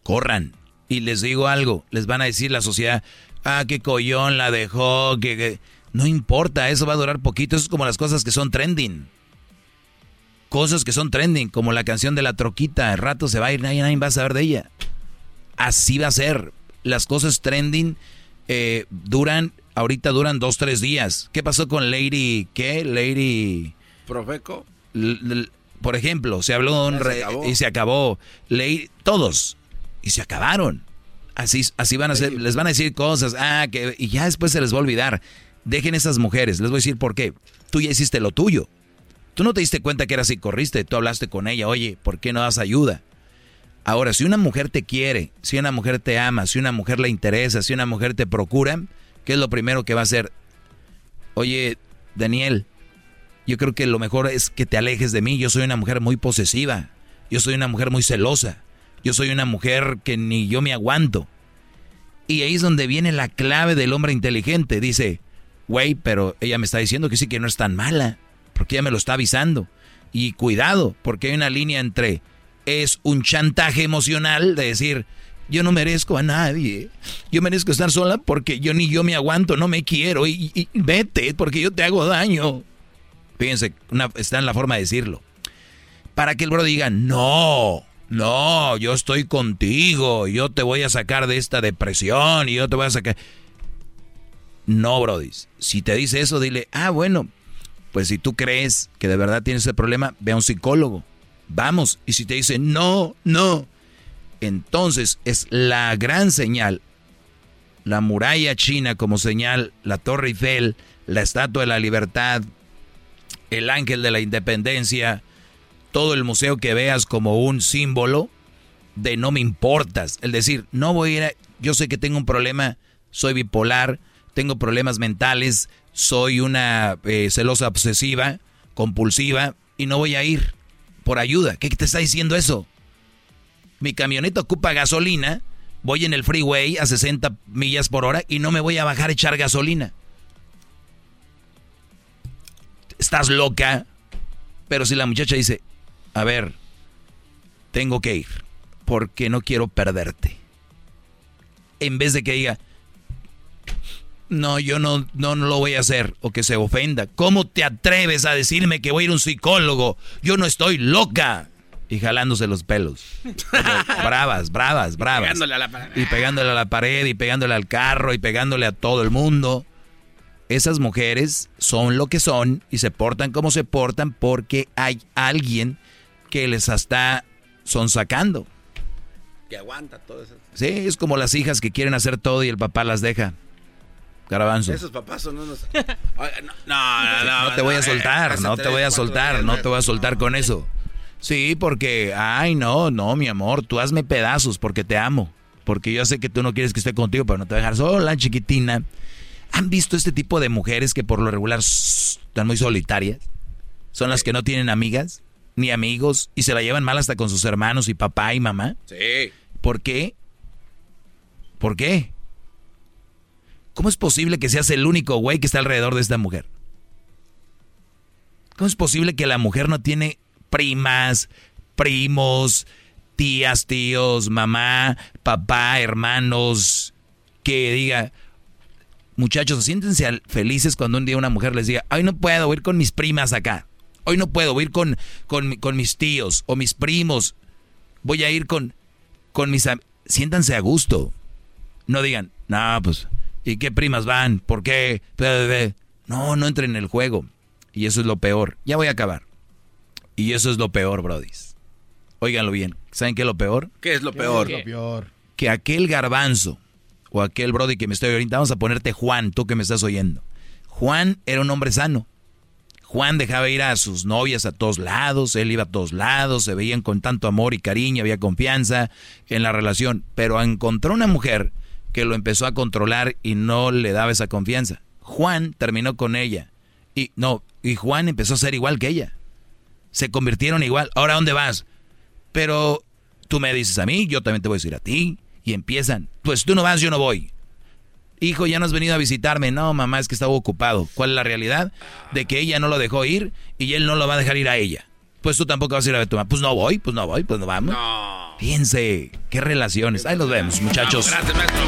corran. Y les digo algo, les van a decir la sociedad, ah, qué collón la dejó, que, que-". No importa, eso va a durar poquito. Eso es como las cosas que son trending. Cosas que son trending, como la canción de la troquita. El rato se va a ir, nadie, nadie va a saber de ella. Así va a ser. Las cosas trending eh, duran, ahorita duran dos, tres días. ¿Qué pasó con Lady, qué? Lady... Profeco. L- l- por ejemplo, se habló de un se y se acabó. Ley, todos. Y se acabaron. Así, así van a ser, les van a decir cosas, ah, que, y ya después se les va a olvidar. Dejen esas mujeres, les voy a decir por qué. Tú ya hiciste lo tuyo. Tú no te diste cuenta que era así, corriste, tú hablaste con ella, oye, ¿por qué no das ayuda? Ahora, si una mujer te quiere, si una mujer te ama, si una mujer le interesa, si una mujer te procura, ¿qué es lo primero que va a hacer? Oye, Daniel, yo creo que lo mejor es que te alejes de mí. Yo soy una mujer muy posesiva. Yo soy una mujer muy celosa. Yo soy una mujer que ni yo me aguanto. Y ahí es donde viene la clave del hombre inteligente. Dice, güey, pero ella me está diciendo que sí que no es tan mala. Porque ella me lo está avisando. Y cuidado, porque hay una línea entre es un chantaje emocional de decir, yo no merezco a nadie. Yo merezco estar sola porque yo ni yo me aguanto, no me quiero. Y, vete porque yo te hago daño. Fíjense, está en la forma de decirlo. Para que el bro diga, no, no, yo estoy contigo, yo te voy a sacar de esta depresión y yo te voy a sacar. No, Brody. Si te dice eso, dile, ah, bueno, pues si tú crees que de verdad tienes ese problema, ve a un psicólogo. Vamos. Y si te dice, no, no, entonces es la gran señal. La muralla china como señal, la Torre Eiffel, la Estatua de la Libertad, el Ángel de la Independencia, todo el museo que veas como un símbolo de no me importas. Es decir, no voy a ir a, yo sé que tengo un problema, soy bipolar, tengo problemas mentales, soy una eh, celosa obsesiva, compulsiva, y no voy a ir por ayuda. ¿Qué te está diciendo eso? Mi camioneta ocupa gasolina, voy en el freeway a 60 millas por hora y no me voy a bajar a echar gasolina. Estás loca. Pero si la muchacha dice, a ver, tengo que ir porque no quiero perderte. En vez de que diga, no, yo no, no, no lo voy a hacer o que se ofenda. ¿Cómo te atreves a decirme que voy a ir a un psicólogo? Yo no estoy loca. Y jalándose los pelos. (laughs) bravas, bravas, bravas. Pegándole a la pared. Y pegándole a la pared y pegándole al carro y pegándole a todo el mundo. Esas mujeres son lo que son y se portan como se portan porque hay alguien que les está sacando. Que aguanta todo eso. Sí, es como las hijas que quieren hacer todo y el papá las deja. Garbanzo. Esos papás son unos... (laughs) No, no, no, no te voy a soltar, no te voy a soltar, no te voy a soltar con eso. Sí, porque, ay, no, no, mi amor, tú hazme pedazos porque te amo. Porque yo sé que tú no quieres que esté contigo, pero no te voy a dejar sola, chiquitina. ¿Han visto este tipo de mujeres que por lo regular están muy solitarias? Son las que no tienen amigas ni amigos y se la llevan mal hasta con sus hermanos y papá y mamá. Sí. ¿Por qué? ¿Por qué? ¿Cómo es posible que seas el único güey que está alrededor de esta mujer? ¿Cómo es posible que la mujer no tiene primas, primos, tías, tíos, mamá, papá, hermanos, que diga, muchachos, siéntense felices cuando un día una mujer les diga, hoy no puedo ir con mis primas acá, hoy no puedo ir con, con, con mis tíos o mis primos, voy a ir con, con mis... Siéntanse a gusto. No digan, no, pues, ¿y qué primas van? ¿Por qué? No, no entren en el juego. Y eso es lo peor. Ya voy a acabar. Y eso es lo peor, brodis. Óiganlo bien. ¿Saben qué es lo peor? ¿Qué es lo peor? Lo peor. Que aquel garbanzo o aquel brody que me estoy ahorita, vamos a ponerte Juan, tú que me estás oyendo. Juan era un hombre sano. Juan dejaba ir a sus novias a todos lados, él iba a todos lados, se veían con tanto amor y cariño, había confianza en la relación, pero encontró una mujer que lo empezó a controlar y no le daba esa confianza. Juan terminó con ella y no, y Juan empezó a ser igual que ella se convirtieron igual. Ahora, ¿dónde vas? Pero tú me dices a mí, yo también te voy a decir a ti. Y empiezan, pues tú no vas, yo no voy. Hijo, ya no has venido a visitarme. No, mamá, es que estaba ocupado. ¿Cuál es la realidad? De que ella no lo dejó ir y él no lo va a dejar ir a ella. Pues tú tampoco vas a ir a ver tu mamá. Pues no voy, pues no voy, pues no vamos. No. Fíjense, qué relaciones. Ahí nos vemos, muchachos. Gracias, maestro.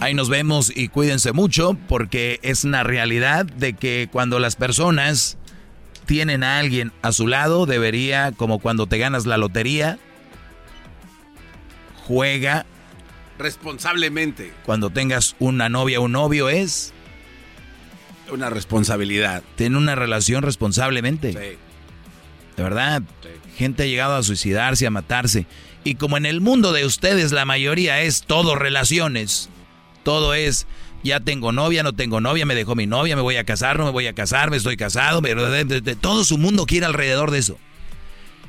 Ahí nos vemos y cuídense mucho porque es una realidad de que cuando las personas tienen a alguien a su lado, debería, como cuando te ganas la lotería, juega. Responsablemente. Cuando tengas una novia o un novio es... Una responsabilidad. Ten una relación responsablemente. Sí. De verdad. Gente ha llegado a suicidarse, a matarse. Y como en el mundo de ustedes la mayoría es todo relaciones, todo es, ya tengo novia, no tengo novia, me dejó mi novia, me voy a casar, no me voy a casar, me estoy casado, pero de, de, de, todo su mundo quiere alrededor de eso.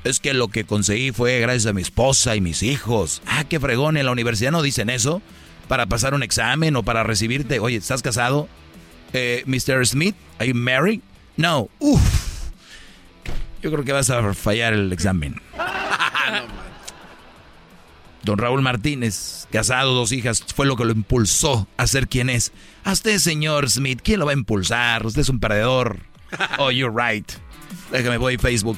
Es que lo que conseguí fue gracias a mi esposa y mis hijos. Ah, qué fregón, en la universidad no dicen eso. Para pasar un examen o para recibirte. Oye, ¿estás casado? Eh, Mr. Smith, ¿are you married? No. Uf. Yo creo que vas a fallar el examen. (laughs) Don Raúl Martínez, casado, dos hijas, fue lo que lo impulsó a ser quien es. A usted, señor Smith, ¿quién lo va a impulsar? Usted es un perdedor. (laughs) Oh, you're right. Déjame, voy a Facebook.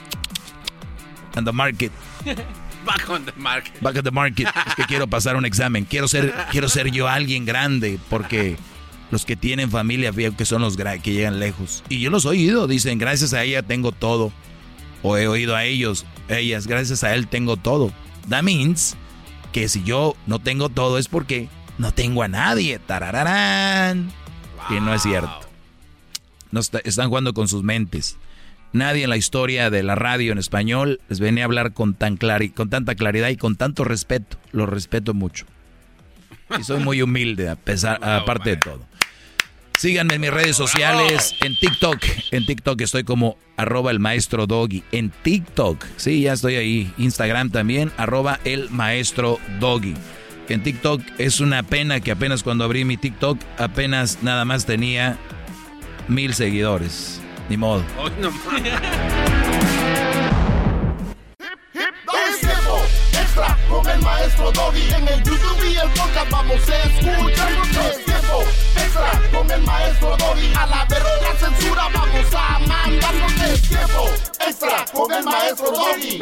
And the market. (laughs) Back on the market. Back on the market. Es que quiero pasar un examen. Quiero ser, quiero ser yo alguien grande porque los que tienen familia que son los que llegan lejos. Y yo los he oído. Dicen, gracias a ella tengo todo. O he oído a ellos, ellas, gracias a él tengo todo. That means que si yo no tengo todo es porque no tengo a nadie. Tarararán. Y no es cierto. No está- están jugando con sus mentes. Nadie en la historia de la radio en español les venía a hablar con, tan clari- con tanta claridad y con tanto respeto. Lo respeto mucho. Y soy muy humilde a pesar, (laughs) aparte de todo. Síganme en mis redes sociales, en TikTok. En TikTok estoy como arroba el maestro Doggy. En TikTok, sí, ya estoy ahí. Instagram también, arroba el maestro Doggy. En TikTok es una pena que apenas cuando abrí mi TikTok, apenas nada más tenía mil seguidores. Ni modo. Es tiempo extra con el maestro Doggy. En el YouTube y el podcast vamos a escuchar. Es tiempo extra con el maestro Doggy. A la verga censura vamos a mandar. Es tiempo extra con el maestro Doggy.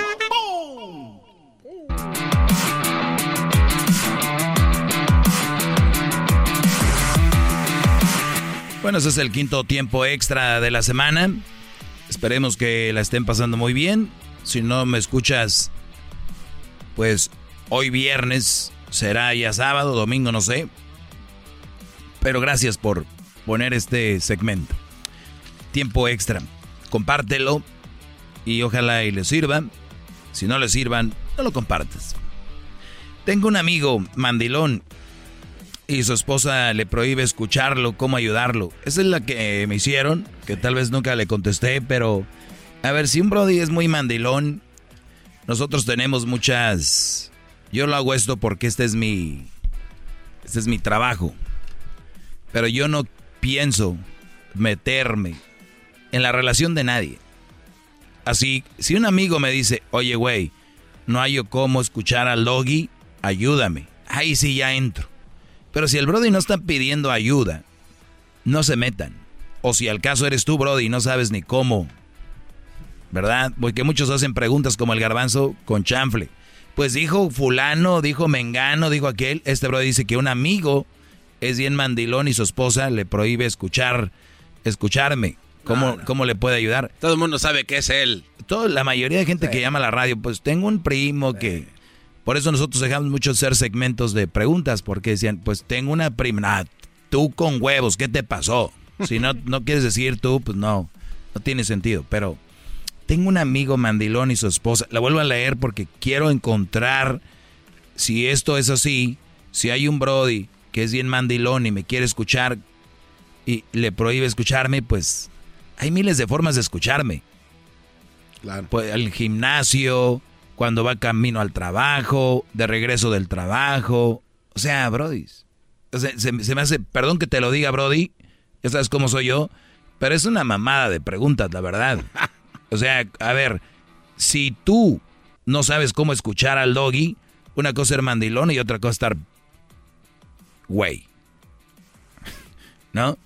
Bueno, ese es el quinto tiempo extra de la semana. Esperemos que la estén pasando muy bien. Si no me escuchas, pues hoy viernes será ya sábado, domingo, no sé. Pero gracias por poner este segmento. Tiempo extra. Compártelo y ojalá y le sirva. Si no le sirvan, no lo compartas. Tengo un amigo mandilón y su esposa le prohíbe escucharlo, cómo ayudarlo. Esa es la que me hicieron, que tal vez nunca le contesté, pero a ver, si un Brody es muy mandilón, nosotros tenemos muchas... Yo lo hago esto porque este es mi... Este es mi trabajo. Pero yo no pienso meterme en la relación de nadie. Así, si un amigo me dice, oye, güey, no hay cómo escuchar al doggy, ayúdame. Ahí sí ya entro. Pero si el Brody no está pidiendo ayuda, no se metan. O si al caso eres tú, Brody, y no sabes ni cómo. ¿Verdad? Porque muchos hacen preguntas como el garbanzo con chanfle. Pues dijo fulano, dijo mengano, dijo aquel. Este Brody dice que un amigo es bien mandilón y su esposa le prohíbe escuchar, escucharme. ¿Cómo, No, no. ¿Cómo le puede ayudar? Todo el mundo sabe que es él. Todo, la mayoría de gente que llama a la radio, pues tengo un primo que... Por eso nosotros dejamos mucho hacer segmentos de preguntas, porque decían, pues tengo una prima, nah, tú con huevos, ¿qué te pasó? Si no, (laughs) no quieres decir tú, pues no, no tiene sentido. Pero tengo un amigo mandilón y su esposa, la vuelvo a leer porque quiero encontrar si esto es así, si hay un Brody que es bien mandilón y me quiere escuchar y le prohíbe escucharme, pues hay miles de formas de escucharme. Claro. Pues, al gimnasio, cuando va camino al trabajo, de regreso del trabajo. O sea, Brody. Se, me hace, perdón que te lo diga, Brody, ya sabes cómo soy yo, pero es una mamada de preguntas, la verdad. O sea, a ver, si tú no sabes cómo escuchar al doggy, una cosa es mandilón y otra cosa estar güey. ¿No?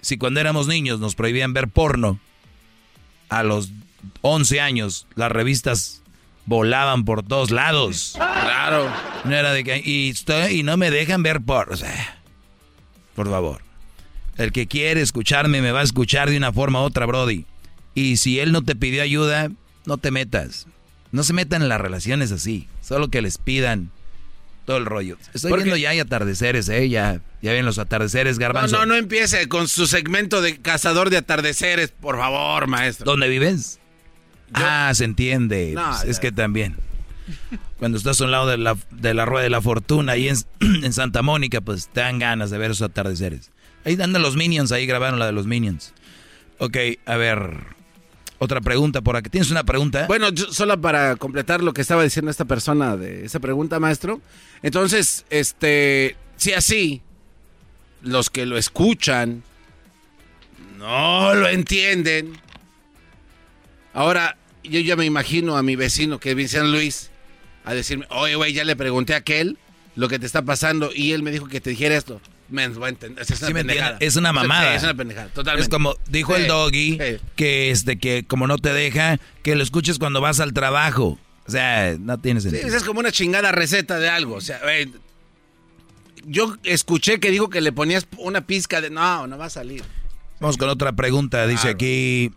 Si cuando éramos niños nos prohibían ver porno, a los 11 años las revistas volaban por todos lados. Claro. No era de que y, estoy- y no me dejan ver. O sea, por favor. El que quiere escucharme me va a escuchar de una forma u otra, Brody. Y si él no te pidió ayuda, no te metas. No se metan en las relaciones así. Solo que les pidan todo el rollo. Estoy Porque- viendo ya hay atardeceres, ¿eh? Ya, ya ven los atardeceres, No, garbanzo. no, no empiece con su segmento de cazador de atardeceres, por favor, maestro. ¿Dónde vives? Ah, se entiende. No, Pues, es que también. Cuando estás a un lado de la, de la rueda de la fortuna ahí en, (clears throat) en Santa Mónica, pues te dan ganas de ver esos atardeceres. Ahí andan los Minions, ahí grabaron la de los Minions. Ok, a ver. Otra pregunta por aquí. ¿Tienes una pregunta? Bueno, yo- solo para completar lo que estaba diciendo esta persona de esa pregunta, maestro. Entonces, este, si así, los que lo escuchan no lo entienden. Ahora, yo ya me imagino a mi vecino que en San Luis a decirme, oye, güey, ya le pregunté a aquel lo que te está pasando y él me dijo que te dijera esto. Voy a entender. Es una Sí pendejada. es una mamada. Es una pendejada, totalmente. Es como dijo el doggy sí. que este que como no te deja que lo escuches cuando vas al trabajo. O sea, no tiene Sí, sentido. es como una chingada receta de algo. O sea, güey, yo escuché que dijo que le ponías una pizca de. No, no va a salir. Vamos con otra pregunta. Dice aquí,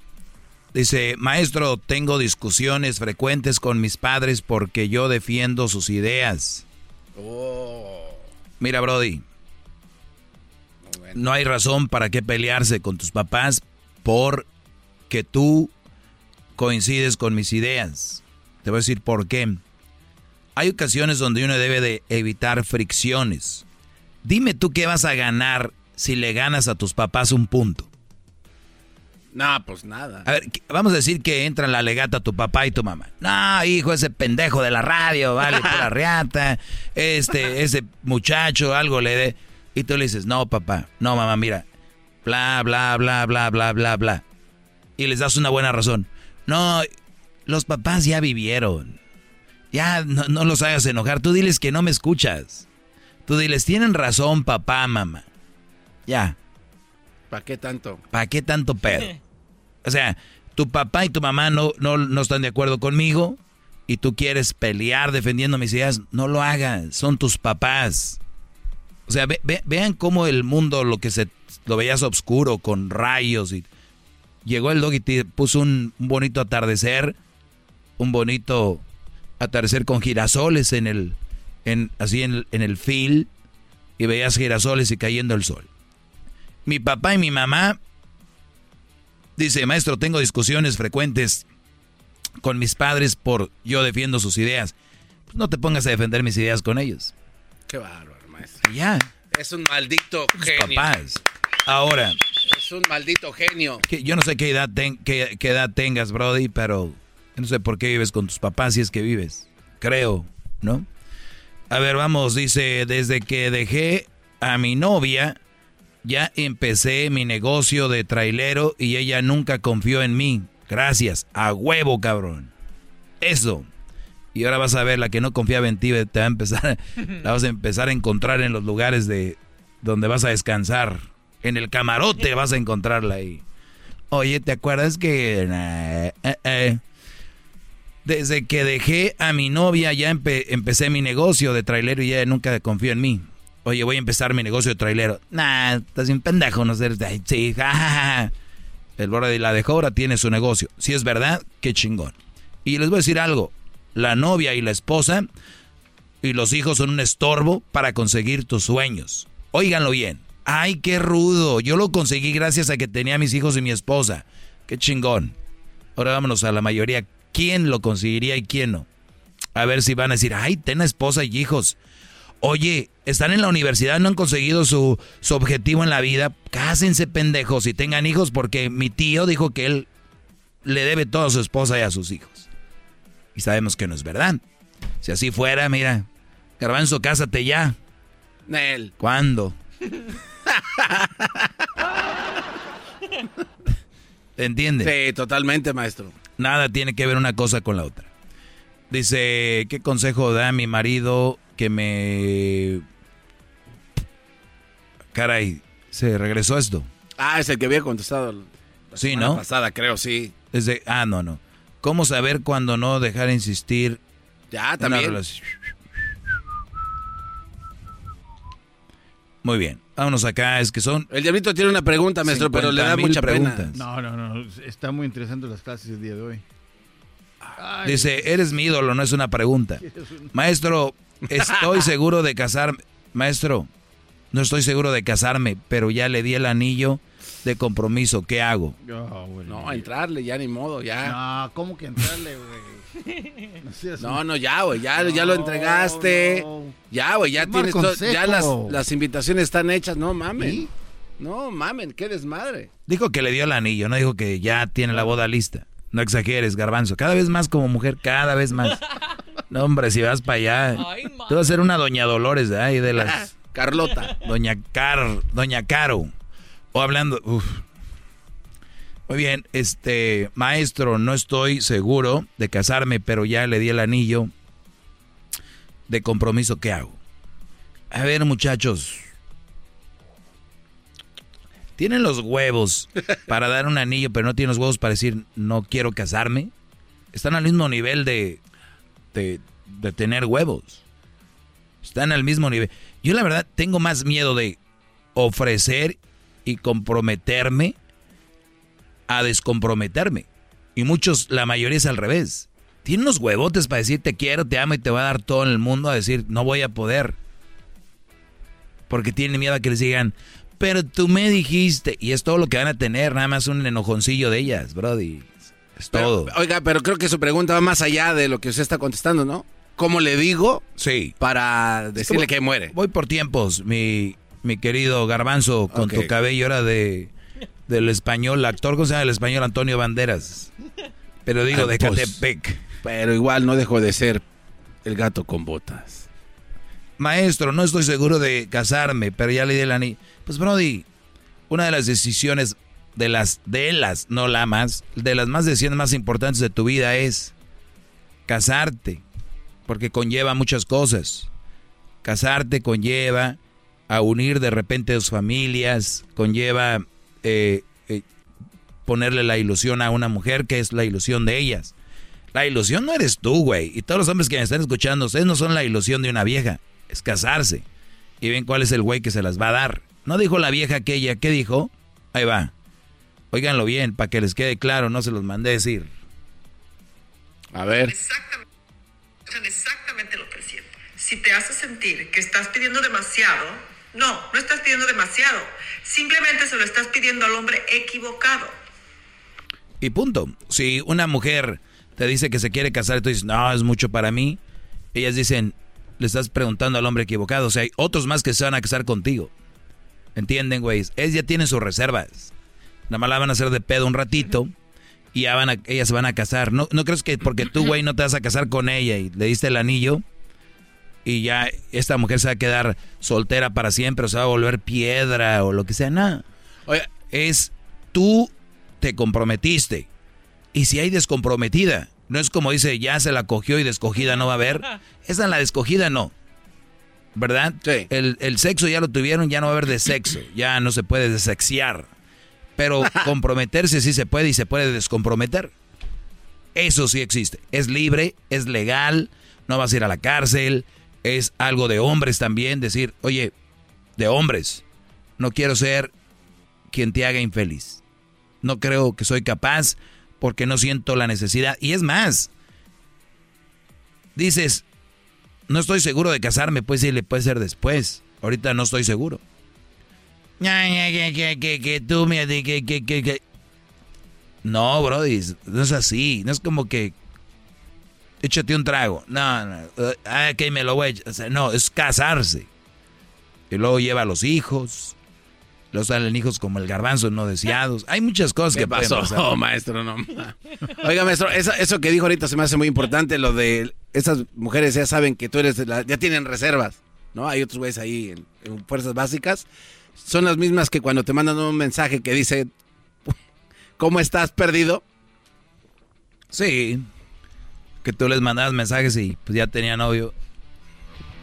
dice, maestro, tengo discusiones frecuentes con mis padres porque yo defiendo sus ideas. Mira, Brody, no hay razón para qué pelearse con tus papás porque tú coincides con mis ideas. Te voy a decir por qué. Hay ocasiones donde uno debe de evitar fricciones. Dime tú qué vas a ganar si le ganas a tus papás un punto. No, pues nada. A ver, vamos a decir que entran la legata tu papá y tu mamá. No, hijo, ese pendejo de la radio, vale, (laughs) la reata. Este, ese muchacho, algo le dé. Y tú le dices, no, papá, no, mamá, mira. Bla, bla, bla, bla, bla, bla, bla. Y les das una buena razón. No, los papás ya vivieron. Ya no, no los hagas enojar. Tú diles que no me escuchas. Tú diles, tienen razón, papá, mamá. Ya. ¿Para qué tanto? ¿Para qué tanto pedo? (laughs) O sea, tu papá y tu mamá no, no, no están de acuerdo conmigo y tú quieres pelear defendiendo mis ideas, no lo hagas, son tus papás. O sea, vean cómo el mundo, lo que se lo veías oscuro, con rayos y... Llegó el dog y te puso un, bonito atardecer, un bonito atardecer con girasoles en el, en, así en, en el fil, y veías girasoles y cayendo el sol. Mi papá y mi mamá, dice, maestro, tengo discusiones frecuentes con mis padres por yo defiendo sus ideas. Pues no te pongas a defender mis ideas con ellos. Qué bárbaro, maestro. Ya. Es un maldito genio. Papás. Ahora. Es un maldito genio. Que yo no sé qué edad, qué, qué edad tengas, Brody, pero no sé por qué vives con tus papás si es que vives. Creo, ¿no? A ver, vamos, dice, desde que dejé a mi novia, ya empecé mi negocio de trailero y ella nunca confió en mí. Gracias. A huevo, cabrón. Eso. Y ahora vas a ver la que no confiaba en ti, te va a empezar, (laughs) la vas a empezar a encontrar en los lugares de donde vas a descansar. En el camarote (laughs) vas a encontrarla ahí. Oye, ¿te acuerdas que eh, eh, desde que dejé a mi novia ya empecé mi negocio de trailero y ella nunca confió en mí? Oye, voy a empezar mi negocio de trailero. Nah, estás un pendejo, no sé. Sí, jajaja. El borde la dejó, ahora tiene su negocio. Si es verdad, qué chingón. Y les voy a decir algo. La novia y la esposa y los hijos son un estorbo para conseguir tus sueños. Óiganlo bien. Ay, qué rudo. Yo lo conseguí gracias a que tenía a mis hijos y mi esposa. Qué chingón. Ahora vámonos a la mayoría. ¿Quién lo conseguiría y quién no? A ver si van a decir, ay, ten esposa y hijos. Oye, están en la universidad, no han conseguido su, su objetivo en la vida. Cásense pendejos y tengan hijos porque mi tío dijo que él le debe todo a su esposa y a sus hijos. Y sabemos que no es verdad. Si así fuera, mira, Garbanzo, cásate ya. Nel. ¿Cuándo? ¿Te entiendes? Sí, totalmente, maestro. Nada tiene que ver una cosa con la otra. Dice, ¿qué consejo da mi marido que me... Caray, se regresó esto. Ah, es el que había contestado. La sí, ¿no? pasada, creo, sí. Desde, ah, no, no. ¿Cómo saber cuándo no dejar de insistir? Ya, también. Muy bien. Vámonos acá, es que son... El diablito tiene una pregunta, maestro, pero le da mucha preguntas. pena. No, no, no. Está muy interesante las clases el día de hoy. Dice, eres mi ídolo, no es una pregunta. (laughs) Maestro, Estoy (laughs) seguro de casarme. Maestro, no estoy seguro de casarme, pero ya le di el anillo de compromiso. ¿Qué hago? no, entrarle, ya ni modo, ya. No, ¿cómo que entrarle, güey? No, no, ya, güey, ya, ya lo entregaste. Ya, güey, ya tienes ya las, las, invitaciones están hechas, no mames. No mamen, qué desmadre. Dijo que le dio el anillo, no dijo que ya tiene la boda lista. No exageres, garbanzo. Cada vez más como mujer, cada vez más. No, hombre, si vas para allá. tú vas a ser una doña Dolores de ahí, de las. (laughs) Carlota. Doña Car. Doña Caro. O hablando. Muy bien, este. Maestro, no estoy seguro de casarme, pero ya le di el anillo de compromiso. ¿Qué hago? A ver, muchachos. ¿Tienen los huevos para dar un anillo, pero no tienen los huevos para decir no quiero casarme? Están al mismo nivel de de, tener huevos. Están al mismo nivel. Yo la verdad tengo más miedo de ofrecer y comprometerme a descomprometerme. Y muchos, la mayoría es al revés. Tiene unos huevotes para decir te quiero, te amo y te va a dar todo en el mundo a decir no voy a poder. Porque tienen miedo a que les digan, pero tú me dijiste. Y es todo lo que van a tener, nada más un enojoncillo de ellas, Brody. Es todo. oiga, pero creo que su pregunta va más allá de lo que usted está contestando, ¿no? ¿Cómo le digo? Sí. Para decirle que muere. Voy por tiempos, mi, mi querido Garbanzo, con tu cabello era de del español, actor, ¿cómo se llama el español? Antonio Banderas. Pero digo, de Ah, pues, Catepec. Pero igual no dejó de ser el gato con botas. Maestro, no estoy seguro de casarme, pero ya le di el anillo. Pues, Brody, una de las decisiones de las, de las, no la más, de las más decisiones más importantes de tu vida es casarte, porque conlleva muchas cosas. Casarte conlleva a unir de repente dos familias, conlleva eh, eh, ponerle la ilusión a una mujer que es la ilusión de ellas. La ilusión no eres tú, güey. Y todos los hombres que me están escuchando, ustedes no son la ilusión de una vieja. Es casarse. Y ven cuál es el güey que se las va a dar. No dijo la vieja aquella. ¿Qué dijo? Ahí va. Óiganlo bien, para que les quede claro. No se los mandé decir. A ver. Escuchan exactamente lo que siento. Si te hace sentir que estás pidiendo demasiado, no, no estás pidiendo demasiado. Simplemente se lo estás pidiendo al hombre equivocado. Y punto. Si una mujer te dice que se quiere casar y tú dices, no, es mucho para mí, ellas dicen, le estás preguntando al hombre equivocado. O sea, hay otros más que se van a casar contigo. ¿Entienden, güey? Ellas ya tienen sus reservas. Nada más la van a hacer de pedo un ratito y ya van a, ellas se van a casar. ¿No, ¿No crees que porque tú, güey, no te vas a casar con ella y le diste el anillo y ya esta mujer se va a quedar soltera para siempre o se va a volver piedra o lo que sea? Nada. Es tú te comprometiste. Y si hay descomprometida, no es como dice, ya se la cogió y descogida no va a haber. (laughs) Esa la descogida no. ¿Verdad? El, el sexo ya lo tuvieron, ya no va a haber de sexo. Ya no se puede desexiar. Pero (laughs) comprometerse sí se puede y se puede descomprometer. Eso sí existe. Es libre, es legal, no vas a ir a la cárcel. Es algo de hombres también, decir, oye, de hombres, no quiero ser quien te haga infeliz. No creo que soy capaz porque no siento la necesidad. Y es más, dices, no estoy seguro de casarme, pues sí, le puede ser después. Ahorita no estoy seguro. Que, tú me... Que, que, que. No, Brody, no es así. No es como que... Échate un trago. No, no. Ah, que me lo voy a no, es casarse. Y luego lleva a los hijos. Luego salen hijos como el garbanzo no deseados. Hay muchas cosas ¿Qué que pueden pasó, pasar. (laughs) maestro? No. Oiga, maestro, eso, eso que dijo ahorita se me hace muy importante, lo de esas mujeres ya saben que tú eres, la- ya tienen reservas, ¿no? Hay otros güeyes ahí en, en fuerzas básicas. Son las mismas que cuando te mandan un mensaje que dice, ¿cómo estás perdido? Sí. Que tú les mandabas mensajes y pues ya tenía novio.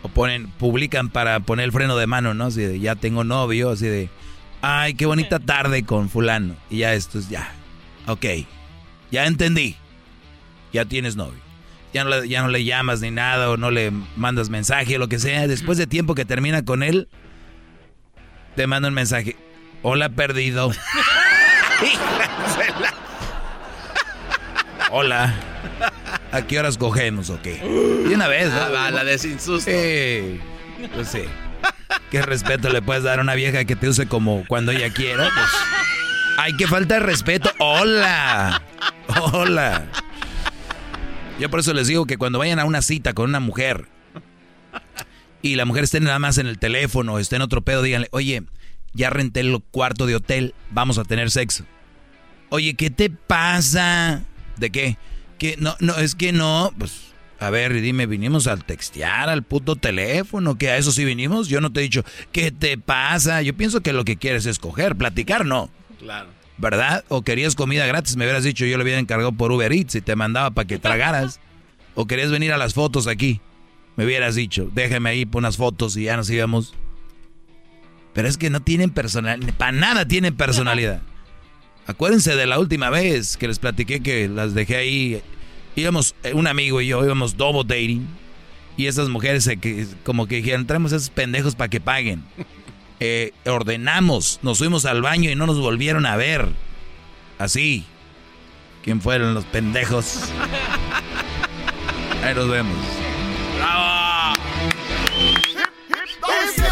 O ponen, publican para poner el freno de mano, ¿no? Así de, ya tengo novio, así de, ay, qué bonita tarde con fulano. Y ya esto es, ya, ok, ya entendí. Ya tienes novio. Ya no, ya no le llamas ni nada o no le mandas mensaje o lo que sea. Después de tiempo que termina con él, te manda un mensaje. Hola, perdido. (laughs) Hola. ¿A qué horas cogemos o qué? Y una vez, ¿no? Ah, va, la de sin susto. Sí. Pues sí. (laughs) ¿Qué respeto le puedes dar a una vieja que te use como cuando ella quiera? Pues, hay que falta de respeto. Hola. Hola. Yo por eso les digo que cuando vayan a una cita con una mujer y la mujer esté nada más en el teléfono o esté en otro pedo, díganle, oye, ya renté el cuarto de hotel, vamos a tener sexo. Oye, ¿qué te pasa? ¿De qué? Que no, no, es que no, pues, a ver, dime, vinimos al textear al puto teléfono, que a eso sí vinimos. Yo no te he dicho, ¿qué te pasa? Yo pienso que lo que quieres es coger, platicar, no. Claro. ¿Verdad? O querías comida gratis, me hubieras dicho, yo lo hubiera encargado por Uber Eats y te mandaba para que (laughs) tragaras. o querías venir a las fotos aquí, me hubieras dicho, déjame ahí por unas fotos y ya nos íbamos. Pero es que no tienen personalidad, para nada tienen personalidad. (laughs) Acuérdense de la última vez que les platiqué que las dejé ahí. Íbamos, eh, un amigo y yo íbamos double dating. Y esas mujeres se que, como que dijeron, traemos a esos pendejos para que paguen. Eh, ordenamos, nos fuimos al baño y no nos volvieron a ver. Así. ¿Quién fueron los pendejos? Ahí nos vemos. Es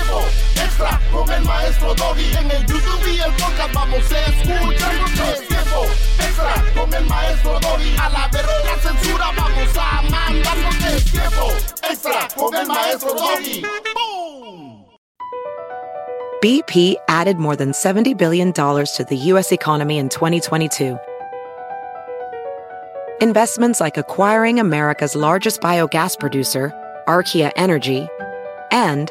extra con el maestro Doggy. En el YouTube y el podcast vamos a escuchar es tiempo extra con el maestro Doggy. A la verga censura vamos a tiempo extra con el maestro Doggy. BP added more than $70 billion to the U.S. economy in 2022. Investments like acquiring America's largest biogas producer, Archaea Energy, and